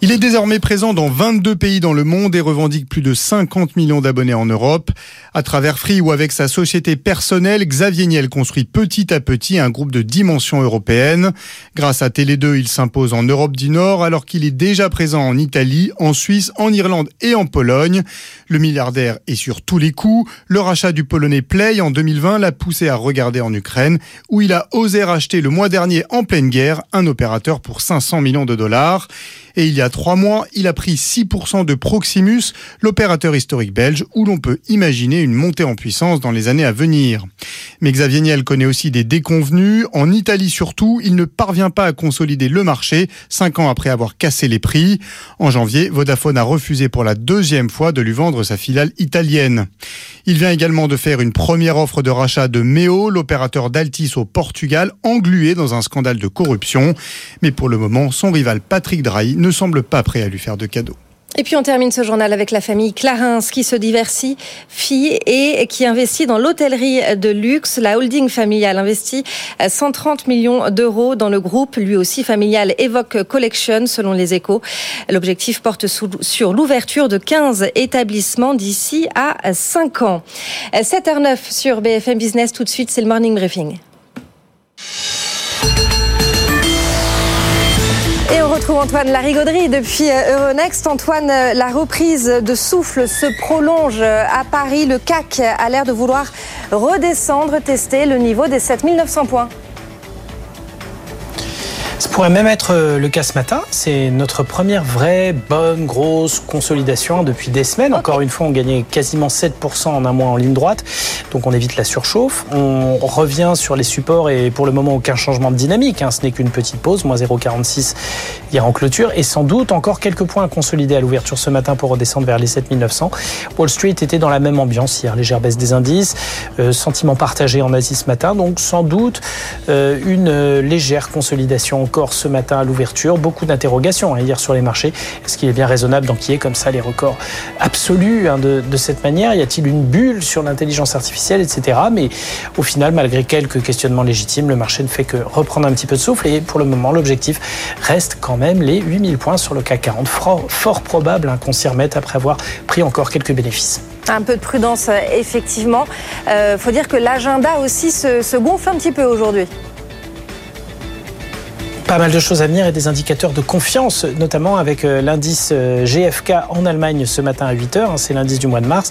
Il est désormais présent dans 22 pays dans le monde et revendique plus de 50 millions d'abonnés en Europe. À travers Free ou avec sa société personnelle, Xavier Niel construit petit à petit un groupe de dimension européenne. Grâce à Télé2, il s'impose en Europe du Nord alors qu'il est déjà présent en Italie, en Suisse, en Irlande et en Pologne. Le milliardaire est sur tous les coups. Le rachat du polonais Play en 2020 l'a poussé à regarder en Ukraine où il a osé racheter le mois dernier en pleine guerre un opérateur pour 500 millions de dollars. Et il y a trois mois, il a pris 6% de Proximus, l'opérateur historique belge, où l'on peut imaginer une montée en puissance dans les années à venir. Mais Xavier Niel connaît aussi des déconvenus. En Italie surtout, il ne parvient pas à consolider le marché, cinq ans après avoir cassé les prix. En janvier, Vodafone a refusé pour la deuxième fois de lui vendre sa filiale italienne. Il vient également de faire une première offre de rachat de Meo, l'opérateur d'Altis au Portugal, englué dans un scandale de corruption. Mais pour le moment, son rival Patrick Drahi ne semble pas prêt à lui faire de cadeaux. Et puis on termine ce journal avec la famille Clarins qui se diversifie et qui investit dans l'hôtellerie de luxe. La holding familiale investit 130 millions d'euros dans le groupe, lui aussi familial Evoque Collection selon les échos. L'objectif porte sur l'ouverture de 15 établissements d'ici à 5 ans. 7h09 sur BFM Business, tout de suite c'est le morning briefing. Et on retrouve Antoine Larigauderie depuis euh, Euronext. Antoine, euh, la reprise de souffle se prolonge à Paris. Le CAC a l'air de vouloir redescendre, tester le niveau des 7900 points. Ça pourrait même être euh, le cas ce matin. C'est notre première vraie bonne grosse consolidation depuis des semaines. Encore une fois, on gagnait quasiment 7% en un mois en ligne droite. Donc on évite la surchauffe. On revient sur les supports et pour le moment aucun changement de dynamique. Hein. Ce n'est qu'une petite pause, moins 0,46 hier en clôture. Et sans doute encore quelques points à consolider à l'ouverture ce matin pour redescendre vers les 7900. Wall Street était dans la même ambiance hier. Légère baisse des indices. Euh, sentiment partagé en Asie ce matin. Donc sans doute euh, une légère consolidation encore ce matin à l'ouverture. Beaucoup d'interrogations hein, hier sur les marchés. Est-ce qu'il est bien raisonnable d'enquiller comme ça les records absolus hein, de, cette manière? Y a-t-il une bulle sur l'intelligence artificielle, etc. Mais au final, malgré quelques questionnements légitimes, le marché ne fait que reprendre un petit peu de souffle. Et pour le moment, l'objectif reste quand même les 8000 points sur le CAC 40. Fort, probable hein, qu'on s'y remette après avoir pris encore quelques bénéfices. Un peu de prudence, euh, effectivement. Il euh, faut dire que l'agenda aussi se gonfle un petit peu aujourd'hui pas mal de choses à venir et des indicateurs de confiance, notamment avec euh, l'indice euh, GFK en Allemagne ce matin à 8h, hein, c'est l'indice du mois de mars.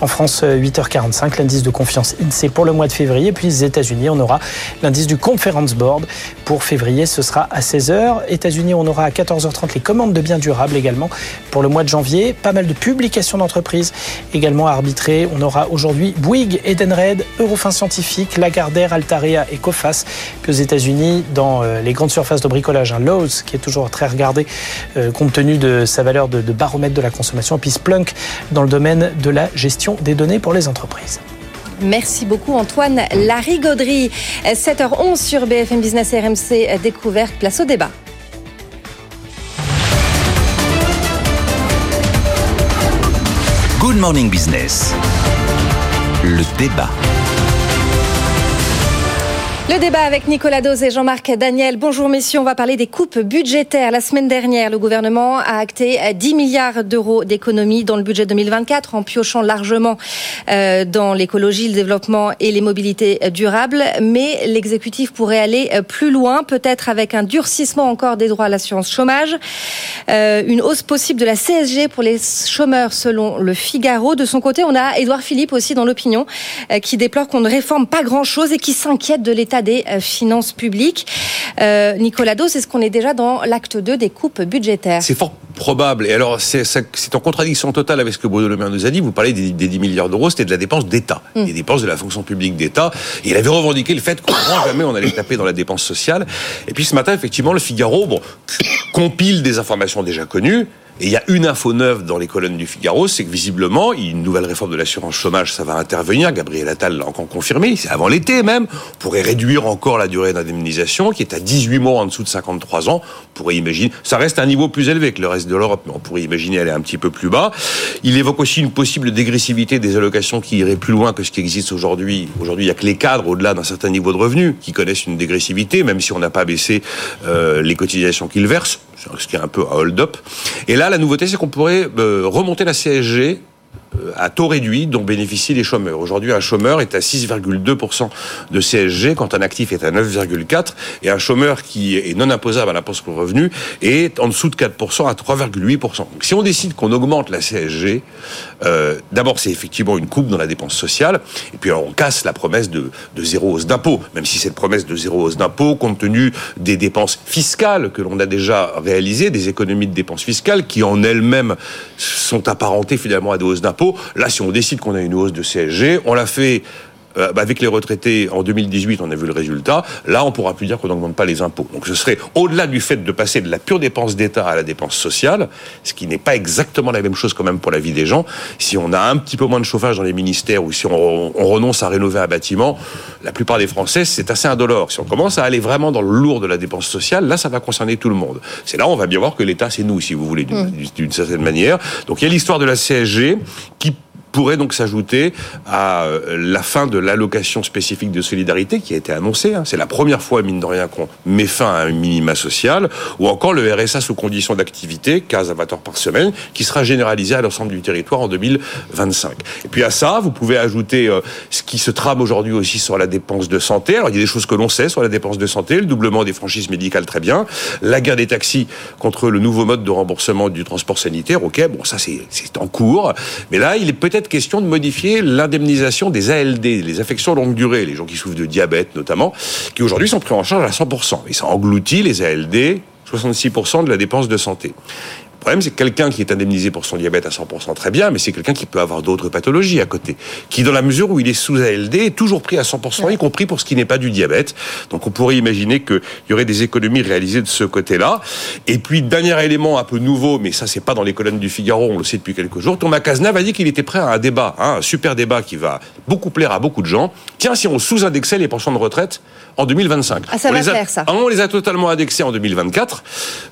En France, 8h45, euh, l'indice de confiance INSEE pour le mois de février. Puis les États-Unis, on aura l'indice du Conference Board pour février, ce sera à 16h. États-Unis, on aura à 14h30 les commandes de biens durables également pour le mois de janvier. Pas mal de publications d'entreprises également à arbitrer. On aura aujourd'hui Bouygues, Edenred, Eurofin Scientifique, Lagardère, Altaria et Cofas. Puis aux États-Unis, dans les grandes surfaces de bricolage, un Lowe's qui est toujours très regardé euh, compte tenu de sa valeur de, de, baromètre de la consommation, et puis Splunk dans le domaine de la gestion des données pour les entreprises. Merci beaucoup Antoine Larigauderie. 7h11 sur BFM Business RMC Découverte. Place au débat. Good Morning Business. Le débat. Le débat avec Nicolas Dose et Jean-Marc Daniel. Bonjour messieurs, on va parler des coupes budgétaires. La semaine dernière, le gouvernement a acté 10 milliards d'euros d'économies dans le budget 2024 en piochant largement euh, dans l'écologie, le développement et les mobilités durables. Mais l'exécutif pourrait aller plus loin, peut-être avec un durcissement encore des droits à l'assurance chômage, euh, une hausse possible de la CSG pour les chômeurs selon le Figaro. De son côté, on a Édouard Philippe aussi dans l'opinion euh, qui déplore qu'on ne réforme pas grand-chose et qui s'inquiète de l'état des euh, finances publiques. Euh, Nicolas Dos, est-ce qu'on est déjà dans l'acte 2 des coupes budgétaires C'est fort probable. Et alors, c'est en contradiction totale avec ce que Bruno Le Maire nous a dit. Vous parlez des, des 10 milliards d'euros, c'était de la dépense d'État, mm. des dépenses de la fonction publique d'État. Il avait revendiqué le fait grand jamais on allait taper dans la dépense sociale. Et puis ce matin, effectivement, le Figaro bon, compile des informations déjà connues. Et il y a une info neuve dans les colonnes du Figaro, c'est que visiblement, une nouvelle réforme de l'assurance chômage, ça va intervenir. Gabriel Attal l'a encore confirmé, c'est avant l'été même. On pourrait réduire encore la durée d'indemnisation, qui est à 18 mois en dessous de 53 ans. On pourrait imaginer, ça reste un niveau plus élevé que le reste de l'Europe, mais on pourrait imaginer aller un petit peu plus bas. Il évoque aussi une possible dégressivité des allocations qui irait plus loin que ce qui existe aujourd'hui. Aujourd'hui, il n'y a que les cadres, au-delà d'un certain niveau de revenus, qui connaissent une dégressivité, même si on n'a pas baissé euh, les cotisations qu'ils versent ce qui est un peu un hold-up. Et là, la nouveauté, c'est qu'on pourrait euh, remonter la CSG à taux réduit dont bénéficient les chômeurs. Aujourd'hui, un chômeur est à 6,2% de CSG quand un actif est à 9,4% et un chômeur qui est non imposable à l'impôt sur le revenu est en dessous de 4% à 3,8%. Donc si on décide qu'on augmente la CSG, euh, d'abord c'est effectivement une coupe dans la dépense sociale et puis on casse la promesse de, de zéro hausse d'impôt, même si cette promesse de zéro hausse d'impôt, compte tenu des dépenses fiscales que l'on a déjà réalisées, des économies de dépenses fiscales qui en elles-mêmes sont apparentées finalement à des hausses Là, si on décide qu'on a une hausse de CSG, on l'a fait euh, bah, avec les retraités en 2018, on a vu le résultat. Là, on pourra plus dire qu'on n'augmente pas les impôts. Donc, ce serait au-delà du fait de passer de la pure dépense d'État à la dépense sociale, ce qui n'est pas exactement la même chose quand même pour la vie des gens. Si on a un petit peu moins de chauffage dans les ministères ou si on, on renonce à rénover un bâtiment, la plupart des Français, c'est assez indolore. Si on commence à aller vraiment dans le lourd de la dépense sociale, là, ça va concerner tout le monde. C'est là on va bien voir que l'État, c'est nous, si vous voulez, d'une mmh. certaine manière. Donc, il y a l'histoire de la CSG qui pourrait donc s'ajouter à euh, la fin de l'allocation spécifique de solidarité qui a été annoncée. Hein. C'est la première fois, mine de rien, qu'on met fin à un minima social, ou encore le RSA sous condition d'activité, 15 avatars par semaine, qui sera généralisé à l'ensemble du territoire en 2025. Et puis à ça, vous pouvez ajouter euh, ce qui se trame aujourd'hui aussi sur la dépense de santé. Alors il y a des choses que l'on sait sur la dépense de santé, le doublement des franchises médicales, très bien, la guerre des taxis contre le nouveau mode de remboursement du transport sanitaire, ok, bon ça c'est en cours, mais là il est peut-être question de modifier l'indemnisation des ALD, les affections longue durée, les gens qui souffrent de diabète notamment, qui aujourd'hui sont pris en charge à 100%. Et ça engloutit les ALD, 66% de la dépense de santé. Le problème, c'est que quelqu'un qui est indemnisé pour son diabète à 100%, très bien, mais c'est quelqu'un qui peut avoir d'autres pathologies à côté, qui, dans la mesure où il est sous ALD, est toujours pris à 100%, y compris pour ce qui n'est pas du diabète. Donc, on pourrait imaginer qu'il y aurait des économies réalisées de ce côté-là. Et puis, dernier élément un peu nouveau, mais ça, c'est pas dans les colonnes du Figaro, on le sait depuis quelques jours. Thomas Cazenave a dit qu'il était prêt à un débat, hein, un super débat qui va beaucoup plaire à beaucoup de gens. Tiens, si on sous-indexait les pensions de retraite en 2025. Ah, ça on va les a, faire, ça. On les a totalement indexés en 2024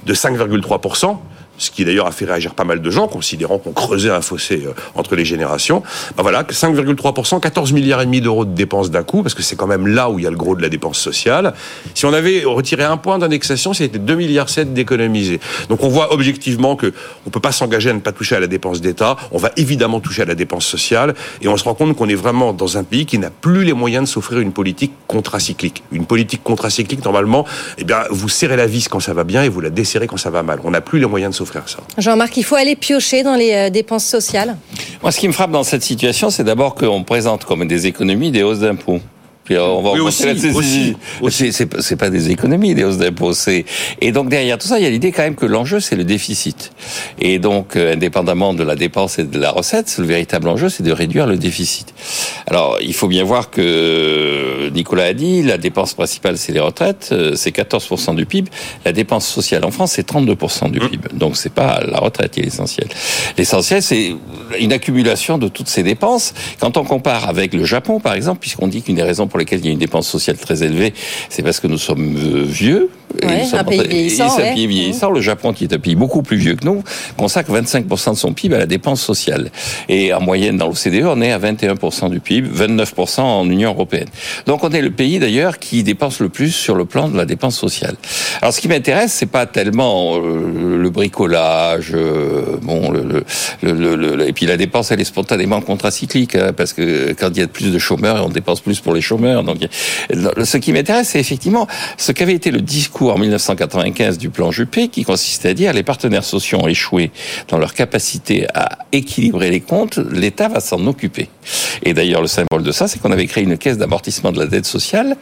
de 5,3% ce qui d'ailleurs a fait réagir pas mal de gens, considérant qu'on creusait un fossé euh, entre les générations. Ben voilà, 5,3%, 14 milliards et demi d'euros de dépenses d'un coup, parce que c'est quand même là où il y a le gros de la dépense sociale. Si on avait retiré un point d'indexation, c'était 2 milliards 7 d'économiser. Donc on voit objectivement que on peut pas s'engager à ne pas toucher à la dépense d'État. On va évidemment toucher à la dépense sociale, et on se rend compte qu'on est vraiment dans un pays qui n'a plus les moyens de s'offrir une politique contracyclique. Une politique contracyclique, normalement, eh bien, vous serrez la vis quand ça va bien et vous la desserrez quand ça va mal. On n'a plus les moyens de s'offrir Jean-Marc, il faut aller piocher dans les euh, dépenses sociales Moi, ce qui me frappe dans cette situation, c'est d'abord qu'on présente comme des économies des hausses d'impôts. Puis on va aussi, aussi, aussi. C'est pas des économies, des hausses d'impôts. Et donc derrière tout ça, il y a l'idée quand même que l'enjeu c'est le déficit. Et donc euh, indépendamment de la dépense et de la recette, le véritable enjeu c'est de réduire le déficit. Alors il faut bien voir que Nicolas a dit, la dépense principale c'est les retraites, euh, c'est 14% du PIB. La dépense sociale en France c'est 32% du PIB. Donc c'est pas la retraite qui est l'essentiel. L'essentiel c'est une accumulation de toutes ces dépenses. Quand on compare avec le Japon par exemple, puisqu'on dit qu'une des raisons pour pour lesquels il y a une dépense sociale très élevée, c'est parce que nous sommes euh, vieux. Ouais, un pays vieillissant. Et un pays vieillissant. Le Japon, qui est un pays beaucoup plus vieux que nous, consacre 25% de son PIB à la dépense sociale. Et en moyenne, dans l'OCDE, on est à 21% du PIB, 29% en Union européenne. Donc on est le pays d'ailleurs qui dépense le plus sur le plan de la dépense sociale. Alors ce qui m'intéresse, c'est pas tellement euh, le bricolage, euh, bon, le, le, le, et puis la dépense, elle est spontanément contracyclique, hein, parce que quand il y a plus de chômeurs, on dépense plus pour les chômeurs donc, ce qui m'intéresse, c'est effectivement ce qu'avait été le discours en 1995 du plan Juppé, qui consistait à dire les partenaires sociaux ont échoué dans leur capacité à équilibrer les comptes, l'État va s'en occuper. Et d'ailleurs, le symbole de ça, c'est qu'on avait créé une caisse d'amortissement de la dette sociale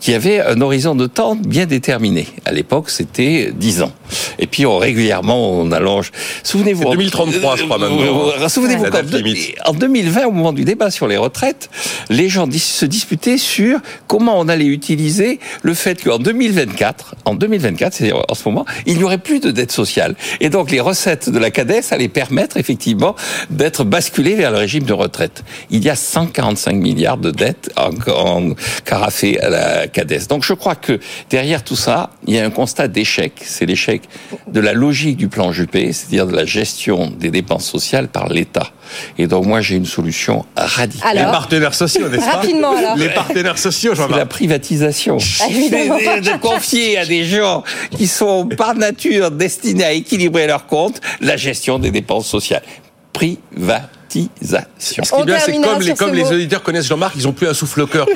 qui avait un horizon de temps bien déterminé. À l'époque, c'était 10 ans. Et puis, on, régulièrement, on allonge. Souvenez-vous. 2033, je crois, maintenant. Euh, souvenez-vous, en 2020, au moment du débat sur les retraites, les gens se disputaient sur comment on allait utiliser le fait qu'en 2024, en 2024, c'est-à-dire en ce moment, il n'y aurait plus de dette sociale. Et donc les recettes de la CADES allaient permettre effectivement d'être basculées vers le régime de retraite. il y a 145 milliards de dettes en, en carafé à la CADES. Donc je crois que derrière tout ça, il y a un constat d'échec. C'est l'échec de la logique du plan Juppé, c'est-à-dire de la gestion des dépenses sociales par l'État. Et donc moi j'ai une solution radicale. les partenaires sociaux, n'est-ce pas? Rapidement, alors. Les partenaires sociaux, C'est Jean-Marc. la privatisation. Évidemment. C'est de confier à des gens qui sont par nature destinés à équilibrer leurs comptes la gestion des dépenses sociales. Privatisation. Ce qui est bien, c'est comme, les, comme les auditeurs connaissent Jean-Marc, ils ont plus un souffle au cœur.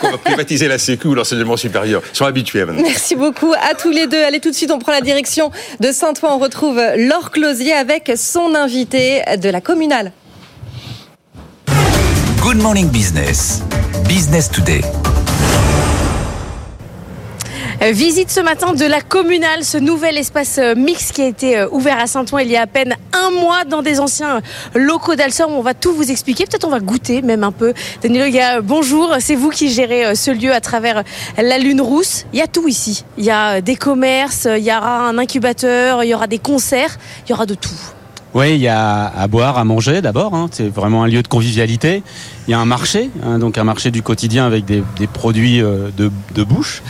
Qu'on va privatiser la Sécu ou l'enseignement supérieur. Ils sont habitués maintenant. Merci beaucoup à tous les deux. Allez tout de suite, on prend la direction de Saint-Ouen. On retrouve Laure Closier avec son invité de la communale. Good Morning Business. Business Today. Euh, Visite ce matin de la communale, ce nouvel espace euh, mix qui a été euh, ouvert à Saint-Ouen il y a à peine un mois dans des anciens locaux d'Alstom. On va tout vous expliquer, peut-être on va goûter même un peu. Lega, bonjour, c'est vous qui gérez ce lieu à travers la Lune Rousse. Il y a tout ici. Il y a des commerces, il y aura un incubateur, il y aura des concerts, il y aura de tout. Oui, il y a à boire, à manger d'abord. hein. C'est vraiment un lieu de convivialité. Il y a un marché, hein, donc un marché du quotidien avec des, produits de bouche,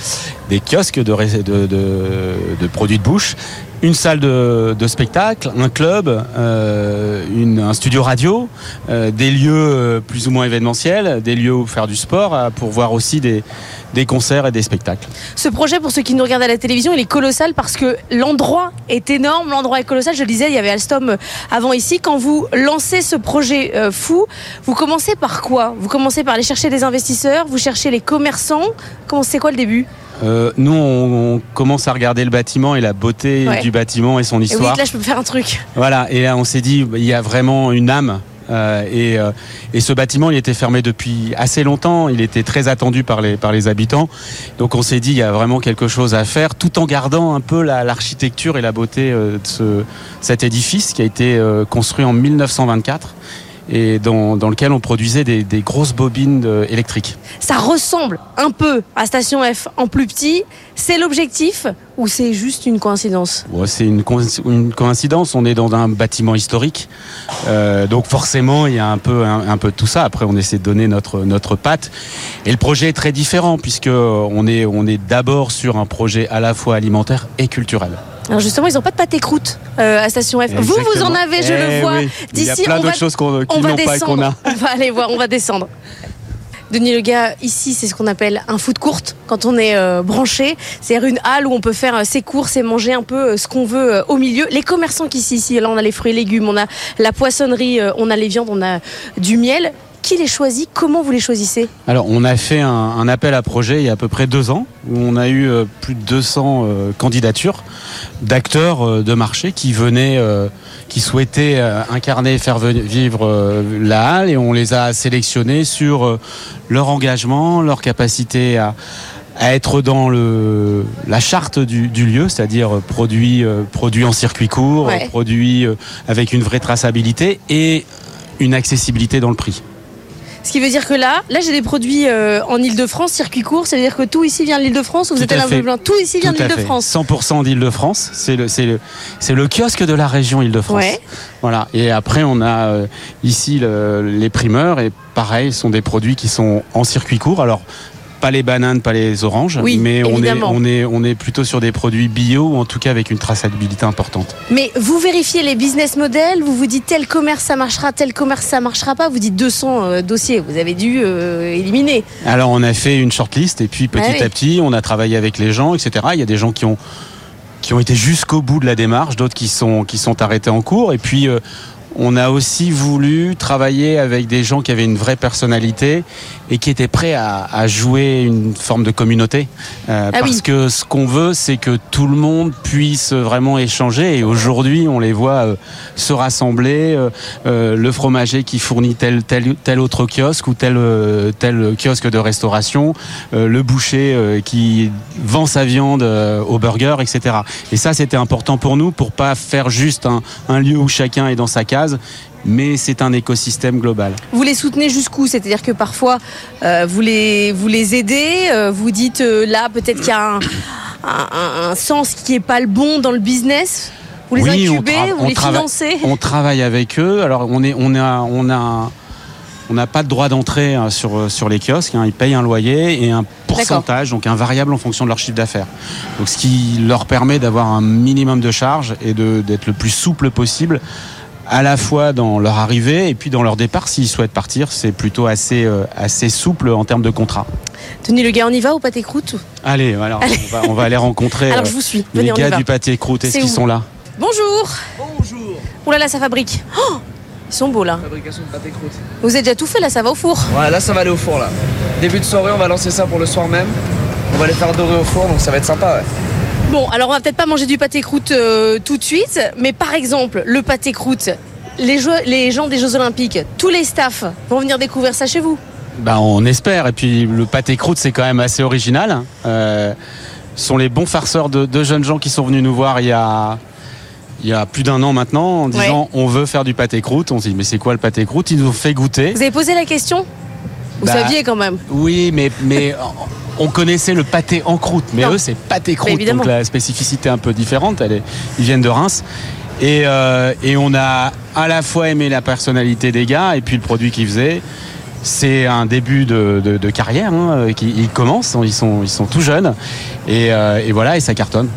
des kiosques de, produits de bouche, une salle de, spectacle, un club, euh, un studio radio, euh, des lieux euh, plus ou moins événementiels, des lieux où faire du sport, pour voir aussi des, concerts et des spectacles. Ce projet, pour ceux qui nous regardent à la télévision, il est colossal parce que l'endroit est énorme, l'endroit est colossal. Je le disais, il y avait Alstom avant ici. Quand vous lancez ce projet fou, vous commencez par quoi? Vous commencez par aller chercher des investisseurs, vous cherchez les commerçants. C'est quoi le début? Euh, nous, on, on commence à regarder le bâtiment et la beauté Ouais. du bâtiment et son Et histoire. dites là, je peux faire un truc. Voilà, et là on s'est dit, il y a vraiment une âme. euh, et, euh, et ce bâtiment, il était fermé depuis assez longtemps. Il était très attendu par les, par les habitants. Donc on s'est dit, il y a vraiment quelque chose à faire, tout en gardant un peu la- l'architecture et la beauté euh, de ce, cet édifice qui a été euh, construit en 1924 et dans, dans lequel on produisait des, des grosses bobines euh, électriques. Ça ressemble un peu à Station F en plus petit. C'est l'objectif ou c'est juste une coïncidence? C'est une, coïnc- une coïncidence. On est dans un bâtiment historique, Euh, donc forcément il y a un peu un, un peu de tout ça. Après, on essaie de donner notre notre patte. Et le projet est très différent puisque on est on est d'abord sur un projet à la fois alimentaire et culturel. Alors justement, ils n'ont pas de pâté croûte euh, à Station F. Vous, vous en avez, je Eh le vois. oui. Il y a D'ici, plein on va, d'autres choses qu'on- on qu'ils va n'ont pas et qu'on a. On va aller voir, on va descendre. Denis Le Gars, ici, c'est ce qu'on appelle un food court quand on est euh, branché. C'est-à-dire une halle où on peut faire euh, ses courses et manger un peu ce qu'on veut euh, au milieu. Les commerçants qui ici, ici, là, on a les fruits et légumes, on a la poissonnerie, euh, on a les viandes, on a du miel. Qui les choisit? Comment vous les choisissez? Alors, on a fait un, un appel à projet il y a à peu près deux ans, où on a eu euh, plus de 200 euh, candidatures d'acteurs euh, de marché qui venaient, qui souhaitaient incarner et faire vivre la halle, et on les a sélectionnés sur leur engagement, leur capacité à à être dans le, la charte du, du lieu, c'est-à-dire produit, euh, produit en circuit court, Ouais. produit avec une vraie traçabilité et une accessibilité dans le prix. Ce qui veut dire que là, là j'ai des produits euh, en Ile-de-France, circuit court, c'est-à-dire que tout ici vient de l'Ile-de-France ou vous Tout êtes à fait. loin Tout ici vient de Tout l'Ile-de-France. 100% d'Île-de-France. C'est le, c'est le, c'est le kiosque de la région Île-de-France. Ouais. Voilà. Et après, on a euh, ici le- les primeurs et pareil, ce sont des produits qui sont en circuit court. Alors, pas les bananes, pas les oranges, Oui, mais on est, évidemment. on, est, on est plutôt sur des produits bio ou en tout cas avec une traçabilité importante. Mais vous vérifiez les business models, vous vous dites tel commerce ça marchera, tel commerce ça marchera pas, vous dites 200 euh, dossiers, vous avez dû euh, éliminer. Alors on a fait une shortlist et puis petit Ah oui. à petit on a travaillé avec les gens, etc. Il y a des gens qui ont qui ont été jusqu'au bout de la démarche, d'autres qui sont qui sont arrêtés en cours et puis euh, on a aussi voulu travailler avec des gens qui avaient une vraie personnalité et qui étaient prêts à, à jouer une forme de communauté. Euh, Ah parce oui. que ce qu'on veut, c'est que tout le monde puisse vraiment échanger. Et aujourd'hui, on les voit euh, se rassembler. euh, le fromager qui fournit tel, tel, tel autre kiosque ou tel, tel kiosque de restauration. euh, le boucher qui vend sa viande au burger, etc. Et ça, c'était important pour nous pour pas faire juste un, un lieu où chacun est dans sa Mais c'est un écosystème global. Vous les soutenez jusqu'où? C'est-à-dire que parfois euh, vous, les, vous les aidez, euh, vous dites euh, là peut-être qu'il y a un, un- un- un sens qui est pas le bon dans le business? Vous les Oui, on incubez, tra- vous on les financez? On travaille avec eux. Alors on est, on a, on a On n'a pas de droit d'entrée hein, sur, sur les kiosques. Hein. Ils payent un loyer et un pourcentage, donc un variable en fonction de leur chiffre d'affaires. Donc ce qui leur permet d'avoir un minimum de charges et d'être le plus souple possible à la fois dans leur arrivée et puis dans leur départ s'ils souhaitent partir. C'est plutôt assez, euh, assez souple en termes de contrat. Tony Le Gars, on y va au pâté croûte Allez, alors, On, va, on, va, aller rencontrer alors, je vous suis. les gars du pâté croûte. Est-ce qu'ils sont là? Bonjour Bonjour Oh là là, ça fabrique oh ils sont beaux là. Fabrication de pâté croûte. Vous avez déjà tout fait là, ça va au four Ouais, là ça va aller au four là. Début de soirée, on va lancer ça pour le soir même. On va les faire dorer au four, donc ça va être sympa. Ouais. Bon, alors on va peut-être pas manger du pâté croûte euh, tout de suite, mais par exemple, le pâté croûte, les, les gens des Jeux Olympiques, tous les staffs vont venir découvrir ça chez vous bah, On espère. Et puis le pâté croûte, c'est quand même assez original. Euh, ce sont les bons farceurs de, de, jeunes gens qui sont venus nous voir il y a, il y a plus d'un an maintenant en disant on veut faire du pâté croûte. On s'est dit mais c'est quoi le pâté croûte? Ils nous ont fait goûter. Vous avez posé la question? Vous Bah, saviez quand même Oui, mais, mais on connaissait le pâté en croûte. Mais Non. eux, c'est pâté croûte. donc la spécificité est un peu différente. Elle est- ils viennent de Reims. Et, euh, et on a à la fois aimé la personnalité des gars et puis le produit qu'ils faisaient. C'est un début de, de- de carrière. Hein, qui, ils commencent, ils sont, ils sont tout jeunes. Et, euh, et voilà, et ça cartonne.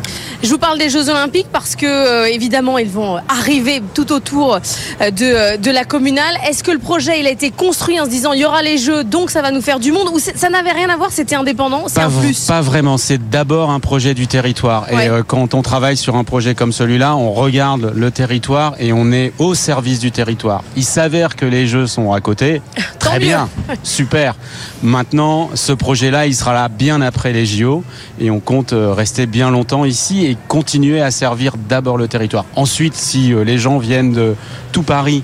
Je vous parle des Jeux Olympiques parce que euh, évidemment ils vont arriver tout autour euh, de, de la communale. Est-ce que le projet il a été construit en se disant il y aura les Jeux donc ça va nous faire du monde ou ça n'avait rien à voir c'était indépendant c'est Pas, un plus? pas vraiment, c'est d'abord un projet du territoire. Ouais. Et euh, quand on travaille sur un projet comme celui-là, on regarde le territoire et on est au service du territoire. Il s'avère que les jeux sont à côté. Très mieux. Super. Maintenant, ce projet-là, il sera là bien après les JO et on compte euh, rester bien longtemps ici et continuer à servir d'abord le territoire. Ensuite, si euh, les gens viennent de tout Paris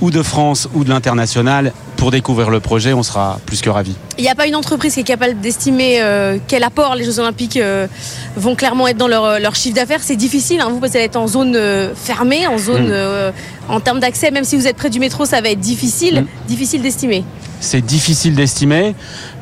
ou de France ou de l'international pour découvrir le projet, on sera plus que ravis. Il n'y a pas une entreprise qui est capable d'estimer euh, quel apport les Jeux Olympiques euh, vont clairement être dans leur, euh, leur chiffre d'affaires. C'est difficile, hein, vous, parce que ça va être en zone euh, fermée, en zone Mm. en termes d'accès. Même si vous êtes près du métro, ça va être difficile, difficile d'estimer. c'est difficile d'estimer.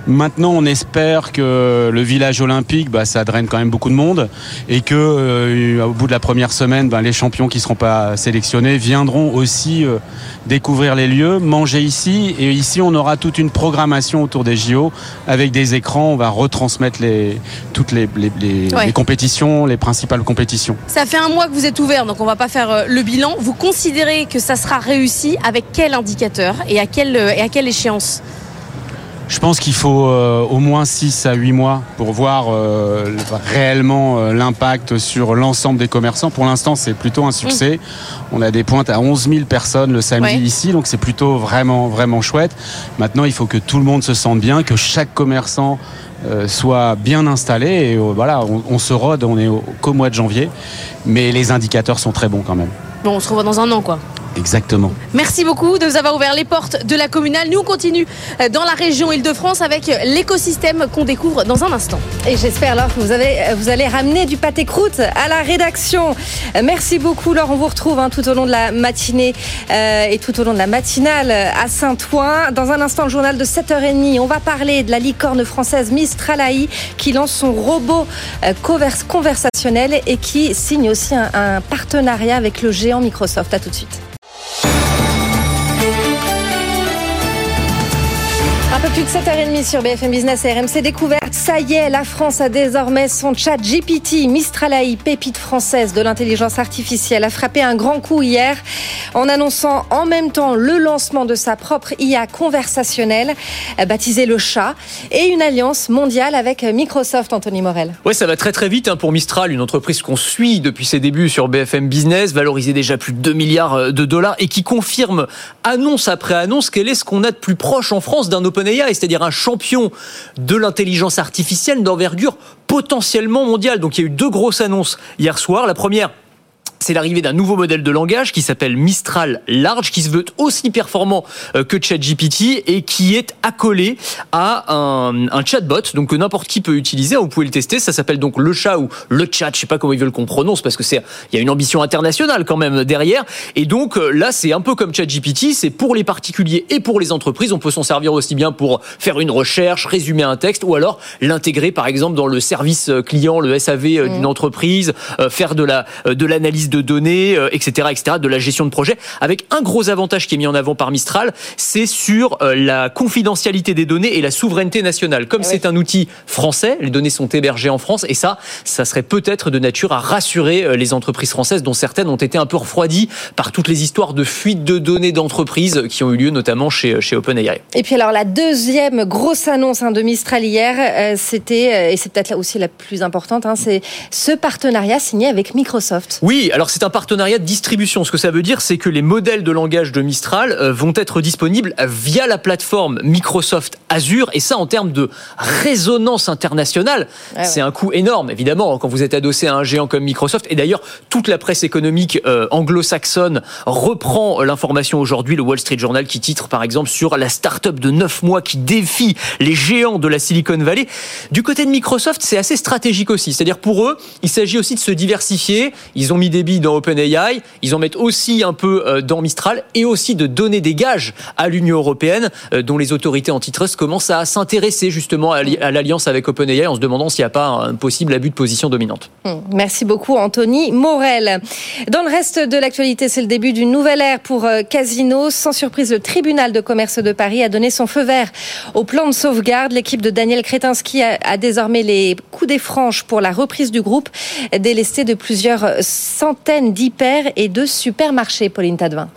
Maintenant, on espère que le village olympique, bah, ça draine quand même beaucoup de monde et que euh, au bout de la première semaine, bah, les champions qui seront pas sélectionnés viendront aussi euh, découvrir les lieux, manger ici. Et ici, on aura toute une programmation autour des JO avec des écrans. On va retransmettre les, toutes les, les- les- Ouais. les compétitions, les principales compétitions. Ça fait un mois que vous êtes ouvert, donc on va pas faire euh, le bilan. Vous considérez que ça sera réussi avec quel indicateur et à quelle, et à quelle échéance? Je pense qu'il faut euh, au moins 6 à 8 mois pour voir euh, réellement euh, l'impact sur l'ensemble des commerçants. Pour l'instant, c'est plutôt un succès. On a des pointes à 11 000 personnes le samedi Ouais. ici, donc c'est plutôt vraiment, vraiment chouette. Maintenant, il faut que tout le monde se sente bien, que chaque commerçant euh, soit bien installé. Et euh, voilà, on, on se rôde, on est au- qu'au mois de janvier, mais les indicateurs sont très bons quand même. Bon, on se revoit dans un an, quoi. Exactement. Merci beaucoup de nous avoir ouvert les portes de la communale. Nous, on continue euh, dans la région Île-de-France avec l'écosystème qu'on découvre dans un instant. Et j'espère, Laure, que vous, avez, vous allez ramener du pâté croûte à la rédaction. Euh, Merci beaucoup, Laure. On vous retrouve hein, tout au long de la matinée euh, et tout au long de la matinale euh, à Saint-Ouen. Dans un instant, le journal de 7h30, on va parler de la licorne française Mistralaï qui lance son robot euh, convers- conversationnel et qui signe aussi un, un partenariat avec le géant Microsoft. À tout de suite. Thank you. Un peu plus de 7h30 sur BFM Business et RMC Découverte. Ça y est, la France a désormais son chat GPT. Mistralaï, pépite française de l'intelligence artificielle, a frappé un grand coup hier en annonçant en même temps le lancement de sa propre IA conversationnelle, euh, baptisée le chat, et une alliance mondiale avec Microsoft, Anthony Morel. Ouais, ça va très très vite hein, pour Mistral, une entreprise qu'on suit depuis ses débuts sur BFM Business, valorisée déjà plus de 2 milliards de dollars et qui confirme annonce après annonce qu'elle est ce qu'on a de plus proche en France d'un C'est-à-dire un champion de l'intelligence artificielle d'envergure potentiellement mondiale. Donc il y a eu deux grosses annonces hier soir. La première, c'est l'arrivée d'un nouveau modèle de langage qui s'appelle Mistral Large, qui se veut aussi performant euh, que ChatGPT et qui est accolé à un, un chatbot, donc que n'importe qui peut utiliser. Vous pouvez le tester. Ça s'appelle donc le chat ou le chat. Je sais pas comment ils veulent qu'on prononce parce que c'est il y a une ambition internationale quand même derrière. Et donc euh, là, c'est un peu comme ChatGPT. C'est pour les particuliers et pour les entreprises. On peut s'en servir aussi bien pour faire une recherche, résumer un texte ou alors l'intégrer par exemple dans le service client, le SAV euh, d'une entreprise, euh, faire de la euh, de l'analyse de de données, etc., etc., de la gestion de projet, avec un gros avantage qui est mis en avant par Mistral, c'est sur la confidentialité des données et la souveraineté nationale. Comme ah c'est un outil français, les données sont hébergées en France, et ça, ça serait peut-être de nature à rassurer les entreprises françaises, dont certaines ont été un peu refroidies par toutes les histoires de fuite de données d'entreprises qui ont eu lieu notamment chez, chez OpenAI. Et puis alors la deuxième grosse annonce hein, de Mistral hier, euh, c'était, euh, et c'est peut-être là aussi la plus importante, hein, c'est ce partenariat signé avec Microsoft. Oui, alors c'est un partenariat de distribution. Ce que ça veut dire, c'est que les modèles de langage de Mistral euh, vont être disponibles via la plateforme Microsoft Azure, et ça en termes de résonance internationale, c'est un coût énorme, évidemment, quand vous êtes adossé à un géant comme Microsoft. Et d'ailleurs, toute la presse économique anglo-saxonne reprend l'information aujourd'hui, le Wall Street Journal qui titre par exemple sur la start-up de 9 mois qui défie les géants de la Silicon Valley. Du côté de Microsoft, c'est assez stratégique aussi. C'est-à-dire pour eux, il s'agit aussi de se diversifier. Ils ont mis des dans OpenAI, ils en mettent aussi un peu euh, dans Mistral et aussi de donner des gages à l'Union européenne euh, dont les autorités antitrust commencent à s'intéresser justement à l'alliance avec OpenAI en se demandant s'il n'y a pas un possible abus de position dominante. Hmm. Merci beaucoup Anthony Morel. Dans le reste de l'actualité, c'est le début d'une nouvelle ère pour euh, Casino. Sans surprise, le tribunal de commerce de Paris a donné son feu vert au plan de sauvegarde. L'équipe de Daniel Kretinsky a, désormais les coups des franches pour la reprise du groupe, délesté de plusieurs centaines d'hyper et de supermarchés. Pauline Tadevin.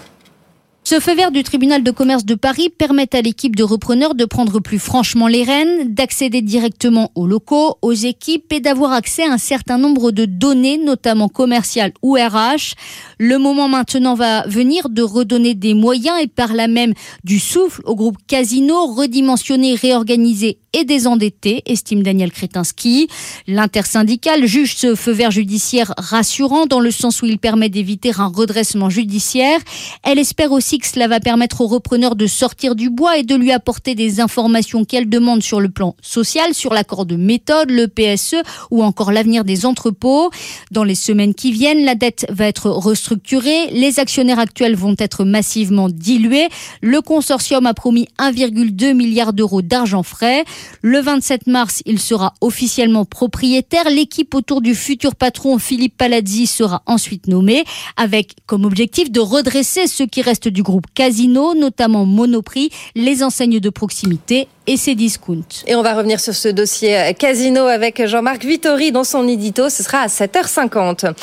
Ce feu vert du tribunal de commerce de Paris permet à l'équipe de repreneurs de prendre plus franchement les rênes, d'accéder directement aux locaux, aux équipes et d'avoir accès à un certain nombre de données, notamment commerciales ou RH. Le moment maintenant va venir de redonner des moyens et par là même du souffle au groupe Casino, redimensionné, réorganisé et désendetté, estime Daniel Kretinsky. L'intersyndicale juge ce feu vert judiciaire rassurant dans le sens où il permet d'éviter un redressement judiciaire. Elle espère aussi cela va permettre au repreneur de sortir du bois et de lui apporter des informations qu'elle demande sur le plan social, sur l'accord de méthode, le PSE ou encore l'avenir des entrepôts. Dans les semaines qui viennent, la dette va être restructurée, les actionnaires actuels vont être massivement dilués. Le consortium a promis 1,2 milliard d'euros d'argent frais. Le 27 mars, il sera officiellement propriétaire. L'équipe autour du futur patron Philippe Palazzi sera ensuite nommée avec comme objectif de redresser ce qui reste du groupe Casino, notamment Monoprix, les enseignes de proximité et ses discounts. Et on va revenir sur ce dossier Casino avec Jean-Marc Vittori dans son édito. Ce sera à 7h50.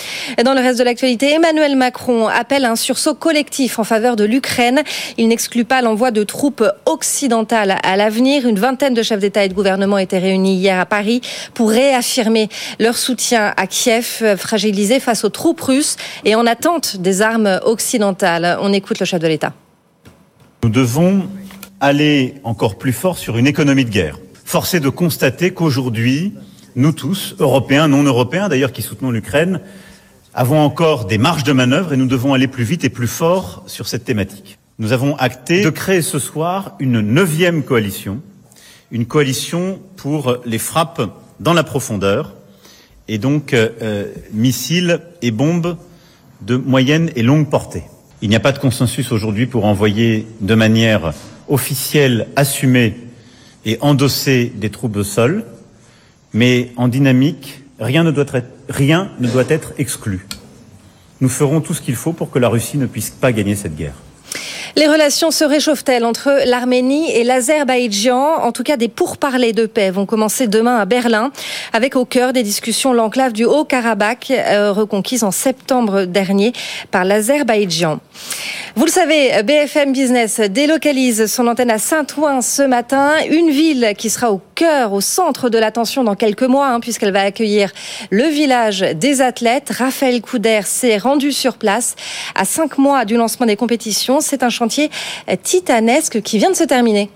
Dans le reste de l'actualité, Emmanuel Macron appelle un sursaut collectif en faveur de l'Ukraine. Il n'exclut pas l'envoi de troupes occidentales à l'avenir. Une vingtaine de chefs d'État et de gouvernement étaient réunis hier à Paris pour réaffirmer leur soutien à Kiev, fragilisé face aux troupes russes et en attente des armes occidentales. On écoute le chef de Nous devons aller encore plus fort sur une économie de guerre. Force est de constater qu'aujourd'hui, nous tous, Européens, non Européens d'ailleurs, qui soutenons l'Ukraine, avons encore des marges de manœuvre et nous devons aller plus vite et plus fort sur cette thématique. Nous avons acté de créer ce soir une neuvième coalition, une coalition pour les frappes dans la profondeur et donc euh, missiles et bombes de moyenne et longue portée. Il n'y a pas de consensus aujourd'hui pour envoyer de manière officiel, assumé et endosser des troupes au sol, mais en dynamique, rien ne doit être, rien ne doit être exclu. Nous ferons tout ce qu'il faut pour que la Russie ne puisse pas gagner cette guerre. Les relations se réchauffent-elles entre l'Arménie et l'Azerbaïdjan? En tout cas, des pourparlers de paix vont commencer demain à Berlin, avec au cœur des discussions l'enclave du Haut-Karabakh, euh, reconquise en septembre dernier par l'Azerbaïdjan. Vous le savez, BFM Business délocalise son antenne à Saint-Ouen ce matin, une ville qui sera au cœur, au centre de l'attention dans quelques mois, hein, puisqu'elle va accueillir le village des athlètes. Raphaël Couder s'est rendu sur place à cinq mois du lancement des compétitions. C'est titanesque qui vient de se terminer.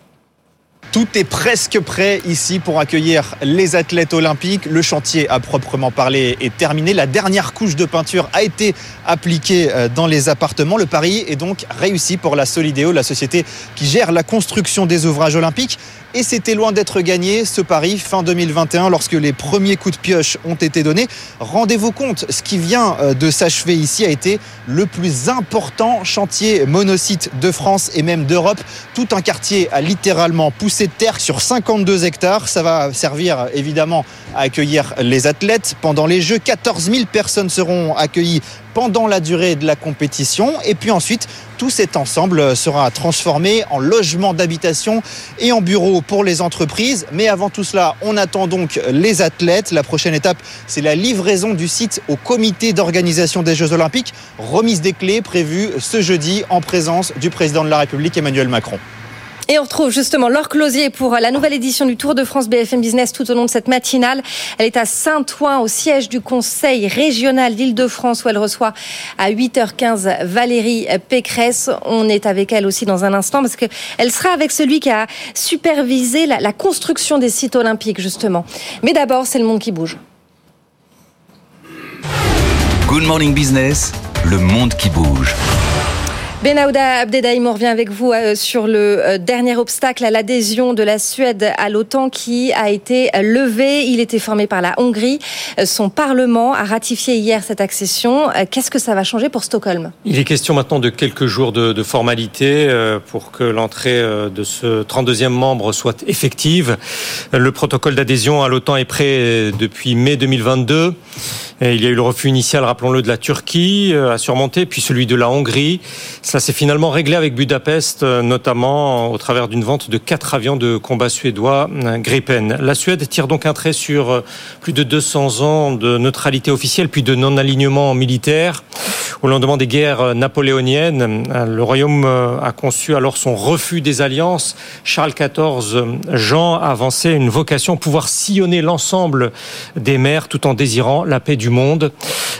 Tout est presque prêt ici pour accueillir les athlètes olympiques. Le chantier à proprement parler est terminé. La dernière couche de peinture a été appliquée euh, dans les appartements. Le pari est donc réussi pour la Solidéo, la société qui gère la construction des ouvrages olympiques. Et c'était loin d'être gagné ce pari fin 2021 lorsque les premiers coups de pioche ont été donnés. Rendez-vous compte, ce qui vient euh, de s'achever ici a été le plus important chantier monocyte de France et même d'Europe. Tout un quartier a littéralement poussé de terre sur 52 hectares. Ça va servir évidemment à accueillir les athlètes pendant les Jeux. 14 000 personnes seront accueillies pendant la durée de la compétition. Et puis ensuite, tout cet ensemble sera transformé en logement d'habitation et en bureau pour les entreprises. Mais avant tout cela, on attend donc les athlètes. La prochaine étape, c'est la livraison du site au comité d'organisation des Jeux Olympiques. Remise des clés prévue ce jeudi en présence du président de la République Emmanuel Macron. Et on retrouve justement Laure Closier pour la nouvelle édition du Tour de France BFM Business tout au long de cette matinale. Elle est à Saint-Ouen, au siège du Conseil régional d'Île-de-France, où elle reçoit à 8h15 Valérie Pécresse. On est avec elle aussi dans un instant, parce qu'elle sera avec celui qui a supervisé la, la construction des sites olympiques, justement. Mais d'abord, c'est le monde qui bouge. Good Morning Business, le monde qui bouge. Benahouda Abdedaïm, on revient avec vous euh, sur le euh, dernier obstacle à l'adhésion de la Suède à l'OTAN qui a été levé. Il était formé par la Hongrie. Euh, son Parlement a ratifié hier cette accession. Qu'est-ce que ça va changer pour Stockholm? Il est question maintenant de quelques jours de, de formalité pour que l'entrée de ce 32e membre soit effective. Le protocole d'adhésion à l'OTAN est prêt depuis mai 2022. Il y a eu le refus initial, rappelons-le, de la Turquie à surmonter, puis celui de la Hongrie. Ça s'est finalement réglé avec Budapest, euh, notamment au travers d'une vente de quatre avions de combat suédois euh, Gripen. La Suède tire donc un trait sur euh, plus de 200 ans de neutralité officielle, puis de non-alignement militaire. Au lendemain des guerres napoléoniennes, le Royaume a conçu alors son refus des alliances. Charles XIV Jean a avancé une vocation pouvoir sillonner l'ensemble des mers tout en désirant la paix du monde.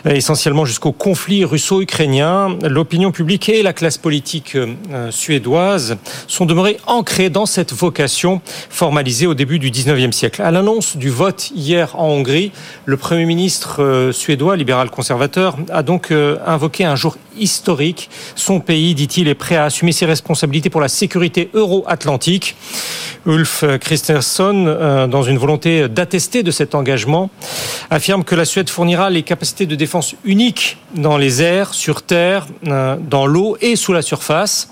Essentiellement jusqu'au conflit russo-ukrainien, l'opinion publique et la classe politique euh, suédoise sont demeurées ancrées dans cette vocation formalisée au début du 19e siècle. À l'annonce du vote hier en Hongrie, le Premier ministre euh, suédois, libéral-conservateur, a donc euh, invoqué un jour historique. Son pays, dit-il, est prêt à assumer ses responsabilités pour la sécurité euro-atlantique. Ulf euh, dans une volonté d'attester de cet engagement, affirme que la Suède fournira les capacités de défense uniques dans les airs, sur terre, euh, dans l'eau et sous la surface.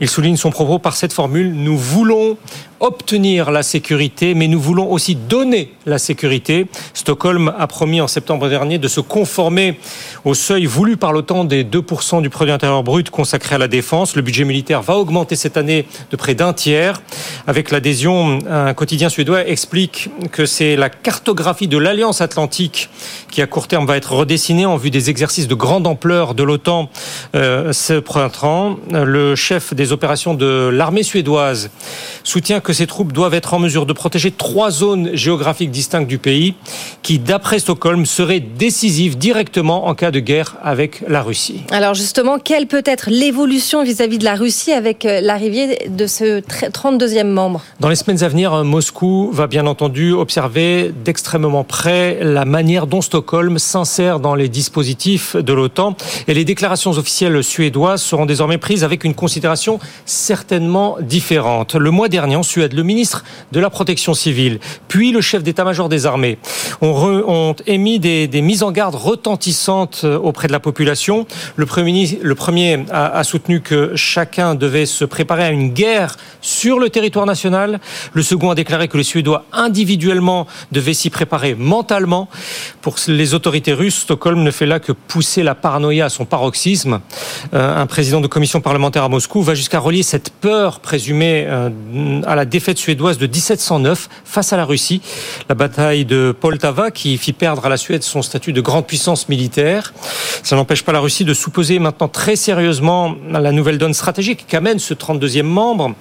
Il souligne son propos par cette formule, nous voulons obtenir la sécurité, mais nous voulons aussi donner la sécurité. Stockholm a promis en septembre dernier de se conformer au seuil voulu par l'OTAN des 2% du produit intérieur brut consacré à la défense. Le budget militaire va augmenter cette année de près d'un tiers. Avec l'adhésion, un quotidien suédois explique que c'est la cartographie de l'Alliance Atlantique qui à court terme va être redessinée en vue des exercices de grande ampleur de l'OTAN euh, ce printemps. Le chef des opérations de l'armée suédoise soutient que ces troupes doivent être en mesure de protéger trois zones géographiques distinctes du pays qui, d'après Stockholm, seraient décisives directement en cas de guerre avec la Russie. Alors justement, quelle peut être l'évolution vis-à-vis de la Russie avec euh, l'arrivée de ce 32e membre? Dans les semaines à venir, Moscou va bien entendu observer d'extrêmement près la manière dont Stockholm s'insère dans les dispositifs de l'OTAN et les déclarations officielles suédoises seront désormais prises avec une considération certainement différente. Le mois dernier, en Suède, le ministre de la Protection civile, puis le chef d'état-major des armées ont, re, émis des, mises en garde retentissantes euh, auprès de la population. Le premier, a, soutenu que chacun devait se préparer à une guerre sur le territoire national. Le second a déclaré que les Suédois individuellement devaient s'y préparer mentalement. Pour les autorités russes, Stockholm ne fait là que pousser la paranoïa à son paroxysme. Euh, un président de commission parlementaire à Moscou va jusqu'à relier cette peur présumée euh, à la défaite suédoise de 1709 face à la Russie, la bataille de Poltava qui fit perdre à la Suède son statut de grande puissance militaire. Ça n'empêche pas la Russie de s'opposer maintenant très sérieusement la nouvelle donne stratégique qu'amène ce 32e membre.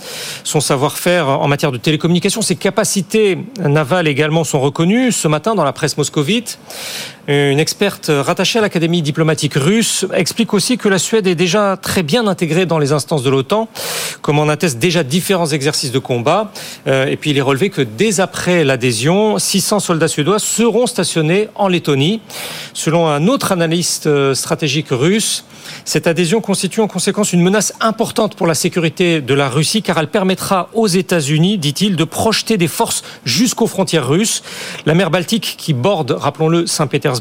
Son savoir-faire en matière de télécommunication, ses capacités navales également sont reconnues. Ce matin, dans la presse moscovite, une experte rattachée à l'Académie diplomatique russe explique aussi que la Suède est déjà très bien intégrée dans les instances de l'OTAN, comme en attestent déjà différents exercices de combat. Euh, et puis il est relevé que dès après l'adhésion, 600 soldats suédois seront stationnés en Lettonie. Selon un autre analyste euh, stratégique russe, cette adhésion constitue en conséquence une menace importante pour la sécurité de la Russie car elle permettra aux États-Unis, dit-il, de projeter des forces jusqu'aux frontières russes. La mer Baltique qui borde, rappelons-le, Saint-Pétersbourg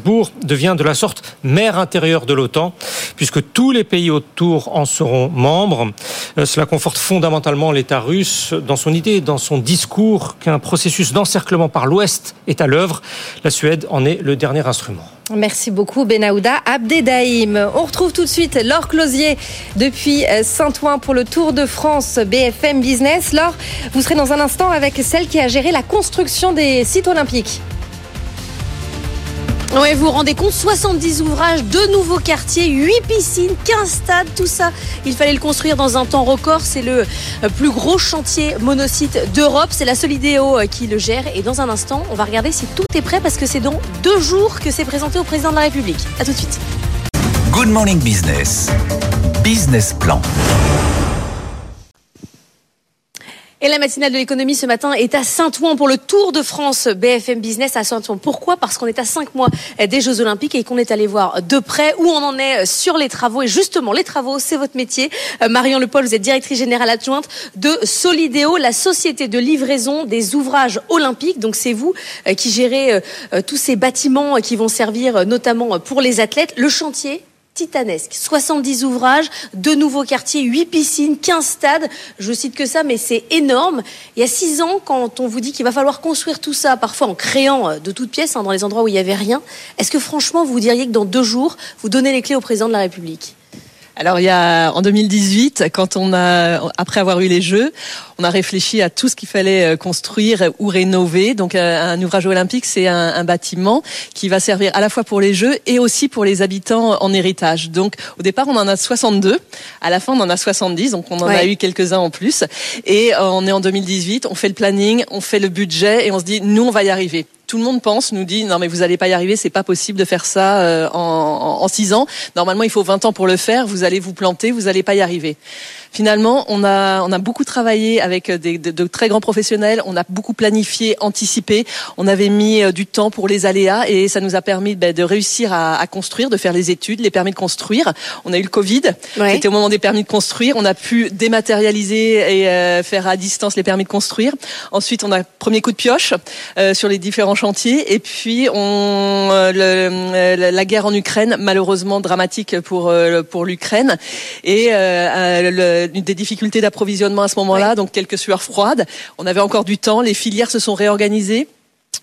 devient de la sorte mer intérieure de l'OTAN puisque tous les pays autour en seront membres. Euh, cela conforte fondamentalement l'État russe dans son idée, dans son discours qu'un processus d'encerclement par l'Ouest est à l'œuvre. La Suède en est le dernier instrument. Merci beaucoup Benahouda Abdedaïm. On retrouve tout de suite Laure Closier depuis euh, Saint-Ouen pour le Tour de France BFM Business. Laure, vous serez dans un instant avec celle qui a géré la construction des sites olympiques. Vous vous rendez compte 70 ouvrages, deux nouveaux quartiers, 8 piscines, 15 stades, tout ça. Il fallait le construire dans un temps record. C'est le euh, plus gros chantier monocyte d'Europe. C'est la Solidéo euh, qui le gère. Et dans un instant, on va regarder si tout est prêt parce que c'est dans deux jours que c'est présenté au président de la République. À tout de suite. Good Morning Business. Business Plan. Et la matinale de l'économie ce matin est à Saint-Ouen pour le Tour de France BFM Business à Saint-Ouen. Pourquoi? Parce qu'on est à cinq mois des Jeux Olympiques et qu'on est allé voir de près où on en est sur les travaux. Et justement, les travaux, c'est votre métier. Euh, Marion Lepol, vous êtes directrice générale adjointe de Solidéo, la société de livraison des ouvrages olympiques. Donc c'est vous euh, qui gérez euh, tous ces bâtiments qui vont servir notamment pour les athlètes. Le chantier, titanesque. 70 ouvrages, deux nouveaux quartiers, 8 piscines, 15 stades. Je cite que ça, mais c'est énorme. Il y a 6 ans, quand on vous dit qu'il va falloir construire tout ça, parfois en créant euh, de toutes pièces, hein, dans les endroits où il n'y avait rien, est-ce que franchement, vous diriez que dans deux jours, vous donnez les clés au président de la République? Alors il y a en 2018, quand on a après avoir eu les Jeux, on a réfléchi à tout ce qu'il fallait euh, construire ou rénover. Donc euh, un ouvrage olympique, c'est un, un, bâtiment qui va servir à la fois pour les Jeux et aussi pour les habitants en héritage. Donc au départ, on en a 62. À la fin, on en a 70. Donc on en ouais. a eu quelques-uns en plus. Et euh, on est en 2018. On fait le planning, on fait le budget et on se dit nous, on va y arriver tout le monde pense, nous dit non mais vous allez pas y arriver, c'est pas possible de faire ça euh, en, en, 6 ans. Normalement, il faut 20 ans pour le faire. Vous allez vous planter, vous allez pas y arriver. Finalement, on a on a beaucoup travaillé avec des, de, de, très grands professionnels. On a beaucoup planifié, anticipé. On avait mis euh, du temps pour les aléas et ça nous a permis ben, de réussir à, à, construire, de faire les études, les permis de construire. On a eu le Covid. Ouais. C'était au moment des permis de construire. On a pu dématérialiser et euh, faire à distance les permis de construire. Ensuite, on a premier coup de pioche euh, sur les différents chantiers. Et puis, on, euh, le, la guerre en Ukraine, malheureusement dramatique pour euh, pour l'Ukraine, et euh, des difficultés d'approvisionnement à ce moment-là, oui. donc quelques sueurs froides. On avait encore du temps. Les filières se sont réorganisées.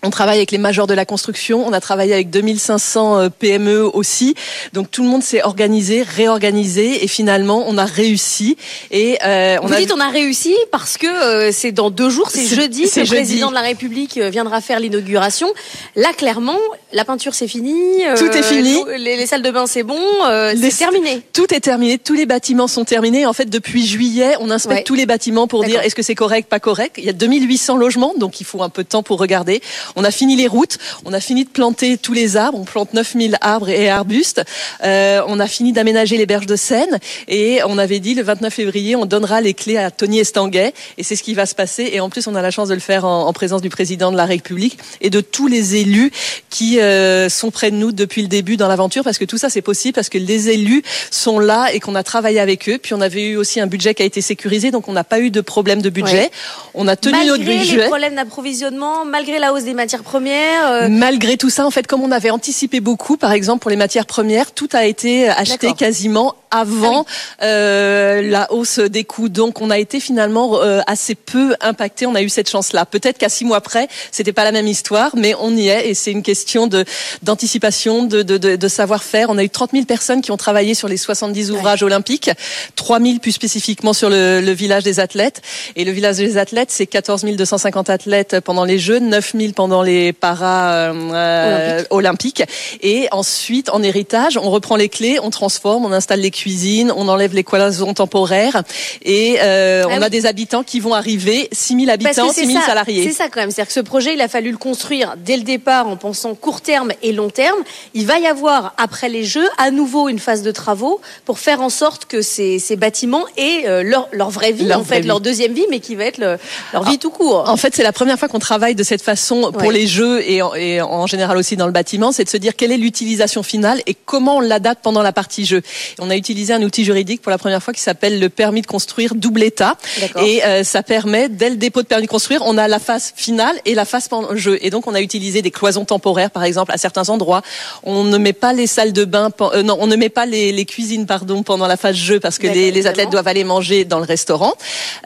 On travaille avec les majors de la construction, on a travaillé avec 2500 PME aussi. Donc tout le monde s'est organisé, réorganisé et finalement on a réussi. Et euh, on Vous a... dites on a réussi parce que euh, c'est dans deux jours, c'est jeudi que le jeudi. président de la République euh, viendra faire l'inauguration. Là clairement, la peinture c'est fini. Tout est fini. Les, les, salles de bain c'est bon, c'est terminé. Tout est terminé, tous les bâtiments sont terminés. En fait depuis juillet, on inspecte ouais. tous les bâtiments pour dire est-ce que c'est correct, pas correct. Il y a 2800 logements, donc il faut un peu de temps pour regarder. On a fini les routes, on a fini de planter tous les arbres, on plante 9000 arbres et arbustes, euh, on a fini d'aménager les berges de Seine et on avait dit le 29 février on donnera les clés à Tony Estanguet et c'est ce qui va se passer et en plus on a la chance de le faire en, en présence du président de la République et de tous les élus qui euh, sont près de nous depuis le début dans l'aventure parce que tout ça c'est possible parce que les élus sont là et qu'on a travaillé avec eux puis on avait eu aussi un budget qui a été sécurisé donc on n'a pas eu de problème de budget, ouais. on a tenu malgré notre budget. Malgré les problèmes d'approvisionnement, malgré la hausse des matières premières. Euh... Malgré tout ça, en fait, comme on avait anticipé beaucoup, par exemple pour les matières premières, tout a été acheté quasiment avant ah oui. euh, la hausse des coûts. Donc, on a été finalement euh, assez peu impacté. On a eu cette chance-là. Peut-être qu'à six mois près, c'était pas la même histoire, mais on y est et c'est une question de d'anticipation, de, de, de, de savoir-faire. On a eu 30 000 personnes qui ont travaillé sur les 70 ouvrages ouais. olympiques, 3 000 plus spécifiquement sur le, le, village des athlètes. Et le village des athlètes, c'est 14 250 athlètes pendant les Jeux, 9 000 pendant les para euh, olympiques. olympiques. Et ensuite, en héritage, on reprend les clés, on transforme, on installe les cuisines, on enlève les cloisons temporaires et euh, on Ah a des habitants qui vont arriver, 6000 Parce que habitants, c'est 6000 ça, salariés. C'est ça quand même. C'est-à-dire que ce projet, il a fallu le construire dès le départ en pensant court terme et long terme. Il va y avoir, après les Jeux, à nouveau une phase de travaux pour faire en sorte que ces, ces bâtiments aient euh, leur, leur vraie vie, Leur en vraie fait, vie. leur deuxième vie, mais qui va être le- leur vie tout court. En fait, c'est la première fois qu'on travaille de cette façon pour Ouais. les jeux et en, et en général aussi dans le bâtiment, c'est de se dire quelle est l'utilisation finale et comment on l'adapte pendant la partie jeu. On a utilisé un outil juridique pour la première fois qui s'appelle le permis de construire double état et euh, ça permet dès le dépôt de permis de construire, on a la phase finale et la phase pendant le jeu et donc on a utilisé des cloisons temporaires par exemple à certains endroits. On ne met pas les salles de bain, euh, non, on ne met pas les, les cuisines pardon pendant la phase jeu parce que les, les athlètes doivent aller manger dans le restaurant.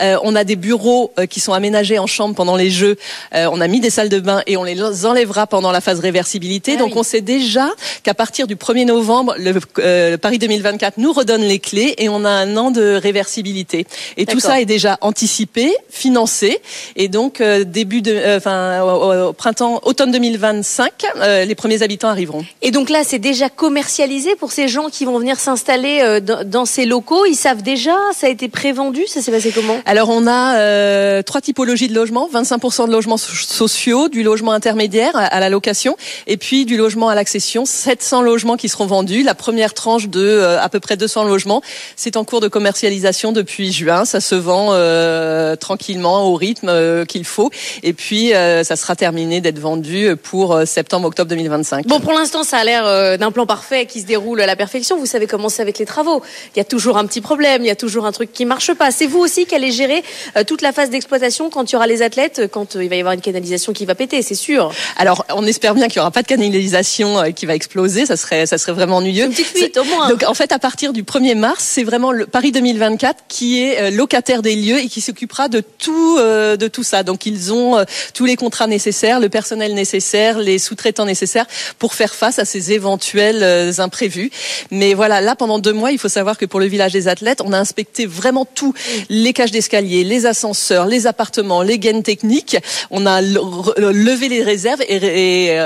Euh, on a des bureaux euh, qui sont aménagés en chambre pendant les jeux. Euh, on a mis des salles de bain et on les enlèvera pendant la phase réversibilité. Ah Donc oui. on sait déjà qu'à partir du 1er novembre, le, euh, le Paris 2024 nous redonne les clés et on a un an de réversibilité. Et tout ça est déjà anticipé, financé. Et donc euh, début de, euh, enfin au, au printemps, automne 2025, euh, les premiers habitants arriveront. Et donc là, c'est déjà commercialisé pour ces gens qui vont venir s'installer euh, dans, dans ces locaux. Ils savent déjà, ça a été prévendu, ça s'est passé comment? Alors on a trois typologies de logements 25% de logements so- sociaux, du logement intermédiaire à, à la location, et puis du logement à l'accession. 700 logements qui seront vendus. La première tranche de à peu près 200 logements, c'est en cours de commercialisation depuis juin. Ça se vend euh, tranquillement au rythme euh, qu'il faut, et puis euh, ça sera terminé d'être vendu pour septembre-octobre 2025. Bon, pour l'instant, ça a l'air d'un plan parfait qui se déroule à la perfection. Vous savez comment c'est avec les travaux. Il y a toujours un petit problème, il y a toujours un truc qui marche pas. C'est vous aussi qui allez gérer toute la phase d'exploitation quand il y aura les athlètes, quand il va y avoir une canalisation qui va péter, c'est sûr. Alors, on espère bien qu'il n'y aura pas de canalisation qui va exploser. Ça serait, ça serait vraiment ennuyeux. Une petite fuite, au moins. Donc, en fait, à partir du 1er mars, c'est vraiment le Paris 2024 qui est euh, locataire des lieux et qui s'occupera de tout, euh, de tout ça. Donc, ils ont euh, tous les contrats nécessaires, le personnel nécessaire, les sous-traitants nécessaires pour faire face à ces éventuels imprévus. Mais voilà, là, pendant deux mois, il faut savoir que pour le village des athlètes, on a inspecté vraiment tout. Les cages d'escalier, les ascenseurs, les appartements, les gaines techniques. On a levé les réserves et,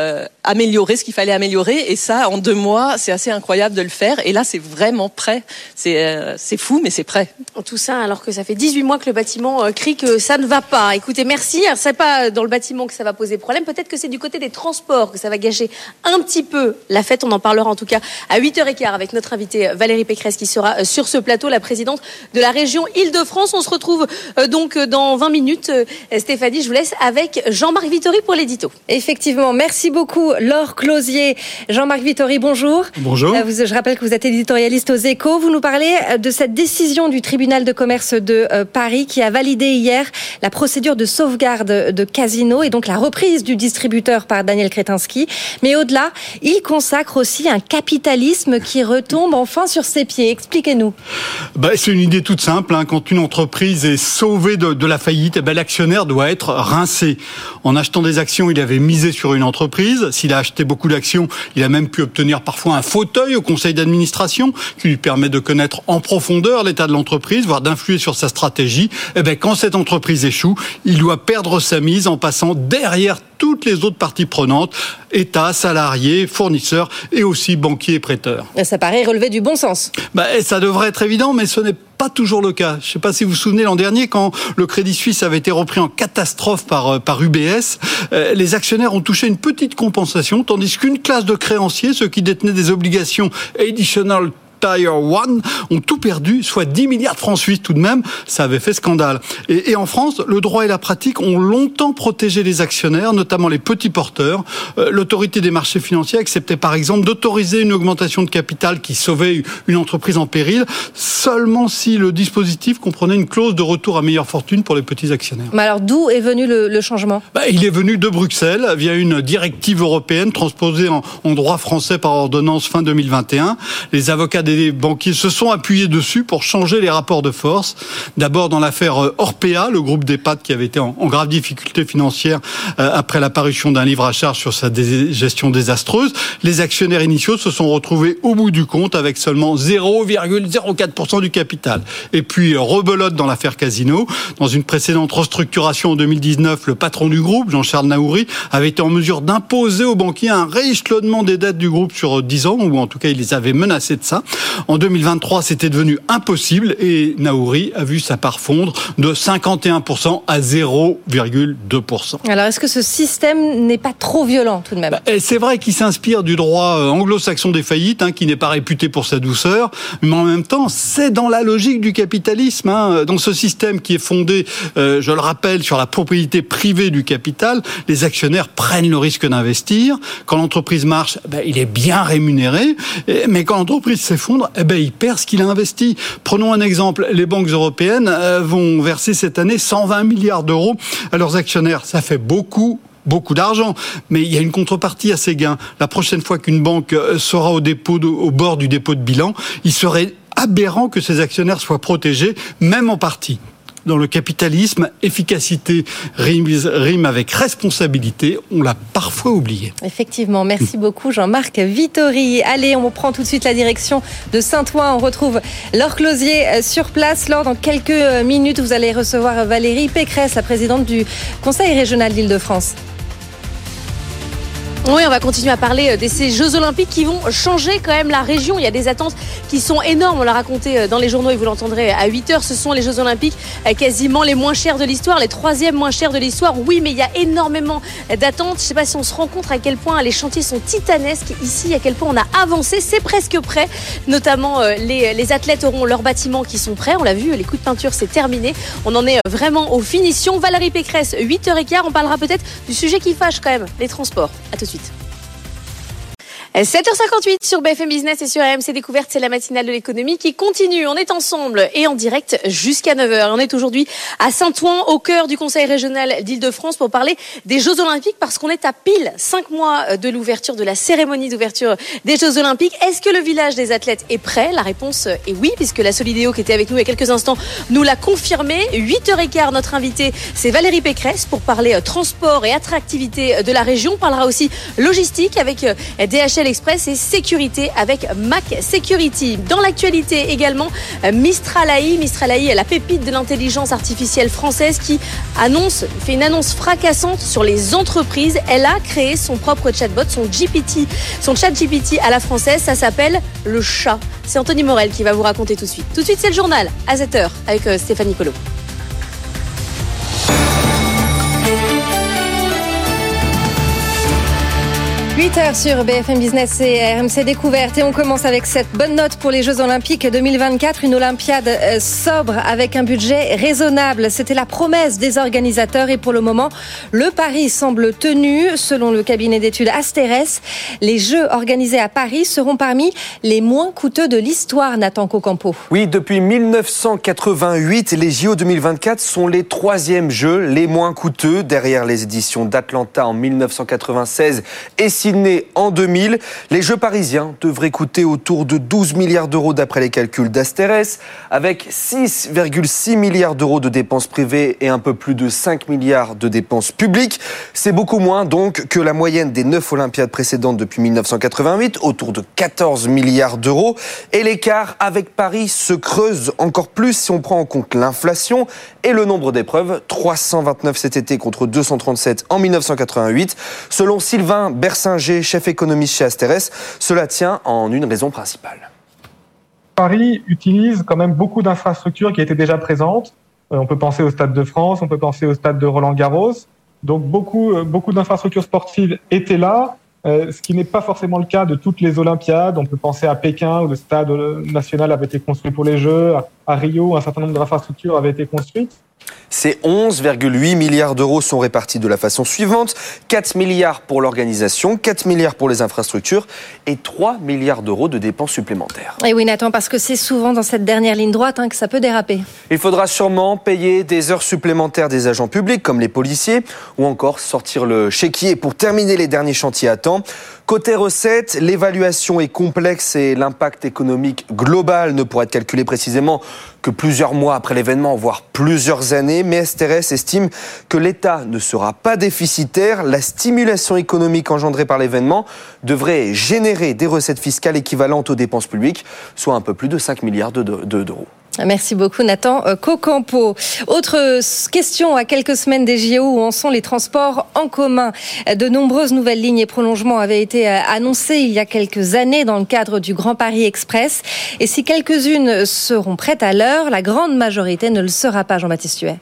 amélioré ce qu'il fallait améliorer. Et ça, en deux mois, c'est assez incroyable de le faire. Et là, c'est vraiment prêt. C'est euh, c'est fou, mais c'est prêt. Tout ça alors que ça fait 18 mois que le bâtiment euh, crie que ça ne va pas. Écoutez, merci. C'est pas dans le bâtiment que ça va poser problème. Peut-être que c'est du côté des transports que ça va gâcher un petit peu la fête. On en parlera en tout cas à 8h15 avec notre invitée euh, Valérie Pécresse qui sera euh, sur ce plateau, la présidente de la région Île-de-France. On se retrouve euh, donc euh, dans 20 minutes. Euh, Stéphanie, je vous laisse avec Jean-Marc Vittori pour l'édito. Effectivement, merci beaucoup Laure Closier. Jean-Marc Vittori, bonjour. Bonjour. Euh, vous- je rappelle que vous êtes éditorialiste Vous nous parlez euh, de cette décision du tribunal de commerce de euh, Paris qui a validé hier la procédure de sauvegarde de Casino et donc la reprise du distributeur par Daniel Kretinsky. Mais au-delà, il consacre aussi un capitalisme qui retombe enfin sur ses pieds. Expliquez-nous. Bah, c'est une idée toute simple. hein. Quand une entreprise est sauvée de, de la faillite, eh ben, l'actionnaire doit être rincé. En achetant des actions, il avait misé sur une entreprise. S'il a acheté beaucoup d'actions, il a même pu obtenir parfois un fauteuil au conseil d'administration qui lui permet de connaître en profondeur l'état de l'entreprise, voire d'influer sur sa stratégie. Eh ben, quand cette entreprise échoue, il doit perdre sa mise en passant derrière toutes les autres parties prenantes, État, salariés, fournisseurs et aussi banquiers et prêteurs. Ça paraît relever du bon sens. Bah, ça devrait être évident, mais ce n'est pas toujours le cas. Je ne sais pas si vous vous souvenez l'an dernier, quand le Crédit Suisse avait été repris en catastrophe par, euh, par UBS, euh, les actionnaires ont touché une petite compensation, tandis qu'une classe de créanciers, ceux qui détenaient des obligations additional Tire One ont tout perdu, soit 10 milliards de francs suisses tout de même. Ça avait fait scandale. Et, et en France, le droit et la pratique ont longtemps protégé les actionnaires, notamment les petits porteurs. Euh, L'autorité des marchés financiers acceptait par exemple d'autoriser une augmentation de capital qui sauvait une entreprise en péril, seulement si le dispositif comprenait une clause de retour à meilleure fortune pour les petits actionnaires. Mais alors d'où est venu le, le changement? Bah, il est venu de Bruxelles via une directive européenne transposée en, en droit français par ordonnance fin 2021. Les avocats des banquiers se sont appuyés dessus pour changer les rapports de force. D'abord dans l'affaire euh, Orpea, le groupe d'EHPAD qui avait été en, grave difficulté financière euh, après la parution d'un livre à charge sur sa gestion désastreuse. Les actionnaires initiaux se sont retrouvés au bout du compte avec seulement 0,04% du capital. Et puis euh, rebelote dans l'affaire Casino. Dans une précédente restructuration en 2019, le patron du groupe, Jean-Charles Naouri, avait été en mesure d'imposer aux banquiers un rééchelonnement des dettes du groupe sur 10 ans, ou en tout cas il les avait menacés de ça. En 2023, c'était devenu impossible et Naouri a vu sa part fondre de 51% à 0,2%. Alors, est-ce que ce système n'est pas trop violent tout de même? Bah, C'est vrai qu'il s'inspire du droit euh, anglo-saxon des faillites, hein, qui n'est pas réputé pour sa douceur, mais en même temps, c'est dans la logique du capitalisme. Hein. Dans ce système qui est fondé, euh, je le rappelle, sur la propriété privée du capital, les actionnaires prennent le risque d'investir. Quand l'entreprise marche, ben, il est bien rémunéré, mais quand l'entreprise s'effondre, eh ben, il perd ce qu'il a investi. Prenons un exemple, les banques européennes euh, vont verser cette année 120 milliards d'euros à leurs actionnaires. Ça fait beaucoup, beaucoup d'argent, mais il y a une contrepartie à ces gains. La prochaine fois qu'une banque euh, sera au bord du dépôt de bilan, il serait aberrant que ces actionnaires soient protégés, même en partie dans le capitalisme, efficacité rime, avec responsabilité. On l'a parfois oublié. Effectivement. Merci beaucoup Jean-Marc Vittori. Allez, on prend tout de suite la direction de Saint-Ouen. On retrouve Laure Closier euh, sur place. Laure, dans quelques euh, minutes, vous allez recevoir Valérie Pécresse, la présidente du Conseil régional d'Île-de-France. Oui, on va continuer à parler euh, de ces Jeux Olympiques qui vont changer quand même la région. Il y a des attentes qui sont énormes. On l'a raconté euh, dans les journaux et vous l'entendrez à 8 heures. Ce sont les Jeux Olympiques euh, quasiment les moins chers de l'histoire, les troisièmes moins chers de l'histoire. Oui, mais il y a énormément d'attentes. Je ne sais pas si on se rend compte à quel point les chantiers sont titanesques ici, à quel point on a avancé. C'est presque prêt. Notamment, les, athlètes auront leurs bâtiments qui sont prêts. On l'a vu, les coups de peinture, c'est terminé. On en est vraiment aux finitions. Valérie Pécresse, 8h15. On parlera peut-être du sujet qui fâche quand même, les transports. À tout de suite. suite. 7h58 sur BFM Business et sur AMC Découverte, c'est la matinale de l'économie qui continue. On est ensemble et en direct jusqu'à 9h. On est aujourd'hui à Saint-Ouen, au cœur du Conseil régional d'Île-de-France pour parler des Jeux Olympiques parce qu'on est à pile 5 mois de l'ouverture de la cérémonie d'ouverture des Jeux Olympiques. Est-ce que le village des athlètes est prêt? La réponse est oui puisque la Solidéo qui était avec nous il y a quelques instants nous l'a confirmé. 8h15, notre invité c'est Valérie Pécresse pour parler transport et attractivité de la région. On parlera aussi logistique avec DHL Express et sécurité avec Mac Security. Dans l'actualité également, Mistral AI, Mistral AI, la pépite de l'intelligence artificielle française qui annonce, fait une annonce fracassante sur les entreprises. Elle a créé son propre chatbot, son GPT, son chat GPT à la française. Ça s'appelle le chat. C'est Anthony Morel qui va vous raconter tout de suite. Tout de suite, c'est le journal à 7h avec euh, Stéphanie Colo. 8h sur BFM Business et RMC Découverte et on commence avec cette bonne note pour les Jeux Olympiques 2024, une Olympiade euh, sobre avec un budget raisonnable. C'était la promesse des organisateurs et pour le moment, le pari semble tenu. Selon le cabinet d'études Asteres, les Jeux organisés à Paris seront parmi les moins coûteux de l'histoire, Nathan Cocampo. Oui, depuis 1988, les JO 2024 sont les troisièmes Jeux les moins coûteux derrière les éditions d'Atlanta en 1996 et Sydney en 2000. Les Jeux parisiens devraient coûter autour de 12 milliards d'euros d'après les calculs d'Asteres, avec 6,6 milliards d'euros de dépenses privées et un peu plus de 5 milliards de dépenses publiques. C'est beaucoup moins donc que la moyenne des 9 Olympiades précédentes depuis 1988, autour de 14 milliards d'euros. Et l'écart avec Paris se creuse encore plus si on prend en compte l'inflation et le nombre d'épreuves, 329 cet été contre 237 en 1988. Selon Sylvain Bersin, chef économiste chez Asteres, cela tient en une raison principale. Paris utilise quand même beaucoup d'infrastructures qui étaient déjà présentes. Euh, on peut penser au Stade de France, on peut penser au Stade de Roland Garros. Donc beaucoup, euh, beaucoup d'infrastructures sportives étaient là, euh, ce qui n'est pas forcément le cas de toutes les Olympiades. On peut penser à Pékin où le Stade national avait été construit pour les Jeux, à Rio un certain nombre d'infrastructures avaient été construites. Ces 11,8 milliards d'euros sont répartis de la façon suivante 4 milliards pour l'organisation, 4 milliards pour les infrastructures et 3 milliards d'euros de dépenses supplémentaires. Et oui, Nathan, parce que c'est souvent dans cette dernière ligne droite hein, que ça peut déraper. Il faudra sûrement payer des heures supplémentaires des agents publics, comme les policiers, ou encore sortir le chéquier pour terminer les derniers chantiers à temps. Côté recettes, l'évaluation est complexe et l'impact économique global ne pourra être calculé précisément que plusieurs mois après l'événement, voire plusieurs années. Mais STRS estime que l'État ne sera pas déficitaire. La stimulation économique engendrée par l'événement devrait générer des recettes fiscales équivalentes aux dépenses publiques, soit un peu plus de 5 milliards d'euros. Merci beaucoup Nathan euh, Cocampo. Autre question à quelques semaines des JO où en sont les transports en commun? De nombreuses nouvelles lignes et prolongements avaient été euh, annoncés il y a quelques années dans le cadre du Grand Paris Express. Et si quelques-unes seront prêtes à l'heure, la grande majorité ne le sera pas, Jean-Baptiste Huet.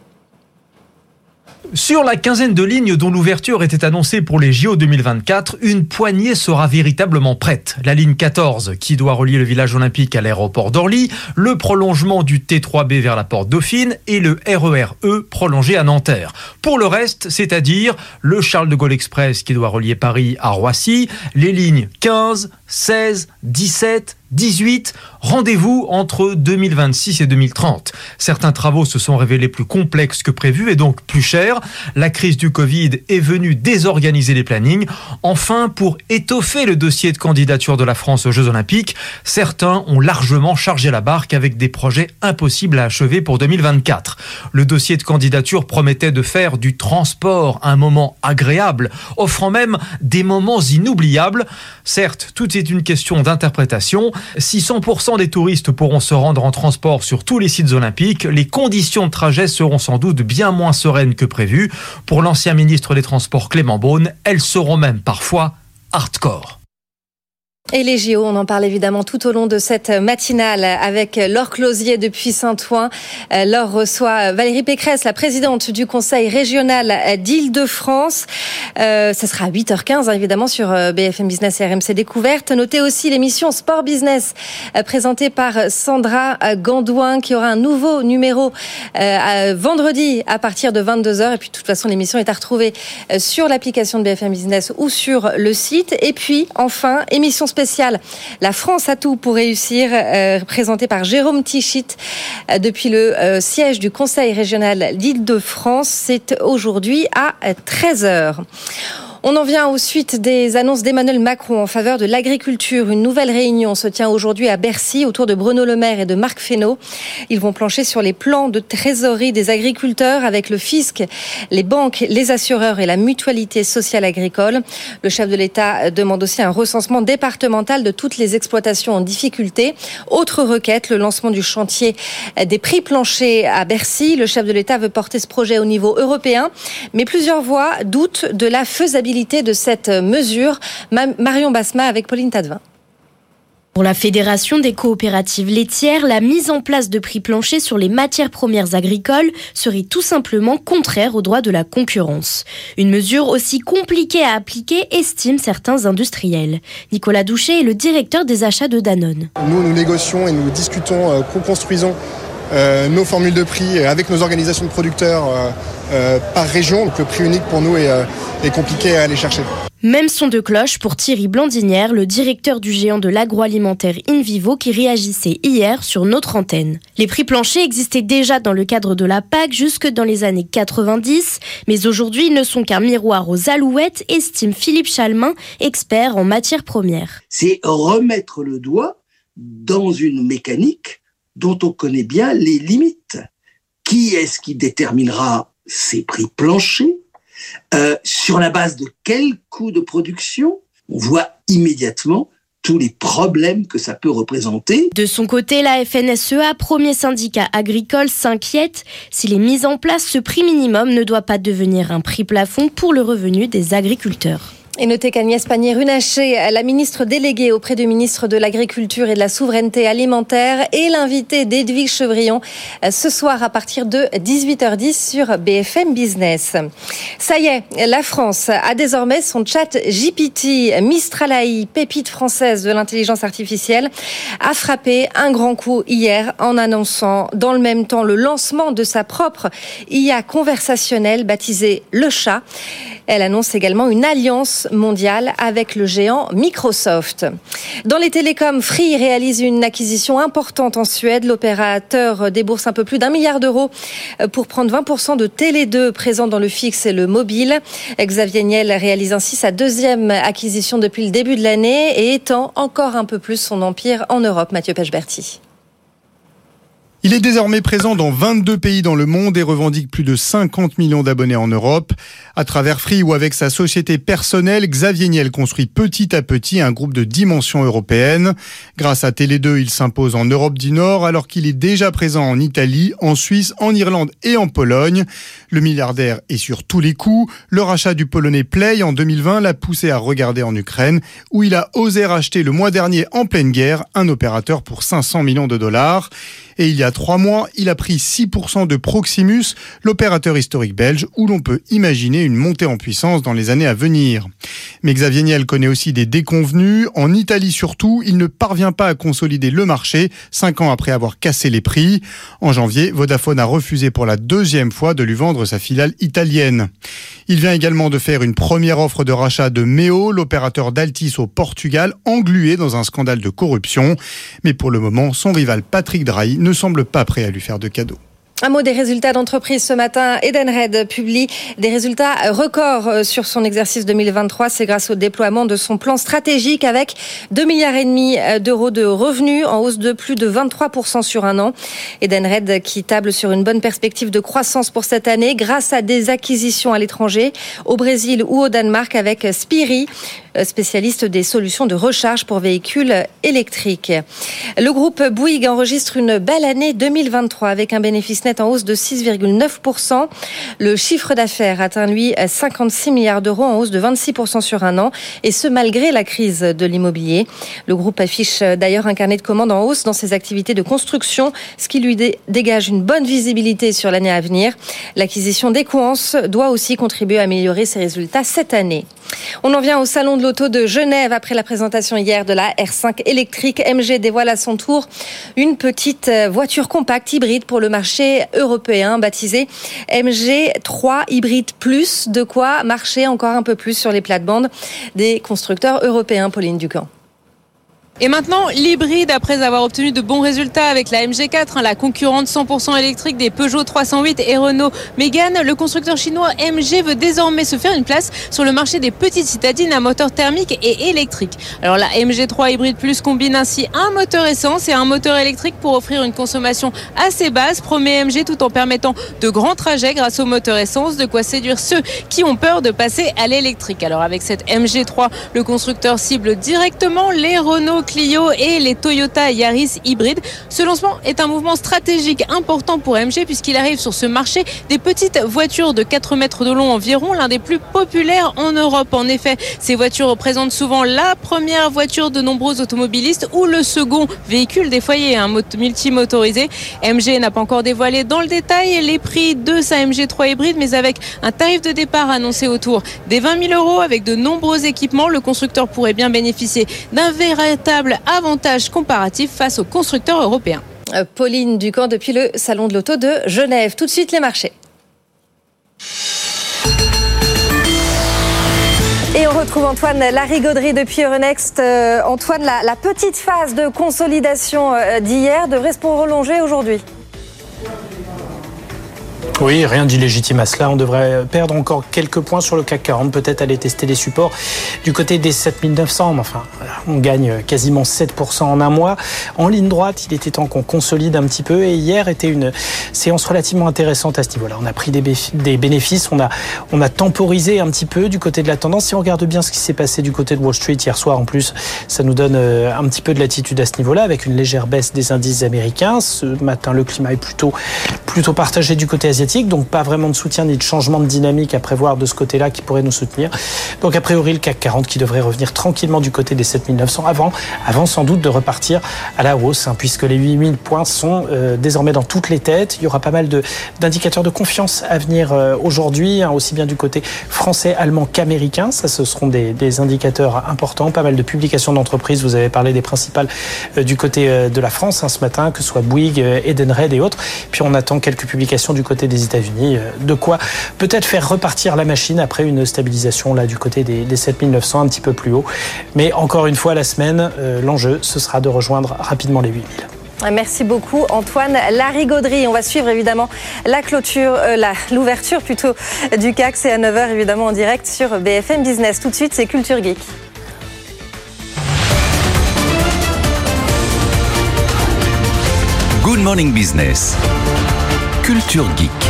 Sur la quinzaine de lignes dont l'ouverture était annoncée pour les JO 2024, une poignée sera véritablement prête. La ligne 14 qui doit relier le village olympique à l'aéroport d'Orly, le prolongement du T3B vers la porte Dauphine et le RER E prolongé à Nanterre. Pour le reste, c'est-à-dire le Charles de Gaulle Express qui doit relier Paris à Roissy, les lignes 15, 16, 17, 18, rendez-vous entre 2026 et 2030. Certains travaux se sont révélés plus complexes que prévu et donc plus chers. La crise du Covid est venue désorganiser les plannings. Enfin, pour étoffer le dossier de candidature de la France aux Jeux Olympiques, certains ont largement chargé la barque avec des projets impossibles à achever pour 2024. Le dossier de candidature promettait de faire du transport un moment agréable, offrant même des moments inoubliables. Certes, tout est une question d'interprétation. Si 100% des touristes pourront se rendre en transport sur tous les sites olympiques, les conditions de trajet seront sans doute bien moins sereines que prévu. Pour l'ancien ministre des Transports Clément Beaune, elles seront même parfois hardcore. Et les JO, on en parle évidemment tout au long de cette matinale avec Laure Closier depuis Saint-Ouen. Euh, Laure reçoit Valérie Pécresse, la présidente du Conseil régional d'Île-de-France. Euh, ce sera à 8h15 hein, évidemment sur euh, BFM Business et RMC Découverte. Notez aussi l'émission Sport Business euh, présentée par Sandra Gandouin qui aura un nouveau numéro vendredi à partir de 22h. Et puis de toute façon l'émission est à retrouver sur l'application de BFM Business ou sur le site. Et puis enfin, émission La France a tout pour réussir, euh, présentée par Jérôme Tichit euh, depuis le euh, siège du Conseil régional d'Île-de-France. C'est aujourd'hui à 13h. On en vient aux suites des annonces d'Emmanuel Macron en faveur de l'agriculture. Une nouvelle réunion se tient aujourd'hui à Bercy autour de Bruno Le Maire et de Marc Fesneau. Ils vont plancher sur les plans de trésorerie des agriculteurs avec le fisc, les banques, les assureurs et la mutualité sociale agricole. Le chef de l'État demande aussi un recensement départemental de toutes les exploitations en difficulté. Autre requête, le lancement du chantier des prix planchers à Bercy. Le chef de l'État veut porter ce projet au niveau européen, mais plusieurs voix doutent de la faisabilité de cette mesure. Marion Basma avec Pauline Tadevin. Pour la Fédération des coopératives laitières, la mise en place de prix planchers sur les matières premières agricoles serait tout simplement contraire au droit de la concurrence. Une mesure aussi compliquée à appliquer, estiment certains industriels. Nicolas Douchet est le directeur des achats de Danone. Nous, nous négocions et nous discutons, euh, co-construisons euh, nos formules de prix avec nos organisations de producteurs euh, euh, par région. Donc le prix unique pour nous est, euh, est compliqué à aller chercher. Même son de cloche pour Thierry Blandinière, le directeur du géant de l'agroalimentaire InVivo qui réagissait hier sur notre antenne. Les prix planchers existaient déjà dans le cadre de la PAC jusque dans les années 90, mais aujourd'hui ils ne sont qu'un miroir aux alouettes, estime Philippe Chalmin, expert en matières premières. C'est remettre le doigt dans une mécanique dont on connaît bien les limites. Qui est-ce qui déterminera ces prix planchers euh, Sur la base de quel coût de production? On voit immédiatement tous les problèmes que ça peut représenter. De son côté, la FNSEA, premier syndicat agricole, s'inquiète. S'il est mis en place, ce prix minimum ne doit pas devenir un prix plafond pour le revenu des agriculteurs. Et notez qu'Agnès Pannier-Runacher, la ministre déléguée auprès du ministre de l'Agriculture et de la Souveraineté alimentaire, est l'invitée d'Edwige Chevrillon euh, ce soir à partir de 18h10 sur BFM Business. Ça y est, la France a désormais son chat GPT Mistral AI, pépite française de l'intelligence artificielle, a frappé un grand coup hier en annonçant dans le même temps le lancement de sa propre IA conversationnelle baptisée Le Chat. Elle annonce également une alliance mondiale avec le géant Microsoft. Dans les télécoms, Free réalise une acquisition importante en Suède. L'opérateur débourse un peu plus d'un milliard d'euros pour prendre 20% de Télé 2 présent dans le fixe et le mobile. Xavier Niel réalise ainsi sa deuxième acquisition depuis le début de l'année et étend encore un peu plus son empire en Europe. Mathieu Pechberti. Il est désormais présent dans 22 pays dans le monde et revendique plus de 50 millions d'abonnés en Europe. À travers Free ou avec sa société personnelle, Xavier Niel construit petit à petit un groupe de dimension européenne. Grâce à Télé2, il s'impose en Europe du Nord alors qu'il est déjà présent en Italie, en Suisse, en Irlande et en Pologne. Le milliardaire est sur tous les coups. Le rachat du polonais Play en 2020 l'a poussé à regarder en Ukraine où il a osé racheter le mois dernier en pleine guerre un opérateur pour 500 millions de dollars. Et il y a trois mois, il a pris 6% de Proximus, l'opérateur historique belge, où l'on peut imaginer une montée en puissance dans les années à venir. Mais Xavier Niel connaît aussi des déconvenus. En Italie surtout, il ne parvient pas à consolider le marché, cinq ans après avoir cassé les prix. En janvier, Vodafone a refusé pour la deuxième fois de lui vendre sa filiale italienne. Il vient également de faire une première offre de rachat de Meo, l'opérateur d'Altis au Portugal, englué dans un scandale de corruption. Mais pour le moment, son rival Patrick Drahi ne semble pas prêt à lui faire de cadeaux. Un mot des résultats d'entreprise ce matin. Edenred publie des résultats records euh, sur son exercice 2023. C'est grâce au déploiement de son plan stratégique avec 2 milliards et demi euh, d'euros de revenus en hausse de plus de 23% sur un an. Edenred qui table sur une bonne perspective de croissance pour cette année grâce à des acquisitions à l'étranger, au Brésil ou au Danemark avec Spiri, euh, spécialiste des solutions de recharge pour véhicules électriques. Le groupe Bouygues enregistre une belle année 2023 avec un bénéfice en hausse de 6,9%. Le chiffre d'affaires atteint lui 56 milliards d'euros en hausse de 26% sur un an et ce malgré la crise de l'immobilier. Le groupe affiche d'ailleurs un carnet de commandes en hausse dans ses activités de construction, ce qui lui dégage une bonne visibilité sur l'année à venir. L'acquisition d'Equance doit aussi contribuer à améliorer ses résultats cette année. On en vient au salon de l'auto de Genève après la présentation hier de la R5 électrique. MG dévoile à son tour une petite voiture compacte hybride pour le marché européen baptisée MG3 Hybride Plus. De quoi marcher encore un peu plus sur les plates-bandes des constructeurs européens, Pauline Ducamp. Et maintenant, l'hybride, après avoir obtenu de bons résultats avec la MG4, hein, la concurrente 100% électrique des Peugeot 308 et Renault Mégane, le constructeur chinois MG veut désormais se faire une place sur le marché des petites citadines à moteur thermique et électrique. Alors la MG3 Hybride Plus combine ainsi un moteur essence et un moteur électrique pour offrir une consommation assez basse, promet MG, tout en permettant de grands trajets grâce au moteur essence, de quoi séduire ceux qui ont peur de passer à l'électrique. Alors avec cette MG3, le constructeur cible directement les Renault Clio et les Toyota Yaris hybrides. Ce lancement est un mouvement stratégique important pour MG puisqu'il arrive sur ce marché des petites voitures de 4 mètres de long environ, l'un des plus populaires en Europe. En effet, ces voitures représentent souvent la première voiture de nombreux automobilistes ou le second véhicule des foyers un multimotorisé. MG n'a pas encore dévoilé dans le détail les prix de sa MG3 hybride, mais avec un tarif de départ annoncé autour des 20 000 euros avec de nombreux équipements, le constructeur pourrait bien bénéficier d'un véritable avantage comparatif face aux constructeurs européens. Euh, Pauline Ducamp depuis le Salon de l'Auto de Genève. Tout de suite les marchés. Et on retrouve Antoine Larigauderie depuis Euronext. Euh, Antoine, la, la, petite phase de consolidation euh, d'hier devrait se prolonger aujourd'hui. Oui, rien d'illégitime à cela. On devrait perdre encore quelques points sur le CAC 40, peut-être aller tester les supports du côté des 7900. Mais enfin, on gagne quasiment 7% en un mois. En ligne droite, il était temps qu'on consolide un petit peu. Et hier était une séance relativement intéressante à ce niveau-là. On a pris des, bénéfices, on a, on a temporisé un petit peu du côté de la tendance. Si on regarde bien ce qui s'est passé du côté de Wall Street hier soir, en plus, ça nous donne euh, un petit peu de latitude à ce niveau-là, avec une légère baisse des indices américains. Ce matin, le climat est plutôt, plutôt partagé du côté asiatique donc pas vraiment de soutien ni de changement de dynamique à prévoir de ce côté-là qui pourrait nous soutenir. Donc a priori le CAC 40 qui devrait revenir tranquillement du côté des 7900 avant, avant sans doute de repartir à la hausse, hein, puisque les 8000 points sont euh, désormais dans toutes les têtes. Il y aura pas mal d'indicateurs de, confiance à venir euh, aujourd'hui, hein, aussi bien du côté français, allemand qu'américain. Ça, ce seront des, des, indicateurs importants. Pas mal de publications d'entreprises. Vous avez parlé des principales euh, du côté de la France hein, ce matin, que ce soit Bouygues, Edenred et autres. Puis on attend quelques publications du côté des États-Unis. Euh, de quoi peut-être faire repartir la machine après une stabilisation là du côté des, des 7900 un petit peu plus haut. Mais encore une fois, la semaine, euh, l'enjeu, ce sera de rejoindre rapidement les 8000. Merci beaucoup Antoine Larigauderie. On va suivre évidemment la clôture, euh, l'ouverture plutôt du CAC. C'est à 9h évidemment en direct sur BFM Business. Tout de suite, c'est Culture Geek. Good Morning Business. Culture Geek.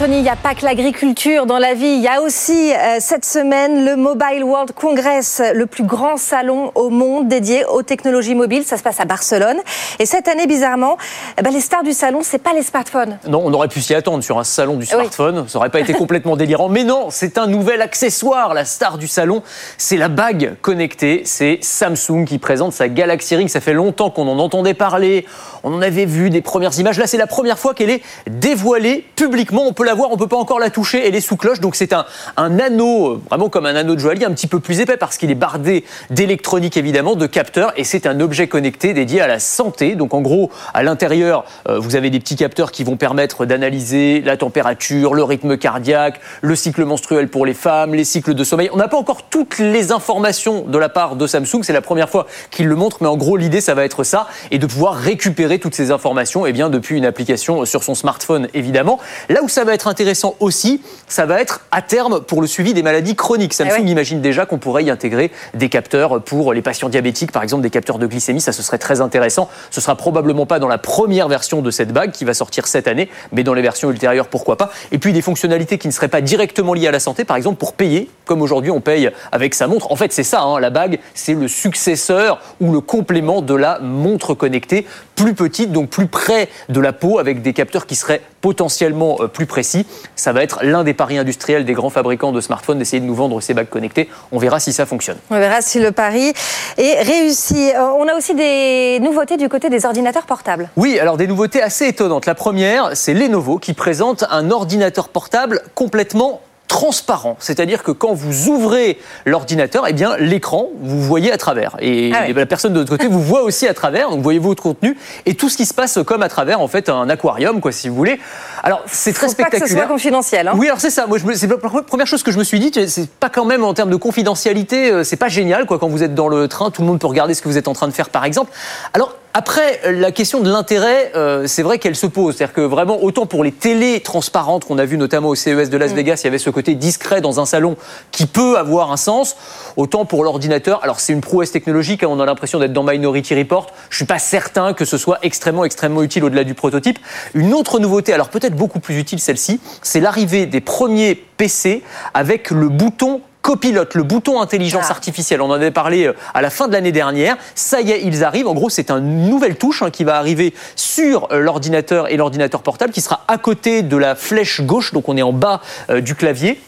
Anthony, il n'y a pas que l'agriculture dans la vie, il y a aussi euh, cette semaine le Mobile World Congress, le plus grand salon au monde dédié aux technologies mobiles. Ça se passe à Barcelone. Et cette année, bizarrement, eh ben, les stars du salon, c'est pas les smartphones. Non, on aurait pu s'y attendre sur un salon du smartphone. Ça n'aurait pas été complètement délirant. Mais non, c'est un nouvel accessoire. La star du salon, c'est la bague connectée. C'est Samsung qui présente sa Galaxy Ring. Ça fait longtemps qu'on en entendait parler. On en avait vu des premières images. Là, c'est la première fois qu'elle est dévoilée publiquement. On peut la voir, on peut pas encore la toucher. Elle est sous cloche. Donc c'est un, un anneau, euh, vraiment comme un anneau de joaillier, un petit peu plus épais parce qu'il est bardé d'électronique évidemment, de capteurs. Et c'est un objet connecté dédié à la santé. Donc en gros, à l'intérieur, euh, vous avez des petits capteurs qui vont permettre d'analyser la température, le rythme cardiaque, le cycle menstruel pour les femmes, les cycles de sommeil. On n'a pas encore toutes les informations de la part de Samsung. C'est la première fois qu'il le montre. Mais en gros, l'idée, ça va être ça. Et de pouvoir récupérer toutes ces informations eh bien, depuis une application sur son smartphone, évidemment. Là où ça va être intéressant aussi, ça va être à terme pour le suivi des maladies chroniques. Samsung imagine déjà qu'on pourrait y intégrer des capteurs pour les patients diabétiques, par exemple des capteurs de glycémie. Ça, ce serait très intéressant. Ce sera probablement pas dans la première version de cette bague qui va sortir cette année, mais dans les versions ultérieures, pourquoi pas. Et puis des fonctionnalités qui ne seraient pas directement liées à la santé, par exemple pour payer, comme aujourd'hui on paye avec sa montre. En fait, c'est ça, hein, la bague, c'est le successeur ou le complément de la montre connectée, plus petite, donc plus près de la peau, avec des capteurs qui seraient potentiellement euh, plus précis. Ça va être l'un des paris industriels des grands fabricants de smartphones d'essayer de nous vendre ces bagues connectées. On verra si ça fonctionne. On verra si le pari est réussi. Euh, On a aussi des nouveautés du côté des ordinateurs portables. Oui, alors des nouveautés assez étonnantes. La première, c'est Lenovo qui présente un ordinateur portable complètement transparent, c'est-à-dire que quand vous ouvrez l'ordinateur, eh bien l'écran, vous voyez à travers, et Ah ouais. la personne de l'autre côté vous voit aussi à travers, donc voyez votre contenu et tout ce qui se passe comme à travers en fait un aquarium, quoi, si vous voulez. Alors c'est très Faut pas que ce spectaculaire. soit confidentiel. hein. Oui, alors c'est ça. Moi, je me- c'est la première chose que je me suis dit. C'est pas quand même en termes de confidentialité, euh, c'est pas génial, quoi. Quand vous êtes dans le train, tout le monde peut regarder ce que vous êtes en train de faire, par exemple. Alors. Après, la question de l'intérêt, euh, c'est vrai qu'elle se pose. C'est-à-dire que vraiment, autant pour les télés transparentes qu'on a vu notamment au CES de Las Vegas, il y avait ce côté discret dans un salon qui peut avoir un sens. Autant pour l'ordinateur, alors c'est une prouesse technologique, hein, on a l'impression d'être dans Minority Report. Je suis pas certain que ce soit extrêmement, extrêmement utile au-delà du prototype. Une autre nouveauté, alors peut-être beaucoup plus utile celle-ci, c'est l'arrivée des premiers PC avec le bouton copilote, le bouton intelligence artificielle. On en avait parlé euh, à la fin de l'année dernière. Ça y est, ils arrivent. En gros, c'est une nouvelle touche hein, qui va arriver sur euh, l'ordinateur et l'ordinateur portable qui sera à côté de la flèche gauche. Donc on est en bas euh, du clavier.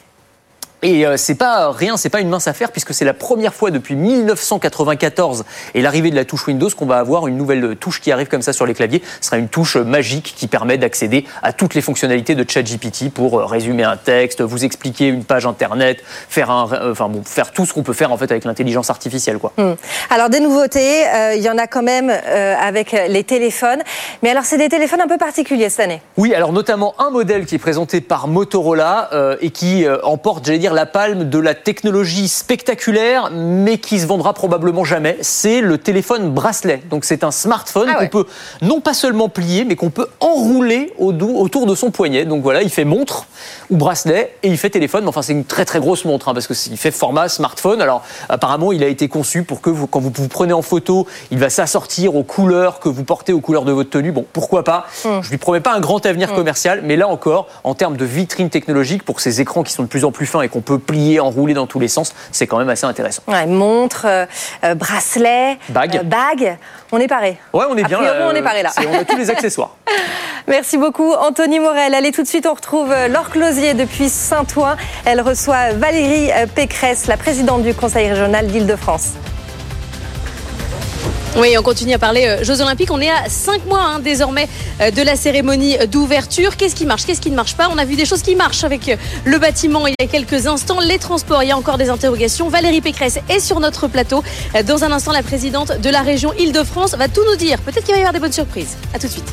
Et euh, c'est pas rien, c'est pas une mince affaire puisque c'est la première fois depuis 1994 et l'arrivée de la touche Windows qu'on va avoir une nouvelle touche qui arrive comme ça sur les claviers. Ce sera une touche magique qui permet d'accéder à toutes les fonctionnalités de ChatGPT pour euh, résumer un texte, vous expliquer une page internet, faire un, euh, enfin bon, faire tout ce qu'on peut faire en fait avec l'intelligence artificielle quoi. Hmm. Alors des nouveautés, euh, il y en a quand même euh, avec les téléphones. Mais alors c'est des téléphones un peu particuliers cette année. Oui, alors notamment un modèle qui est présenté par Motorola euh, et qui emporte, j'allais dire, la palme de la technologie spectaculaire, mais qui se vendra probablement jamais. C'est le téléphone bracelet. Donc c'est un smartphone qu'on peut non pas seulement plier, mais qu'on peut enrouler au autour de son poignet. Donc voilà, il fait montre ou bracelet et il fait téléphone. Mais enfin, c'est une très très grosse montre hein, parce que il fait format smartphone. Alors apparemment, il a été conçu pour que vous, quand vous vous prenez en photo, il va s'assortir aux couleurs que vous portez aux couleurs de votre tenue. Bon, pourquoi pas? Je lui promets pas un grand avenir commercial, mais là encore, en termes de vitrine technologique, pour ces écrans qui sont de plus en plus fins et qu'on peut plier, enrouler dans tous les sens, c'est quand même assez intéressant. Ouais, montre, euh, euh, bracelet, Bague. euh, bague. On est paré. Ouais, on est bien. priori, on euh, est paré là. On a tous les accessoires. Merci beaucoup Anthony Morel. Allez tout de suite on retrouve euh, Laure Closier depuis Saint-Ouen. Elle reçoit Valérie euh, Pécresse, la présidente du Conseil régional d'Île-de-France. Oui, on continue à parler euh, Jeux Olympiques. On est à 5 mois hein, désormais euh, de la cérémonie d'ouverture. Qu'est-ce qui marche Qu'est-ce qui ne marche pas? On a vu des choses qui marchent avec euh, le bâtiment il y a quelques instants. Les transports, il y a encore des interrogations. Valérie Pécresse est sur notre plateau. Dans un instant, la présidente de la région Île-de-France va tout nous dire. Peut-être qu'il va y avoir des bonnes surprises. À tout de suite.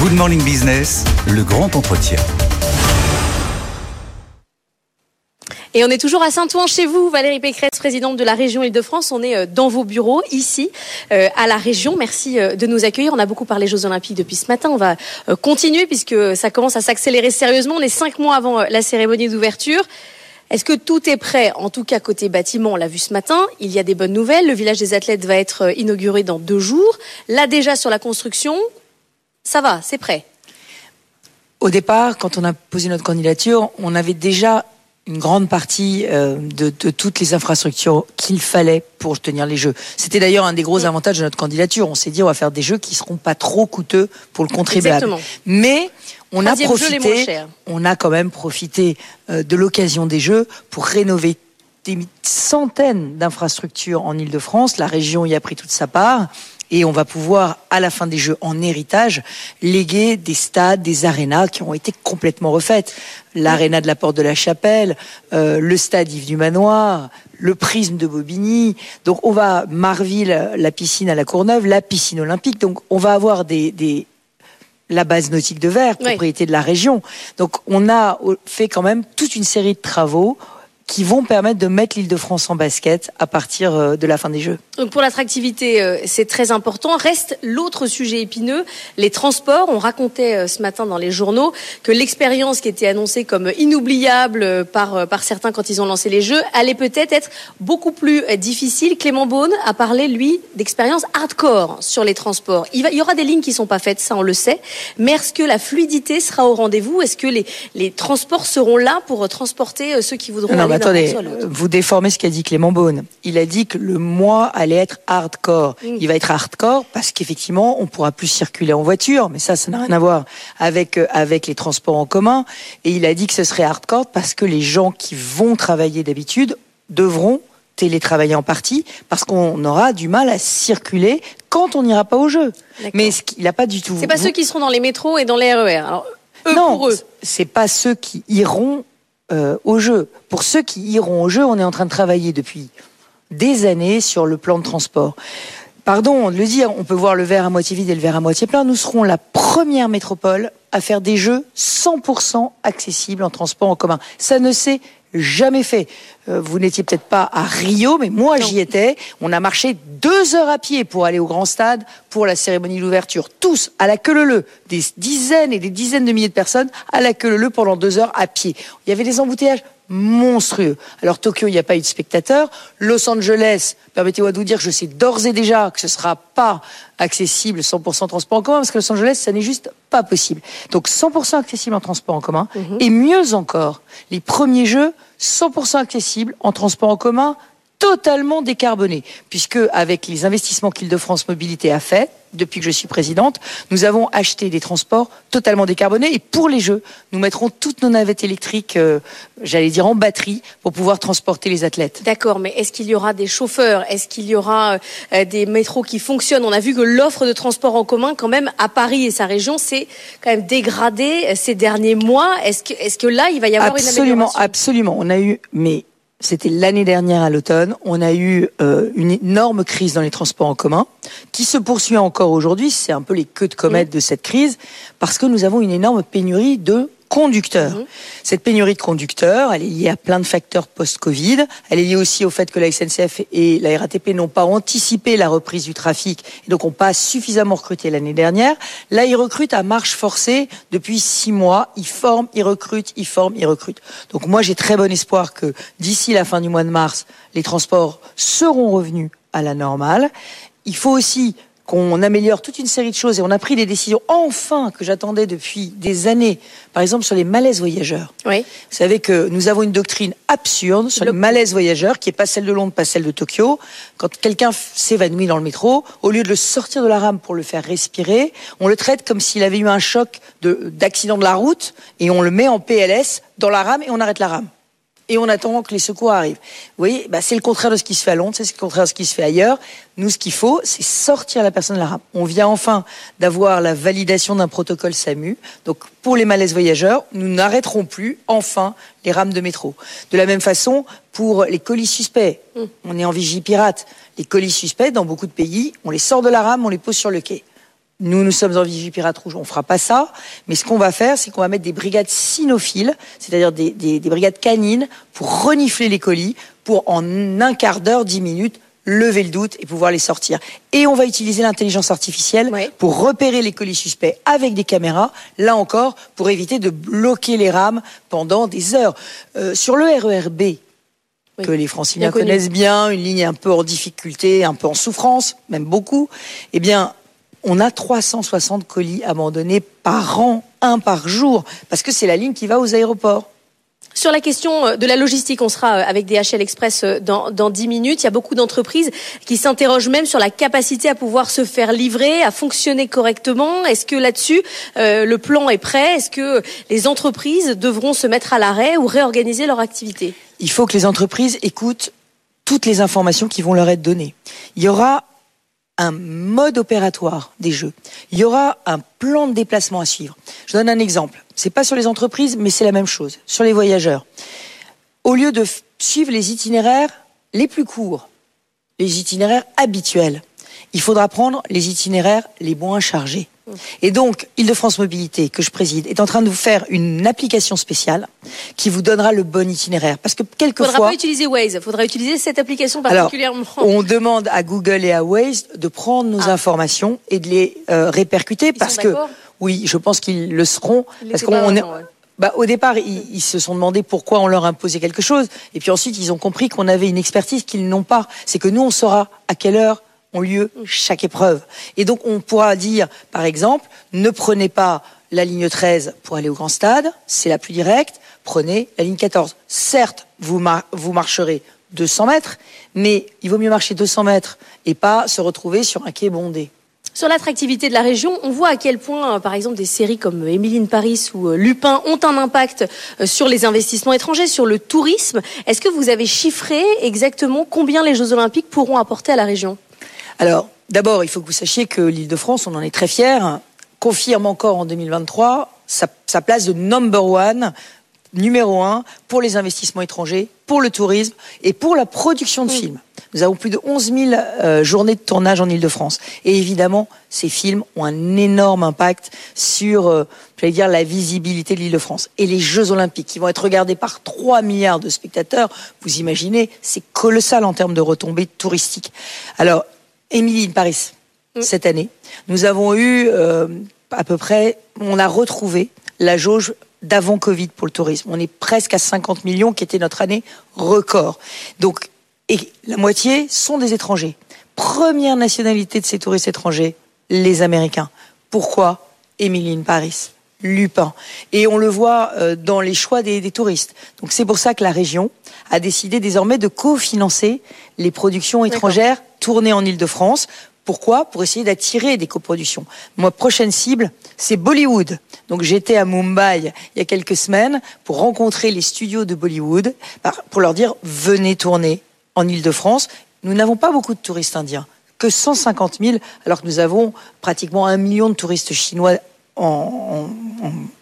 Good Morning Business, le grand entretien. Et on est toujours à Saint-Ouen chez vous, Valérie Pécresse, présidente de la région Île-de-France. On est euh, dans vos bureaux ici, euh, à la région. Merci euh, de nous accueillir. On a beaucoup parlé Jeux Olympiques depuis ce matin. On va continuer puisque ça commence à s'accélérer sérieusement. On est cinq mois avant la cérémonie d'ouverture. Est-ce que tout est prêt En tout cas, côté bâtiment, on l'a vu ce matin, il y a des bonnes nouvelles. Le village des athlètes va être inauguré dans deux jours. Là, déjà, sur la construction, ça va, c'est prêt. Au départ, quand on a posé notre candidature, on avait déjà une grande partie euh, de, de, toutes les infrastructures qu'il fallait pour tenir les jeux. C'était d'ailleurs un des gros avantages de notre candidature. On s'est dit on va faire des jeux qui seront pas trop coûteux pour le contribuable. Exactement. Mais on a Troisième profité, on a quand même profité euh, de l'occasion des jeux pour rénover des centaines d'infrastructures en Ile-de-France. La région y a pris toute sa part. Et on va pouvoir, à la fin des Jeux, en héritage, léguer des stades, des arénas qui ont été complètement refaites. L'aréna de la Porte de la Chapelle, euh, le stade Yves du Manoir, le prisme de Bobigny. Donc on va, Marville, la piscine à la Courneuve, la piscine olympique. Donc on va avoir des, des la base nautique de Verre, propriété de la région. Donc on a fait quand même toute une série de travaux qui vont permettre de mettre l'île de France en basket à partir euh, de la fin des Jeux. Donc pour l'attractivité, euh, c'est très important. Reste l'autre sujet épineux, les transports. On racontait euh, ce matin dans les journaux que l'expérience qui était annoncée comme inoubliable par, par certains quand ils ont lancé les jeux allait peut-être être beaucoup plus difficile. Clément Beaune a parlé, lui, d'expérience hardcore sur les transports. Il, va, il y aura des lignes qui sont pas faites, ça on le sait. Mais est-ce que la fluidité sera au rendez-vous? Est-ce que les, les transports seront là pour transporter ceux qui voudront Non, aller? D'un attendez, vous déformez ce qu'a dit Clément Beaune. Il a dit que le mois allait être hardcore. Il va être hardcore parce qu'effectivement, on pourra plus circuler en voiture, mais ça, ça n'a rien à voir avec euh, avec les transports en commun. Et il a dit que ce serait hardcore parce que les gens qui vont travailler d'habitude devront télétravailler en partie parce qu'on aura du mal à circuler quand on n'ira pas au jeu. Mais ce qu'il n'a pas du tout. C'est pas ceux qui seront dans les métros et dans les RER. Alors, eux non, pour eux. c'est pas ceux qui iront euh, au jeu. Pour ceux qui iront au jeu, on est en train de travailler depuis des années sur le plan de transport. Pardon de le dire, on peut voir le verre à moitié vide et le verre à moitié plein. Nous serons la première métropole à faire des jeux 100% accessibles en transport en commun. Ça ne jamais fait. Euh, vous n'étiez peut-être pas à Rio, mais moi j'y étais. On a marché deux heures à pied pour aller au grand stade pour la cérémonie d'ouverture. Tous à la queue leu des dizaines et des dizaines de milliers de personnes à la queue leu pendant deux heures à pied. Il y avait des embouteillages monstrueux. Alors Tokyo, il n'y a pas eu de spectateurs. Los Angeles, permettez-moi de vous dire que je sais d'ores et déjà que ce sera pas accessible 100% transport en commun parce que Los Angeles, ça n'est juste pas possible. Donc 100% accessible en transport en commun et mieux encore, les premiers jeux 100% accessibles en transport en commun totalement décarboné, puisque avec les investissements qu'Île-de-France Mobilité a fait depuis que je suis présidente, nous avons acheté des transports totalement décarbonés et pour les Jeux, nous mettrons toutes nos navettes électriques, euh, j'allais dire en batterie, pour pouvoir transporter les athlètes. D'accord, mais est-ce qu'il y aura des chauffeurs? Est-ce qu'il y aura euh, des métros qui fonctionnent? On a vu que l'offre de transport en commun, quand même, à Paris et sa région, c'est quand même dégradé euh, ces derniers mois. Est-ce que, là, il va y avoir une Absolument, amélioration? absolument. On a eu, mais c'était l'année dernière à l'automne, on a eu euh, une énorme crise dans les transports en commun qui se poursuit encore aujourd'hui. C'est un peu les queues de comète de cette crise parce que nous avons une énorme pénurie de conducteurs. Cette pénurie de conducteurs, elle est liée à plein de facteurs post-Covid. Elle est liée aussi au fait que la SNCF et la RATP n'ont pas anticipé la reprise du trafic et donc n'ont pas suffisamment recruté l'année dernière. Là, ils recrutent à marche forcée depuis six mois. Ils forment, ils recrutent, ils forment, ils recrutent. Donc moi, j'ai très bon espoir que d'ici la fin du mois de mars, les transports seront revenus à la normale. Il faut aussi qu'on améliore toute une série de choses et on a pris des décisions enfin que j'attendais depuis des années. Par exemple sur les malaises voyageurs. Oui. Vous savez que nous avons une doctrine absurde sur les malaises voyageurs qui est pas celle de Londres, pas celle de Tokyo. Quand quelqu'un s'évanouit dans le métro, au lieu de le sortir de la rame pour le faire respirer, on le traite comme s'il avait eu un choc de- d'accident de la route et on le met en PLS dans la rame et on arrête la rame et on attend que les secours arrivent. Vous voyez, bah, c'est le contraire de ce qui se fait à Londres, c'est le contraire de ce qui se fait ailleurs. Nous, ce qu'il faut, c'est sortir la personne de la rame. On vient enfin d'avoir la validation d'un protocole SAMU. Donc, pour les malaises voyageurs, nous n'arrêterons plus, enfin, les rames de métro. De la même façon, pour les colis suspects, on est en vigie pirate. Les colis suspects, dans beaucoup de pays, on les sort de la rame, on les pose sur le quai. Nous, nous sommes en vigie pirate rouge, on fera pas ça. Mais ce qu'on va faire, c'est qu'on va mettre des brigades cynophiles, c'est-à-dire des, des- des brigades canines, pour renifler les colis, pour en un quart d'heure, dix minutes, lever le doute et pouvoir les sortir. Et on va utiliser l'intelligence artificielle pour repérer les colis suspects avec des caméras, là encore, pour éviter de bloquer les rames pendant des heures. Euh, sur le RERB, que les franciliens Bien connaissent bien, une ligne un peu en difficulté, un peu en souffrance, même beaucoup, eh bien, on a 360 colis abandonnés par an, un par jour, parce que c'est la ligne qui va aux aéroports. Sur la question euh, de la logistique, on sera euh, avec DHL Express euh, dans, dans 10 minutes. Il y a beaucoup d'entreprises qui s'interrogent même sur la capacité à pouvoir se faire livrer, à fonctionner correctement. Est-ce que là-dessus, euh, le plan est prêt? Est-ce que les entreprises devront se mettre à l'arrêt ou réorganiser leur activité? Il faut que les entreprises écoutent toutes les informations qui vont leur être données. Il y aura un mode opératoire des jeux. Il y aura un plan de déplacement à suivre. Je donne un exemple. C'est pas sur les entreprises, mais c'est la même chose. Sur les voyageurs. Au lieu de suivre les itinéraires les plus courts, les itinéraires habituels, il faudra prendre les itinéraires les moins chargés. Et donc, Île-de-France Mobilité, que je préside, est en train de vous faire une application spéciale qui vous donnera le bon itinéraire. Parce que Il faudra quelquefois, pas utiliser Waze, il faudra utiliser cette application alors, particulièrement. on demande à Google et à Waze de prendre nos informations et de les euh, répercuter parce que, oui, je pense qu'ils le seront. Parce qu'on est. ouais. Bah, au départ, ils, ils se sont demandé pourquoi on leur imposait quelque chose, et puis ensuite ils ont compris qu'on avait une expertise qu'ils n'ont pas. C'est que nous, on saura à quelle heure ont lieu chaque épreuve, et donc on pourra dire, par exemple, ne prenez pas la ligne 13 pour aller au grand stade, c'est la plus directe. Prenez la ligne 14. Certes, vous, vous marcherez 200 mètres, mais il vaut mieux marcher 200 mètres et pas se retrouver sur un quai bondé. Sur l'attractivité de la région, on voit à quel point, euh, par exemple, des séries comme euh, Émilie Paris ou euh, Lupin ont un impact sur les investissements étrangers, sur le tourisme. Est-ce que vous avez chiffré exactement combien les Jeux Olympiques pourront apporter à la région? Alors, d'abord, il faut que vous sachiez que l'Île-de-France, on en est très fiers, confirme encore en 2023 sa, sa place de number one, numéro un, pour les investissements étrangers, pour le tourisme et pour la production de films. Nous avons plus de 11 000 euh, journées de tournage en Île-de-France. Et évidemment, ces films ont un énorme impact sur, euh, j'allais dire, la visibilité de l'Île-de-France. Et les Jeux Olympiques, qui vont être regardés par 3 milliards de spectateurs, vous imaginez, c'est colossal en termes de retombées touristiques. Alors, Émilie in Paris, cette année, nous avons eu euh, à peu près, on a retrouvé la jauge d'avant Covid pour le tourisme. On est presque à 50 millions, qui était notre année record. Donc, et la moitié sont des étrangers. Première nationalité de ces touristes étrangers, les Américains. Pourquoi Émilie Paris Lupin. Et on le voit euh, dans les choix des, des touristes. Donc c'est pour ça que la région a décidé désormais de cofinancer les productions étrangères tournées en Île-de-France. Pourquoi? Pour essayer d'attirer des coproductions. Moi, prochaine cible, c'est Bollywood. Donc j'étais à Mumbai il y a quelques semaines pour rencontrer les studios de Bollywood, pour leur dire venez tourner en Île-de-France. Nous n'avons pas beaucoup de touristes indiens, que 150 000, alors que nous avons pratiquement un million de touristes chinois en-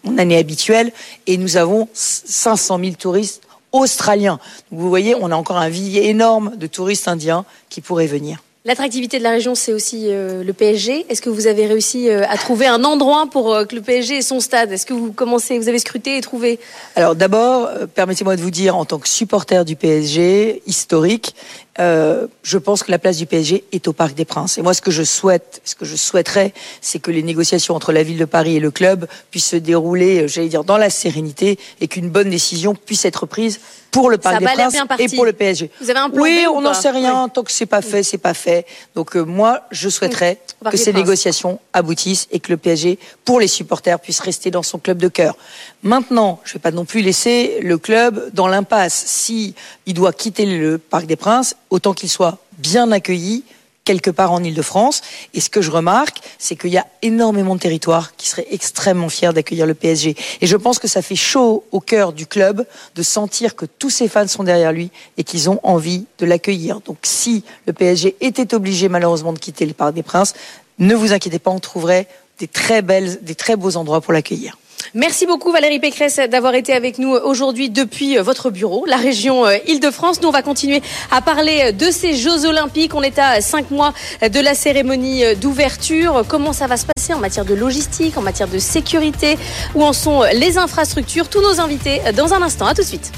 en année habituelle, et nous avons 500 000 touristes australiens. Donc vous voyez, on a encore un vivier énorme de touristes indiens qui pourraient venir. L'attractivité de la région, c'est aussi euh, le PSG. Est-ce que vous avez réussi euh, à trouver un endroit pour euh, que le PSG ait son stade? Est-ce que vous commencez, vous avez scruté et trouvé? Alors d'abord, permettez-moi de vous dire, en tant que supporter du PSG historique, je pense que la place du PSG est au Parc des Princes. Et moi, ce que je souhaite, ce que je souhaiterais, c'est que les négociations entre la ville de Paris et le club puissent se dérouler, j'allais dire, dans la sérénité et qu'une bonne décision puisse être prise pour le Parc Ça des Princes et pour le PSG. Vous avez un plan Oui, B ou on n'en sait rien. Tant que c'est pas fait, c'est pas fait. Donc euh, moi, je souhaiterais que ces Princes. négociations aboutissent et que le PSG, pour les supporters, puisse rester dans son club de cœur. Maintenant, je ne vais pas non plus laisser le club dans l'impasse. Si il doit quitter le Parc des Princes, autant qu'il soit bien accueilli quelque part en Ile-de-France. Et ce que je remarque, c'est qu'il y a énormément de territoires qui seraient extrêmement fiers d'accueillir le PSG. Et je pense que ça fait chaud au cœur du club de sentir que tous ses fans sont derrière lui et qu'ils ont envie de l'accueillir. Donc si le PSG était obligé malheureusement de quitter le Parc des Princes, ne vous inquiétez pas, on trouverait des très belles, des très beaux endroits pour l'accueillir. Merci beaucoup Valérie Pécresse d'avoir été avec nous aujourd'hui depuis euh, votre bureau, la région euh, Île-de-France. Nous, on va continuer à parler euh, de ces Jeux Olympiques. On est à cinq mois de la cérémonie d'ouverture. Comment ça va se passer en matière de logistique, en matière de sécurité? Où en sont les infrastructures? Tous nos invités dans un instant. À tout de suite.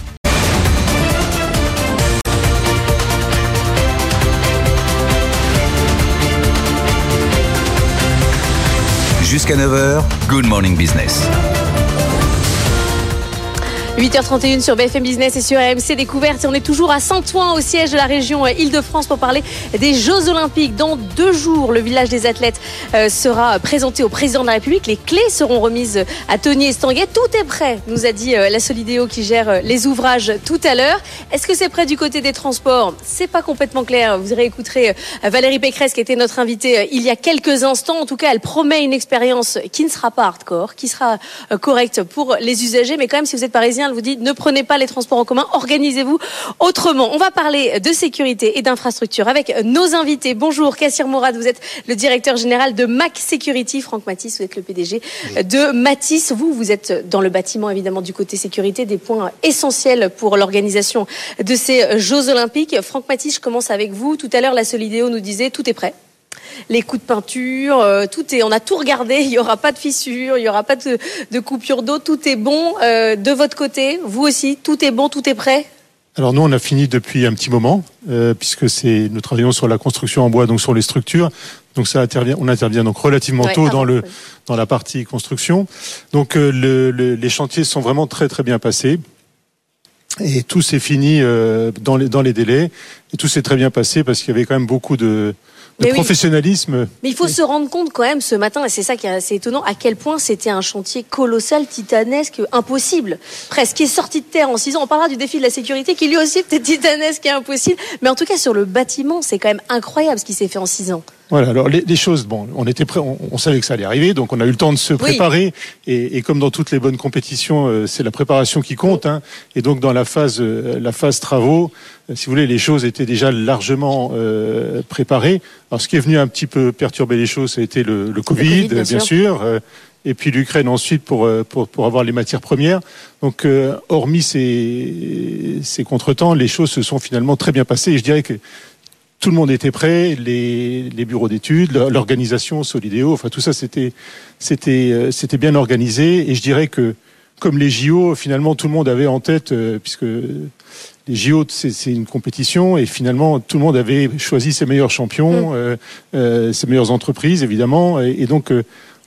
jusqu'à 9h, Good Morning Business. 8h31 sur BFM Business et sur AMC Découverte. On est toujours à Saint-Ouen, au siège de la région Île-de-France, pour parler des Jeux Olympiques. Dans deux jours, le village des athlètes euh, sera présenté au président de la République. Les clés seront remises à Tony Estanguet. Tout est prêt, nous a dit euh, la Solidéo qui gère euh, les ouvrages tout à l'heure. Est-ce que c'est prêt du côté des transports? C'est pas complètement clair. Vous réécouterez Valérie Pécresse, qui était notre invitée il y a quelques instants. En tout cas, elle promet une expérience qui ne sera pas hardcore, qui sera correcte pour les usagers. Mais quand même, si vous êtes parisien, elle vous dit ne prenez pas les transports en commun, organisez-vous autrement. On va parler de sécurité et d'infrastructure avec nos invités. Bonjour, Kassir Mourad, vous êtes le directeur général de Mac Security. Franck Matisse, vous êtes le PDG de Matisse. Vous, vous êtes dans le bâtiment, évidemment, du côté sécurité, des points essentiels pour l'organisation de ces Jeux Olympiques. Franck Matisse, je commence avec vous. Tout à l'heure, la Solidéo nous disait tout est prêt les coups de peinture, euh, tout est, on a tout regardé, il n'y aura pas de fissures, il n'y aura pas de, de coupure d'eau, tout est bon. Euh, de votre côté, vous aussi, tout est bon, tout est prêt? Alors nous, on a fini depuis un petit moment, euh, puisque c'est nous travaillons sur la construction en bois, donc sur les structures. Donc ça intervient, on intervient donc relativement tôt dans le dans la partie construction. Donc le, les chantiers sont vraiment très très bien passés. Et tout s'est fini dans les dans les délais. Et tout s'est très bien passé parce qu'il y avait quand même beaucoup de de professionnalisme. Mais il faut se rendre compte quand même ce matin, et c'est ça qui est assez étonnant, à quel point c'était un chantier colossal, titanesque, impossible, presque, qui est sorti de terre en six ans. On parlera du défi de la sécurité, qui lui aussi peut-être titanesque et impossible, mais en tout cas sur le bâtiment, c'est quand même incroyable ce qui s'est fait en six ans. Voilà, alors les, choses, bon, on était prêt, on, savait que ça allait arriver, donc on a eu le temps de se préparer. Et, et, comme dans toutes les bonnes compétitions, euh, c'est la préparation qui compte. Hein, et donc dans la phase, euh, la phase travaux, euh, si vous voulez, les choses étaient déjà largement préparées. Alors ce qui est venu un petit peu perturber les choses, ça a été le, le Covid, bien, sûr. et puis l'Ukraine ensuite pour, pour, pour avoir les matières premières. Donc, hormis ces, ces contretemps, les choses se sont finalement très bien passées. Et je dirais que tout le monde était prêt, les, les bureaux d'études, l'organisation Solidéo, enfin tout ça c'était c'était euh, c'était bien organisé et je dirais que comme les JO, finalement tout le monde avait en tête euh, puisque les JO c'est une compétition et finalement tout le monde avait choisi ses meilleurs champions, mmh. euh, ses meilleures entreprises évidemment et, donc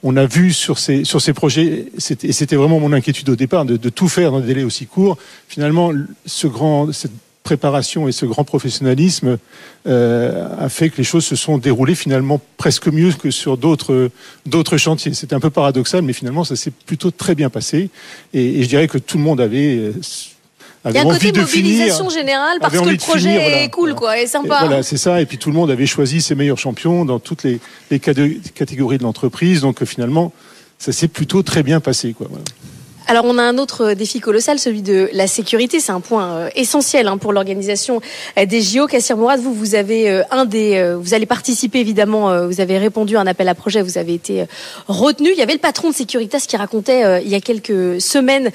on a vu sur ces sur ces projets, et c'était vraiment mon inquiétude au départ de, de, tout faire dans des délais aussi courts. Finalement, ce grand, cette préparation et ce grand professionnalisme euh, a fait que les choses se sont déroulées finalement presque mieux que sur d'autres d'autres chantiers. C'était un peu paradoxal, mais finalement ça s'est plutôt très bien passé. Et, je dirais que tout le monde avait euh, il y a un côté de mobilisation générale parce que le projet est cool, quoi, est sympa. voilà, c'est ça. Et puis tout le monde avait choisi ses meilleurs champions dans toutes les, les catégories de l'entreprise. Donc finalement, ça s'est plutôt très bien passé, quoi. Voilà. Alors on a un autre défi colossal, celui de la sécurité. C'est un point euh, essentiel hein, pour l'organisation euh, des JO. Kassir Mourad, vous, vous avez euh, un des, vous allez participer évidemment. Vous avez répondu à un appel à projet. Vous avez été retenu. Il y avait le patron de Securitas qui racontait il y a quelques semaines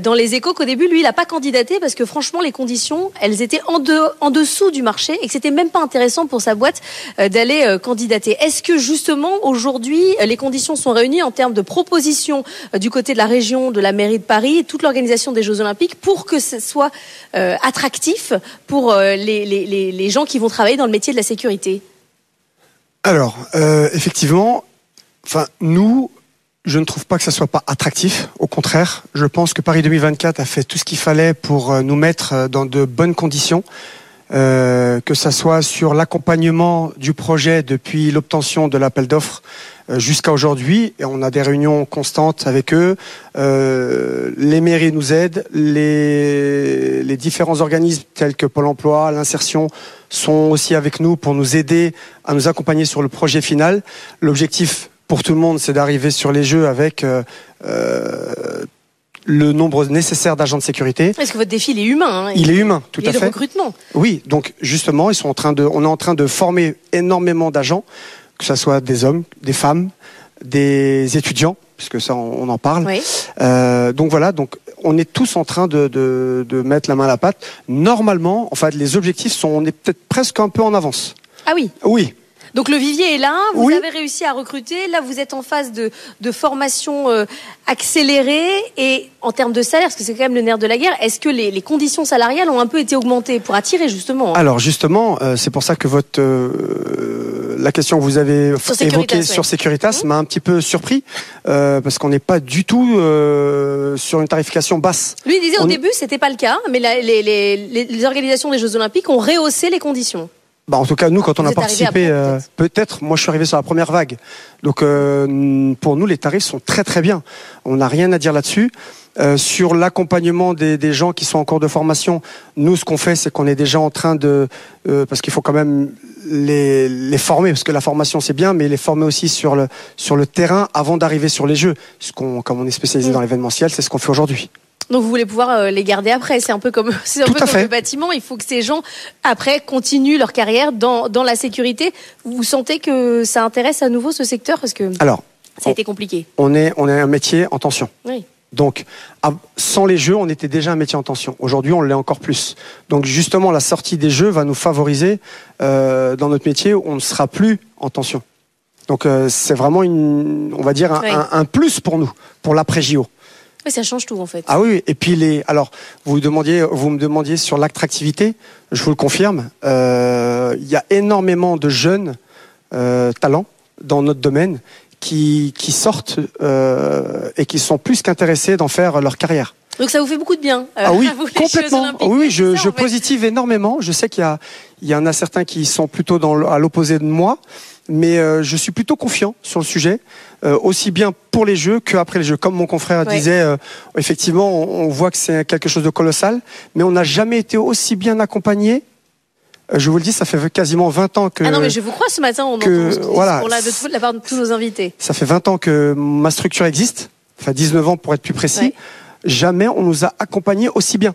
dans les Échos qu'au début, lui, il n'a pas candidaté parce que franchement, les conditions, elles étaient en, en dessous du marché et que c'était même pas intéressant pour sa boîte d'aller candidater. Est-ce que justement aujourd'hui, les conditions sont réunies en termes de propositions du côté de la région, de la la mairie de Paris et toute l'organisation des Jeux Olympiques pour que ce soit euh, attractif pour euh, les, gens qui vont travailler dans le métier de la sécurité Alors, euh, effectivement, nous, je ne trouve pas que ça soit pas attractif. Au contraire, je pense que Paris 2024 a fait tout ce qu'il fallait pour nous mettre dans de bonnes conditions. Que ça soit sur l'accompagnement du projet depuis l'obtention de l'appel d'offres jusqu'à aujourd'hui. Et on a des réunions constantes avec eux. Euh, les mairies nous aident. Les, les différents organismes tels que Pôle Emploi, l'insertion sont aussi avec nous pour nous aider à nous accompagner sur le projet final. L'objectif pour tout le monde, c'est d'arriver sur les jeux avec euh, le nombre nécessaire d'agents de sécurité. Parce que votre défi, il est humain. Hein, il, est humain, tout à fait. de recrutement. Oui, donc justement, ils sont en train de, on est en train de former énormément d'agents, que ce soit des hommes, des femmes, des étudiants, puisque ça, on, en parle. Oui. Euh, donc voilà, donc on est tous en train de, de, de, mettre la main à la pâte. Normalement, en fait, les objectifs sont, on est peut-être presque un peu en avance. Ah oui. Oui, donc le vivier est là, vous avez réussi à recruter, là vous êtes en phase de, de formation euh, accélérée et en termes de salaire, parce que c'est quand même le nerf de la guerre, est-ce que les, les, conditions salariales ont un peu été augmentées pour attirer justement Alors justement, euh, c'est pour ça que votre... Euh, la question que vous avez Sur évoquée ouais. sur Securitas m'a un petit peu surpris parce qu'on n'est pas du tout sur une tarification basse. Lui il disait au début c'était pas le cas, mais la- les, les- les- les organisations des Jeux Olympiques ont rehaussé les conditions. Bah, en tout cas, nous, quand on Vous a participé, euh, peut-être, moi je suis arrivé sur la première vague. Donc euh, pour nous, les tarifs sont très très bien. On n'a rien à dire là-dessus. Euh, sur l'accompagnement des, des gens qui sont en cours de formation, nous, ce qu'on fait, c'est qu'on est déjà en train de... euh, parce qu'il faut quand même les, les former, parce que la formation, c'est bien, mais les former aussi sur le, sur le terrain avant d'arriver sur les jeux. Ce qu'on, comme on est spécialisé Mm. dans l'événementiel, c'est ce qu'on fait aujourd'hui. Donc vous voulez pouvoir euh, les garder après. C'est un peu comme c'est un Tout peu à comme fait. le bâtiment. Il faut que ces gens après continuent leur carrière dans, dans la sécurité. Vous sentez que ça intéresse à nouveau ce secteur parce que Alors, ça a été compliqué. on est, on est un métier en tension. Oui. Donc, à- sans les jeux, on était déjà un métier en tension. Aujourd'hui, on l'est encore plus. Donc, justement, la sortie des jeux va nous favoriser euh, dans notre métier où on ne sera plus en tension. Donc, euh, c'est vraiment une, on va dire, un, Ouais. un- un plus pour nous, pour l'après Oui, ça change tout en fait. Ah oui, et puis les. Alors, vous demandiez, vous me demandiez sur l'attractivité. Je vous le confirme. euh, Il y a énormément de jeunes euh, talents dans notre domaine qui qui sortent euh, et qui sont plus qu'intéressés d'en faire leur carrière. Donc ça vous fait beaucoup de bien. euh, Ah oui, vous, complètement. Ah oui, je, je positive énormément. Je sais qu'il y a, il y en a certains qui sont plutôt dans, à l'opposé de moi, mais euh, je suis plutôt confiant sur le sujet, euh, aussi bien pour les jeux qu'après les jeux. Comme mon confrère Ouais. disait, euh, effectivement, on, on voit que c'est quelque chose de colossal, mais on n'a jamais été aussi bien accompagné. Euh, Je vous le dis, ça fait quasiment 20 ans que Ah non mais je vous crois ce matin on que- entend voilà. de, tout- de la part de tous nos invités. ça fait 20 ans que ma structure existe, enfin 19 ans pour être plus précis. Ouais. Jamais on nous a accompagnés aussi bien.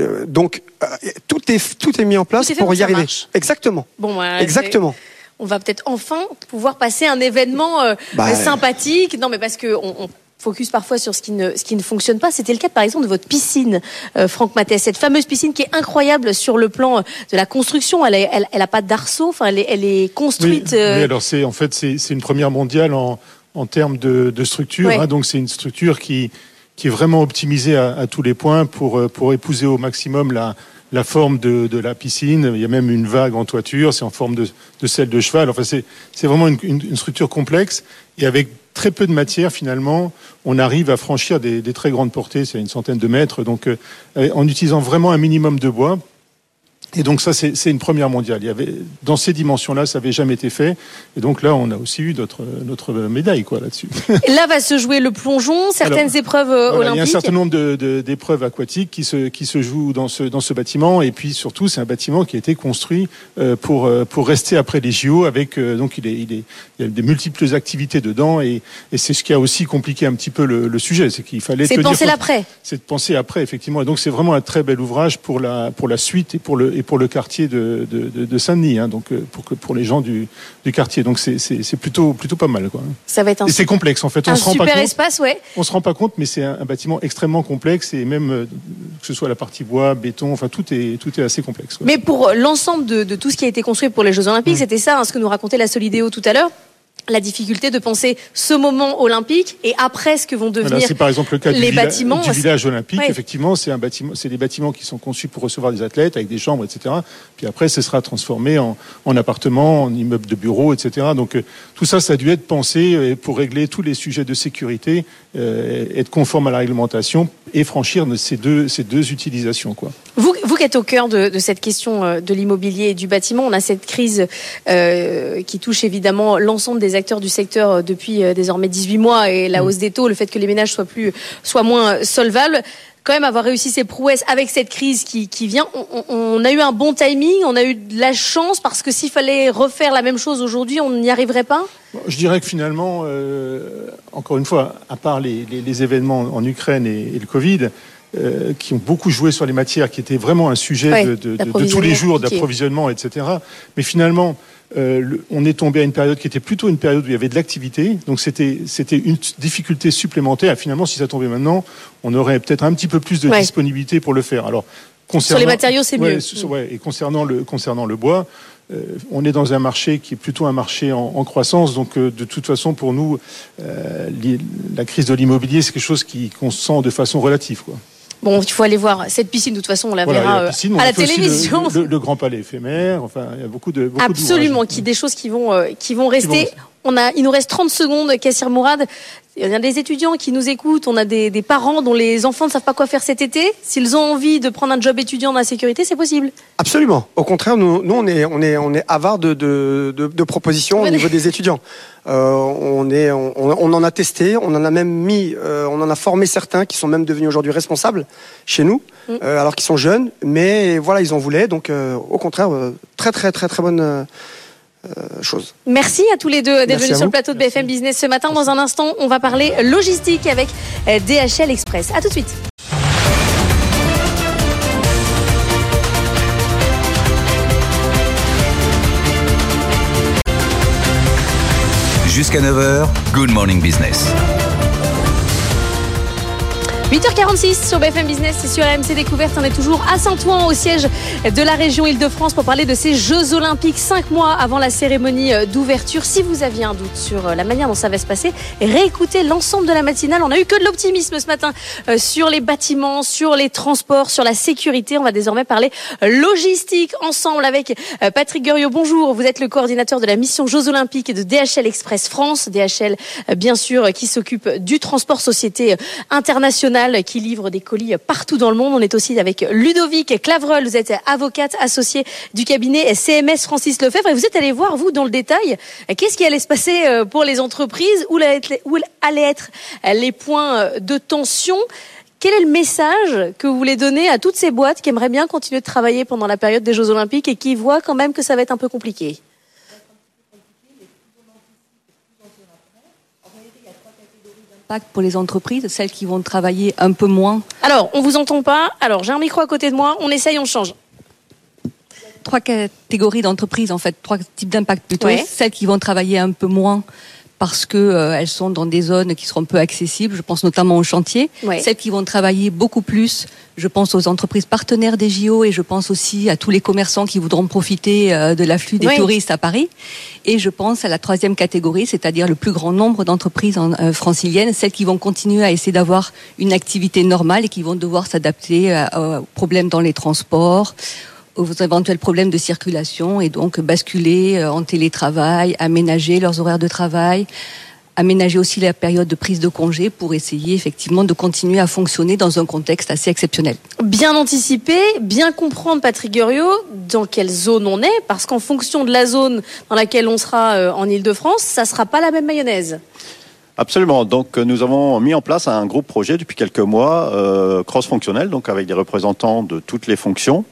Euh, donc euh, tout est tout est mis en place pour pour y arriver. marche. Exactement. Bon, voilà, Exactement. On va peut-être enfin pouvoir passer un événement euh, Bah, euh, sympathique. Non, mais parce que on, on focus parfois sur ce qui ne, ce qui ne fonctionne pas. C'était le cas, par exemple, de votre piscine, euh, Franck Mathès. Cette fameuse piscine qui est incroyable sur le plan de la construction. Elle, est- elle, elle a pas d'arceau. Enfin, elle est, elle est construite. Oui, euh, oui, alors c'est en fait c'est c'est une première mondiale en, en termes de, de structure. Hein, donc c'est une structure qui qui est vraiment optimisée à, à tous les points pour pour épouser au maximum la la forme de, la piscine. Il y a même une vague en toiture, c'est en forme de, de celle de cheval. Enfin, c'est vraiment une, structure complexe et avec très peu de matière finalement, on arrive à franchir des, des très grandes portées, c'est une centaine de mètres. Donc, euh, en utilisant vraiment un minimum de bois. Et donc ça, c'est une première mondiale. Il y avait, dans ces dimensions-là, ça n'avait jamais été fait. Et donc là, on a aussi eu notre, notre médaille quoi là-dessus. Là va se jouer le plongeon, certaines Alors, épreuves euh, Voilà, il y a un olympiques. certain nombre de- de- d'épreuves aquatiques qui se, qui se jouent dans ce, dans ce bâtiment. Et puis surtout, c'est un bâtiment qui a été construit euh, pour, euh, pour rester après les JO. Avec, donc il, est, il, est, il y a des multiples activités dedans. Et, et c'est ce qui a aussi compliqué un petit peu le, le sujet. C'est qu'il fallait C'est tenir penser l'après. c'est de penser après, effectivement. Et donc, c'est vraiment un très bel ouvrage pour la, pour la suite et pour le, et pour le quartier de, de, de- de Saint-Denis, hein, donc euh, pour, que, pour les gens du, du quartier. Donc, c'est, plutôt, plutôt pas mal. Quoi. Ça va être un, Et c'est complexe, en fait. On un se rend pas super compte. espace, ouais. On se rend pas compte, mais c'est un, un bâtiment extrêmement complexe et même euh, que ce soit la partie bois, béton, enfin tout est tout est assez complexe. quoi. Mais pour l'ensemble de, de tout ce qui a été construit pour les Jeux Olympiques, Mm. c'était ça, hein, ce que nous racontait la Solidéo tout à l'heure. La difficulté de penser ce moment olympique et après ce que vont devenir Voilà, c'est par exemple le cas du, les villa- bâtiments. du village olympique. Ouais. Effectivement, c'est un bâtiment, c'est des bâtiments qui sont conçus pour recevoir des athlètes avec des chambres, etc. Puis après, ce sera transformé en, en appartement, en immeuble de bureaux, etc. Donc euh, tout ça, ça a dû être pensé euh, pour régler tous les sujets de sécurité, être conforme à la réglementation et franchir ces deux ces deux utilisations, quoi. Vous, vous qui êtes au cœur de, de cette question euh, de l'immobilier et du bâtiment, on a cette crise euh, qui touche évidemment l'ensemble des acteurs du secteur euh, depuis euh, désormais 18 mois et la hausse des taux, le fait que les ménages soient plus, soient moins solvables. Quand même avoir réussi ces prouesses avec cette crise qui, qui vient, on, a eu un bon timing, on a eu de la chance parce que s'il fallait refaire la même chose aujourd'hui, on n'y arriverait pas? Je dirais que finalement, euh, encore une fois, à part les, les- les événements en Ukraine et, et le Covid, euh, qui ont beaucoup joué sur les matières, qui étaient vraiment un sujet Ouais, de, de- de- de tous les jours, d'approvisionnement, etc. Mais finalement, euh, le- on est tombé à une période qui était plutôt une période où il y avait de l'activité, donc c'était c'était une difficulté supplémentaire. Et finalement, si ça tombait maintenant, on aurait peut-être un petit peu plus de Ouais. disponibilité pour le faire. Alors, Sur les matériaux, c'est Ouais, mieux. sur- ouais, et concernant le concernant le bois, euh, on est dans un marché qui est plutôt un marché en, en croissance. Donc, euh, de toute façon, pour nous, euh, la crise de l'immobilier, c'est quelque chose qui- qu'on sent de façon relative. Quoi. Bon, il faut aller voir cette piscine. De toute façon, on la Voilà, verra la euh, piscine, on à la télévision. Le, le- le grand palais éphémère. Enfin, il y a beaucoup de. beaucoup Absolument, qui des choses qui vont euh, qui vont rester. rester. On a, il nous reste 30 secondes, Kassir Mourad. Il y a des étudiants qui nous écoutent, on a des, des parents dont les enfants ne savent pas quoi faire cet été. S'ils ont envie de prendre un job étudiant dans la sécurité, c'est possible. Absolument. Au contraire, nous, nous on est, on est, on est avare de, de, de, de propositions au niveau des étudiants. Euh, on est, on, on en a testé, on en a même mis, euh, on en a formé certains qui sont même devenus aujourd'hui responsables chez nous, Mm. euh, alors qu'ils sont jeunes, mais voilà, ils en voulaient. Donc, au contraire, très, très, très, très bonne chose. Merci à tous les deux d'être venus sur le plateau de BFM Business ce matin. Dans un instant, on va parler logistique avec euh, DHL Express. À tout de suite. Jusqu'à 9h, Good Morning Business. 8h46 sur BFM Business et sur AMC Découverte. On est toujours à Saint-Ouen, au siège de la région Île-de-France, pour parler de ces Jeux Olympiques, cinq mois avant la cérémonie d'ouverture. Si vous aviez un doute sur euh, la manière dont ça va se passer, réécoutez l'ensemble de la matinale. On a eu que de l'optimisme ce matin euh, sur les bâtiments, sur les transports, sur la sécurité. On va désormais parler euh, logistique ensemble avec Patrick Guriot. Bonjour, vous êtes le coordinateur de la mission Jeux Olympiques de DHL Express France. DHL, bien sûr, qui s'occupe du transport société euh, qui livre des colis partout dans le monde. On est aussi avec Ludovic Clavreul. Vous êtes avocate associée du cabinet CMS Francis Lefebvre. Et vous êtes allé voir, vous, dans le détail, qu'est-ce qui allait se passer euh, pour les entreprises, où allaient être- les points de tension? Quel est le message que vous voulez donner à toutes ces boîtes qui aimeraient bien continuer de travailler pendant la période des Jeux Olympiques et qui voient quand même que ça va être un peu compliqué? Impact pour les entreprises, celles qui vont travailler un peu moins. Alors, on vous entend pas. Alors, j'ai un micro à côté de moi. On essaye, on change. Trois catégories d'entreprises, en fait, trois types d'impact plutôt. Ouais. Celles qui vont travailler un peu moins parce que euh, elles sont dans des zones qui seront peu accessibles. Je pense notamment aux chantiers. Ouais. Celles qui vont travailler beaucoup plus. Je pense aux entreprises partenaires des JO et je pense aussi à tous les commerçants qui voudront profiter euh, de l'afflux des Ouais. touristes à Paris. Et je pense à la troisième catégorie, c'est-à-dire le plus grand nombre d'entreprises en- euh, franciliennes, celles qui vont continuer à essayer d'avoir une activité normale et qui vont devoir s'adapter euh, aux problèmes dans les transports, aux éventuels problèmes de circulation et donc basculer euh, en télétravail, aménager leurs horaires de travail, aménager aussi la période de prise de congé pour essayer effectivement de continuer à fonctionner dans un contexte assez exceptionnel. Bien anticiper, bien comprendre, Patrick Guriot, dans quelle zone on est, parce qu'en fonction de la zone dans laquelle on sera euh, en Ile-de-France, ça sera pas la même mayonnaise. Absolument. Donc euh, nous avons mis en place un groupe projet depuis quelques mois euh, cross-fonctionnel, donc avec des représentants de toutes les fonctions.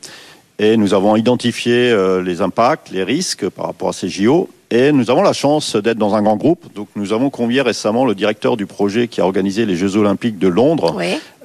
Et nous avons identifié euh, les impacts, les risques par rapport à ces JO. Et nous avons la chance d'être dans un grand groupe. Donc nous avons convié récemment le directeur du projet qui a organisé les Jeux Olympiques de Londres.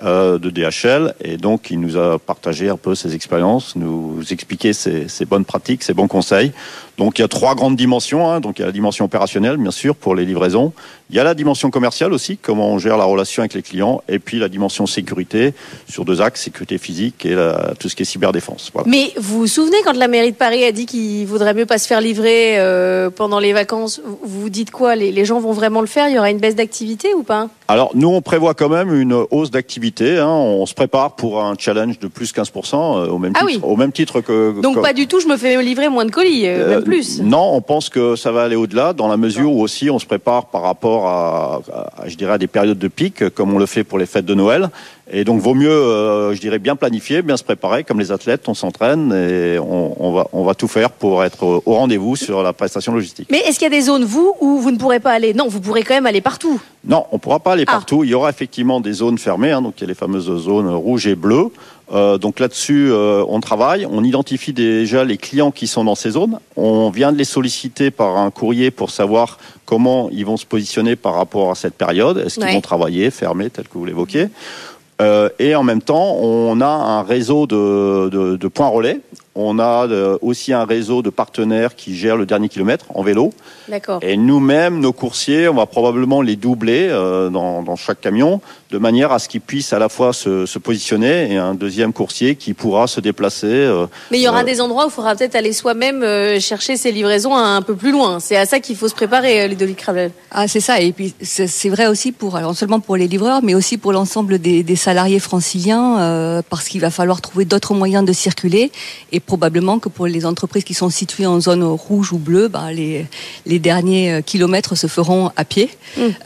Euh, de DHL. Et donc il nous a partagé un peu ses expériences, nous expliquer ses, ses bonnes pratiques, ses bons conseils. Donc il y a trois grandes dimensions. hein. Donc il y a la dimension opérationnelle, bien sûr, pour les livraisons. Il y a la dimension commerciale aussi, comment on gère la relation avec les clients. Et puis la dimension sécurité sur deux axes, sécurité physique et la- tout ce qui est cyberdéfense. Voilà. Mais vous vous souvenez quand la mairie de Paris a dit qu'il vaudrait mieux pas se faire livrer euh, pendant les vacances Vous vous dites quoi? Les, les gens vont vraiment le faire? Il y aura une baisse d'activité ou pas? Alors nous, on prévoit quand même une hausse d'activité. Hein. On se prépare pour un challenge de plus 15% euh, au même Ah titre, oui. au même titre que. Donc que- pas du tout, je me fais livrer moins de colis, euh, Euh, même plus. Non, on pense que ça va aller au-delà, dans la mesure où aussi on se prépare par rapport à, à- je dirais, à des périodes de pic, comme on le fait pour les fêtes de Noël. Et donc, vaut mieux, euh, je dirais, bien planifier, bien se préparer, comme les athlètes, on s'entraîne et on, on va, on va tout faire pour être au rendez-vous sur la prestation logistique. Mais est-ce qu'il y a des zones, vous, où vous ne pourrez pas aller? Non, vous pourrez quand même aller partout. Non, on ne pourra pas aller Ah. partout. Il y aura effectivement des zones fermées, hein, donc il y a les fameuses zones rouges et bleues. Euh, donc là-dessus, euh, on travaille, on identifie déjà les clients qui sont dans ces zones. On vient de les solliciter par un courrier pour savoir comment ils vont se positionner par rapport à cette période. Est-ce qu'ils Ouais. vont travailler fermés, tel que vous l'évoquiez? Euh, et en même temps, on a un réseau de, de- de points relais. on a euh, aussi un réseau de partenaires qui gèrent le dernier kilomètre en vélo. D'accord. Et nous-mêmes, nos coursiers, on va probablement les doubler euh, dans, dans chaque camion, de manière à ce qu'ils puissent à la fois se, se positionner et un deuxième coursier qui pourra se déplacer. euh, Mais il y aura euh, des endroits où il faudra peut-être aller soi-même euh, chercher ses livraisons un, un peu plus loin. C'est à ça qu'il faut se préparer, euh, Ludovic Cravel. Ah, c'est ça. Et puis, c'est vrai aussi pour, alors, non seulement pour les livreurs, mais aussi pour l'ensemble des, des salariés franciliens, euh, parce qu'il va falloir trouver d'autres moyens de circuler. Et probablement que pour les entreprises qui sont situées en zone rouge ou bleue, bah, les, les derniers kilomètres se feront à pied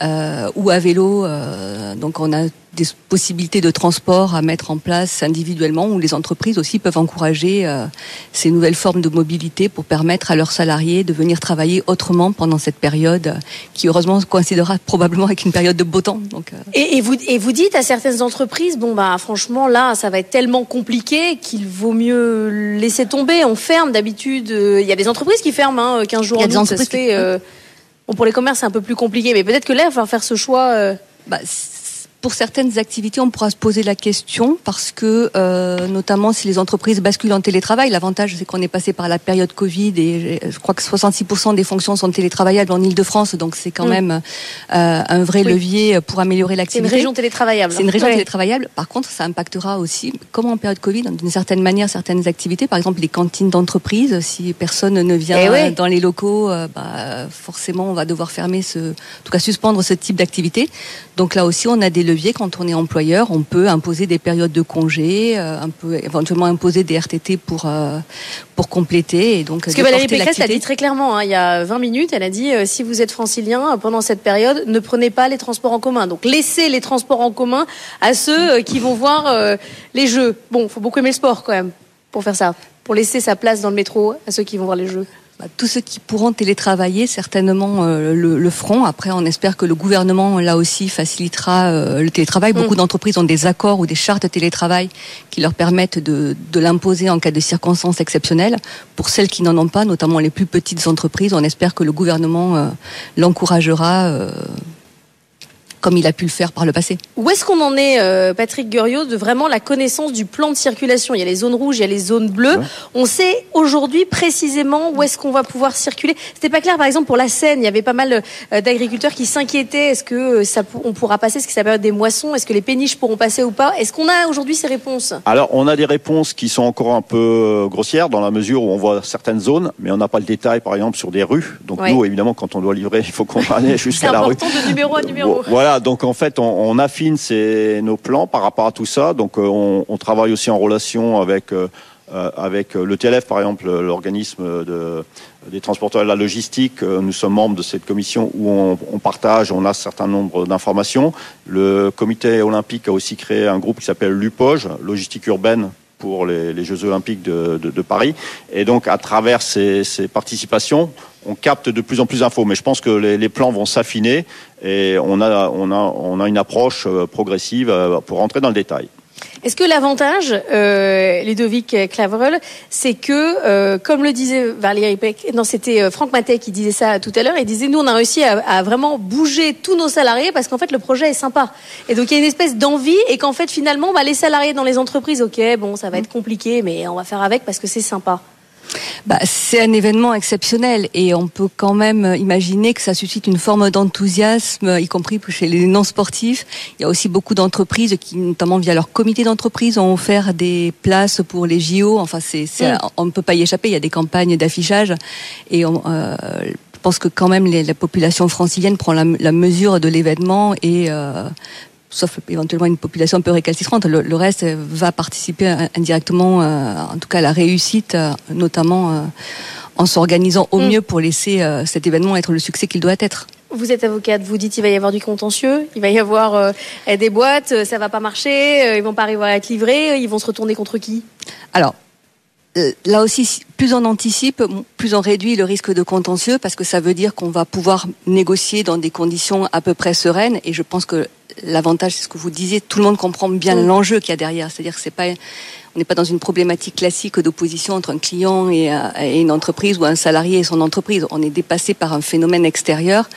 euh, ou à vélo. euh, donc, on a des possibilités de transport à mettre en place individuellement où les entreprises aussi peuvent encourager euh, ces nouvelles formes de mobilité pour permettre à leurs salariés de venir travailler autrement pendant cette période euh, qui heureusement coïncidera probablement avec une période de beau temps. Donc, euh, Et, et vous, et vous dites à certaines entreprises, bon bah franchement là, ça va être tellement compliqué qu'il vaut mieux laisser tomber. On ferme d'habitude. euh, Il y a des entreprises qui ferment hein, 15 jours en août, ça se entreprises qui- fait. bon, pour les commerces, c'est un peu plus compliqué, mais peut-être que là, il va falloir faire ce choix. Bah, pour certaines activités, on pourra se poser la question parce que, euh, notamment si les entreprises basculent en télétravail, l'avantage c'est qu'on est passé par la période Covid et je crois que 66% des fonctions sont télétravaillables en Ile-de-France, donc c'est quand Mm. même euh, un vrai Oui. levier pour améliorer C'est une l'activité. région télétravaillable. C'est une région Ouais. télétravaillable. Par contre, ça impactera aussi, comme en période Covid, d'une certaine manière, certaines activités. Par exemple, les cantines d'entreprise. Si personne ne vient Eh ouais. dans les locaux, euh, bah, forcément, on va devoir fermer ce, en tout cas, suspendre ce type d'activité. Donc là aussi, on a des leviers. Quand on est employeur, on peut imposer des périodes de congé, euh, un peu, éventuellement imposer des RTT pour, euh, pour compléter. Et donc, Parce que Valérie Pécresse l'a dit très clairement, hein, il y a 20 minutes, elle a dit euh, si vous êtes francilien pendant cette période, ne prenez pas les transports en commun. Donc laissez les transports en commun à ceux euh, qui vont voir euh, les jeux. Bon, faut beaucoup aimer le sport quand même pour faire ça, pour laisser sa place dans le métro à ceux qui vont voir les jeux. Bah, tous ceux qui pourront télétravailler certainement euh, le, le feront. Après, on espère que le gouvernement là aussi facilitera euh, le télétravail. Beaucoup d'entreprises ont des accords ou des chartes télétravail qui leur permettent de, de l'imposer en cas de circonstances exceptionnelles. Pour celles qui n'en ont pas, notamment les plus petites entreprises, on espère que le gouvernement euh, l'encouragera. Comme il a pu le faire par le passé. Où est-ce qu'on en est, euh, Patrick Guriot, de vraiment la connaissance du plan de circulation? Il y a les zones rouges, il y a les zones bleues. On sait aujourd'hui précisément où est-ce qu'on va pouvoir circuler. C'était pas clair, par exemple, pour la Seine. Il y avait pas mal euh, d'agriculteurs qui s'inquiétaient. Est-ce que euh, ça, on pourra passer? Est-ce que c'est la période des moissons? Est-ce que les péniches pourront passer ou pas? Est-ce qu'on a aujourd'hui ces réponses? Alors, on a des réponses qui sont encore un peu grossières dans la mesure où on voit certaines zones, mais on n'a pas le détail, par exemple, sur des rues. Donc Ouais. nous, évidemment, quand on doit livrer, il faut qu'on aille jusqu'à la rue. important de numéro à numéro. Voilà, donc en fait, on, affine nos plans par rapport à tout ça. Donc, euh, on, travaille aussi en relation avec euh, euh, avec le TLF, par exemple, l'organisme de, des transporteurs et de la logistique. Nous sommes membres de cette commission où on, on partage, on a un certain nombre d'informations. Le comité olympique a aussi créé un groupe qui s'appelle l'UPOGE, Logistique urbaine pour les, Jeux olympiques de, Paris. Et donc, à travers ces, participations, on capte de plus en plus d'infos. Mais je pense que les, plans vont s'affiner et on a, on, on a une approche euh, progressive euh, pour rentrer dans le détail. Est-ce que l'avantage, euh, Ludovic Claverel, c'est que, euh, comme le disait Valérie Peck, non, c'était euh, Franck Matet qui disait ça tout à l'heure, il disait, nous, on a réussi à, à vraiment bouger tous nos salariés parce qu'en fait, le projet est sympa. Et donc, il y a une espèce d'envie et qu'en fait, finalement, bah, les salariés dans les entreprises, ok, bon, ça va être compliqué, mais on va faire avec parce que c'est sympa. Bah, c'est un événement exceptionnel et on peut quand même imaginer que ça suscite une forme d'enthousiasme, y compris chez les non-sportifs. Il y a aussi beaucoup d'entreprises qui, notamment via leur comité d'entreprise, ont offert des places pour les JO. Enfin, c'est, on ne peut pas y échapper. Il y a des campagnes d'affichage et on, euh, je pense que quand même les- la population francilienne prend la, la mesure de l'événement et euh, sauf éventuellement une population un peu récalcitrante, le, le reste va participer indirectement, euh, en tout cas à la réussite, euh, notamment euh, en s'organisant au Mm. mieux pour laisser euh, cet événement être le succès qu'il doit être. Vous êtes avocate, vous dites il va y avoir du contentieux, il va y avoir des boîtes, ça va pas marcher, ils vont pas arriver à être livrés, ils vont se retourner contre qui? Alors, là aussi, si- plus on anticipe, plus on réduit le risque de contentieux, parce que ça veut dire qu'on va pouvoir négocier dans des conditions à peu près sereines. Et je pense que l'avantage, c'est ce que vous disiez, tout le monde comprend bien l'enjeu qu'il y a derrière. C'est-à-dire que c'est pas, on n'est pas dans une problématique classique d'opposition entre un client et, euh, et une entreprise ou un salarié et son entreprise. On est dépassé par un phénomène extérieur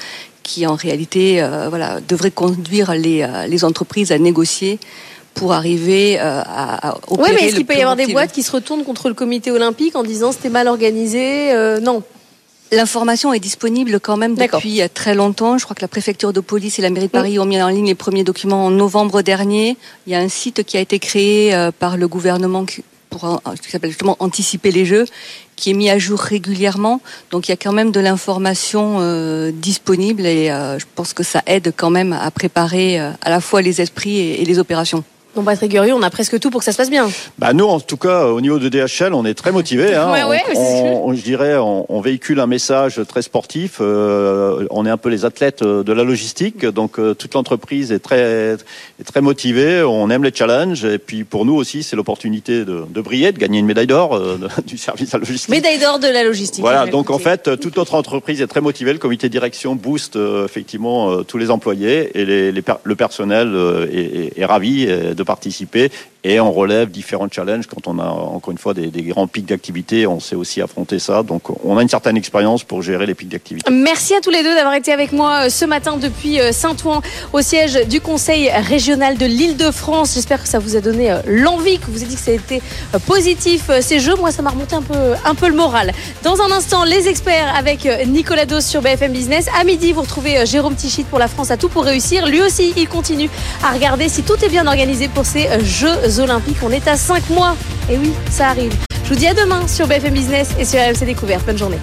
qui, en réalité, euh, voilà, devrait conduire les, euh, les entreprises à négocier pour arriver euh, à, à opérer Oui, mais est-ce qu'il peut y avoir des boîtes qui se retournent contre le comité olympique en disant c'était mal organisé euh, Non. L'information est disponible quand même depuis euh, très longtemps. Je crois que la préfecture de police et la mairie de Paris ont mis en ligne les premiers documents en novembre dernier. Il y a un site qui a été créé euh, par le gouvernement qui- pour euh, qui s'appelle justement anticiper les jeux, qui est mis à jour régulièrement. Donc il y a quand même de l'information euh, disponible et euh, je pense que ça aide quand même à préparer euh, à la fois les esprits et, et les opérations. Patrick Gurieux, on a presque tout pour que ça se passe bien. Bah nous, en tout cas, au niveau de DHL, on est très motivés. Hein. Ouais, ouais, on, je dirais, on, on véhicule un message très sportif. Euh, on est un peu les athlètes euh, de la logistique, donc euh, toute l'entreprise est très, est très motivée. On aime les challenges, et puis pour nous aussi, c'est l'opportunité de, de briller, de gagner une médaille d'or euh, du service à la logistique. Médaille d'or de la logistique. Voilà, donc en fait, toute notre entreprise est très motivée. Le comité de direction booste effectivement tous les employés et les, les per- le personnel est, est- est ravi de participer. Et on relève différents challenges quand on a encore une fois des, grands pics d'activité. On sait aussi affronter ça. Donc on a une certaine expérience pour gérer les pics d'activité. Merci à tous les deux d'avoir été avec moi euh, ce matin depuis euh, Saint-Ouen au siège du Conseil régional de l'Île-de-France. J'espère que ça vous a donné euh, l'envie, que vous avez dit que ça a été positif ces jeux. Moi, ça m'a remonté un peu, un peu le moral. Dans un instant, les experts avec Nicolas Dos sur BFM Business. À midi, vous retrouvez Jérôme Tichit pour la France à tout pour réussir. Lui aussi, il continue à regarder si tout est bien organisé pour ces euh, Olympiques. On est à 5 mois. Et oui, ça arrive. Je vous dis à demain sur BFM Business et sur RMC Découverte. Bonne journée.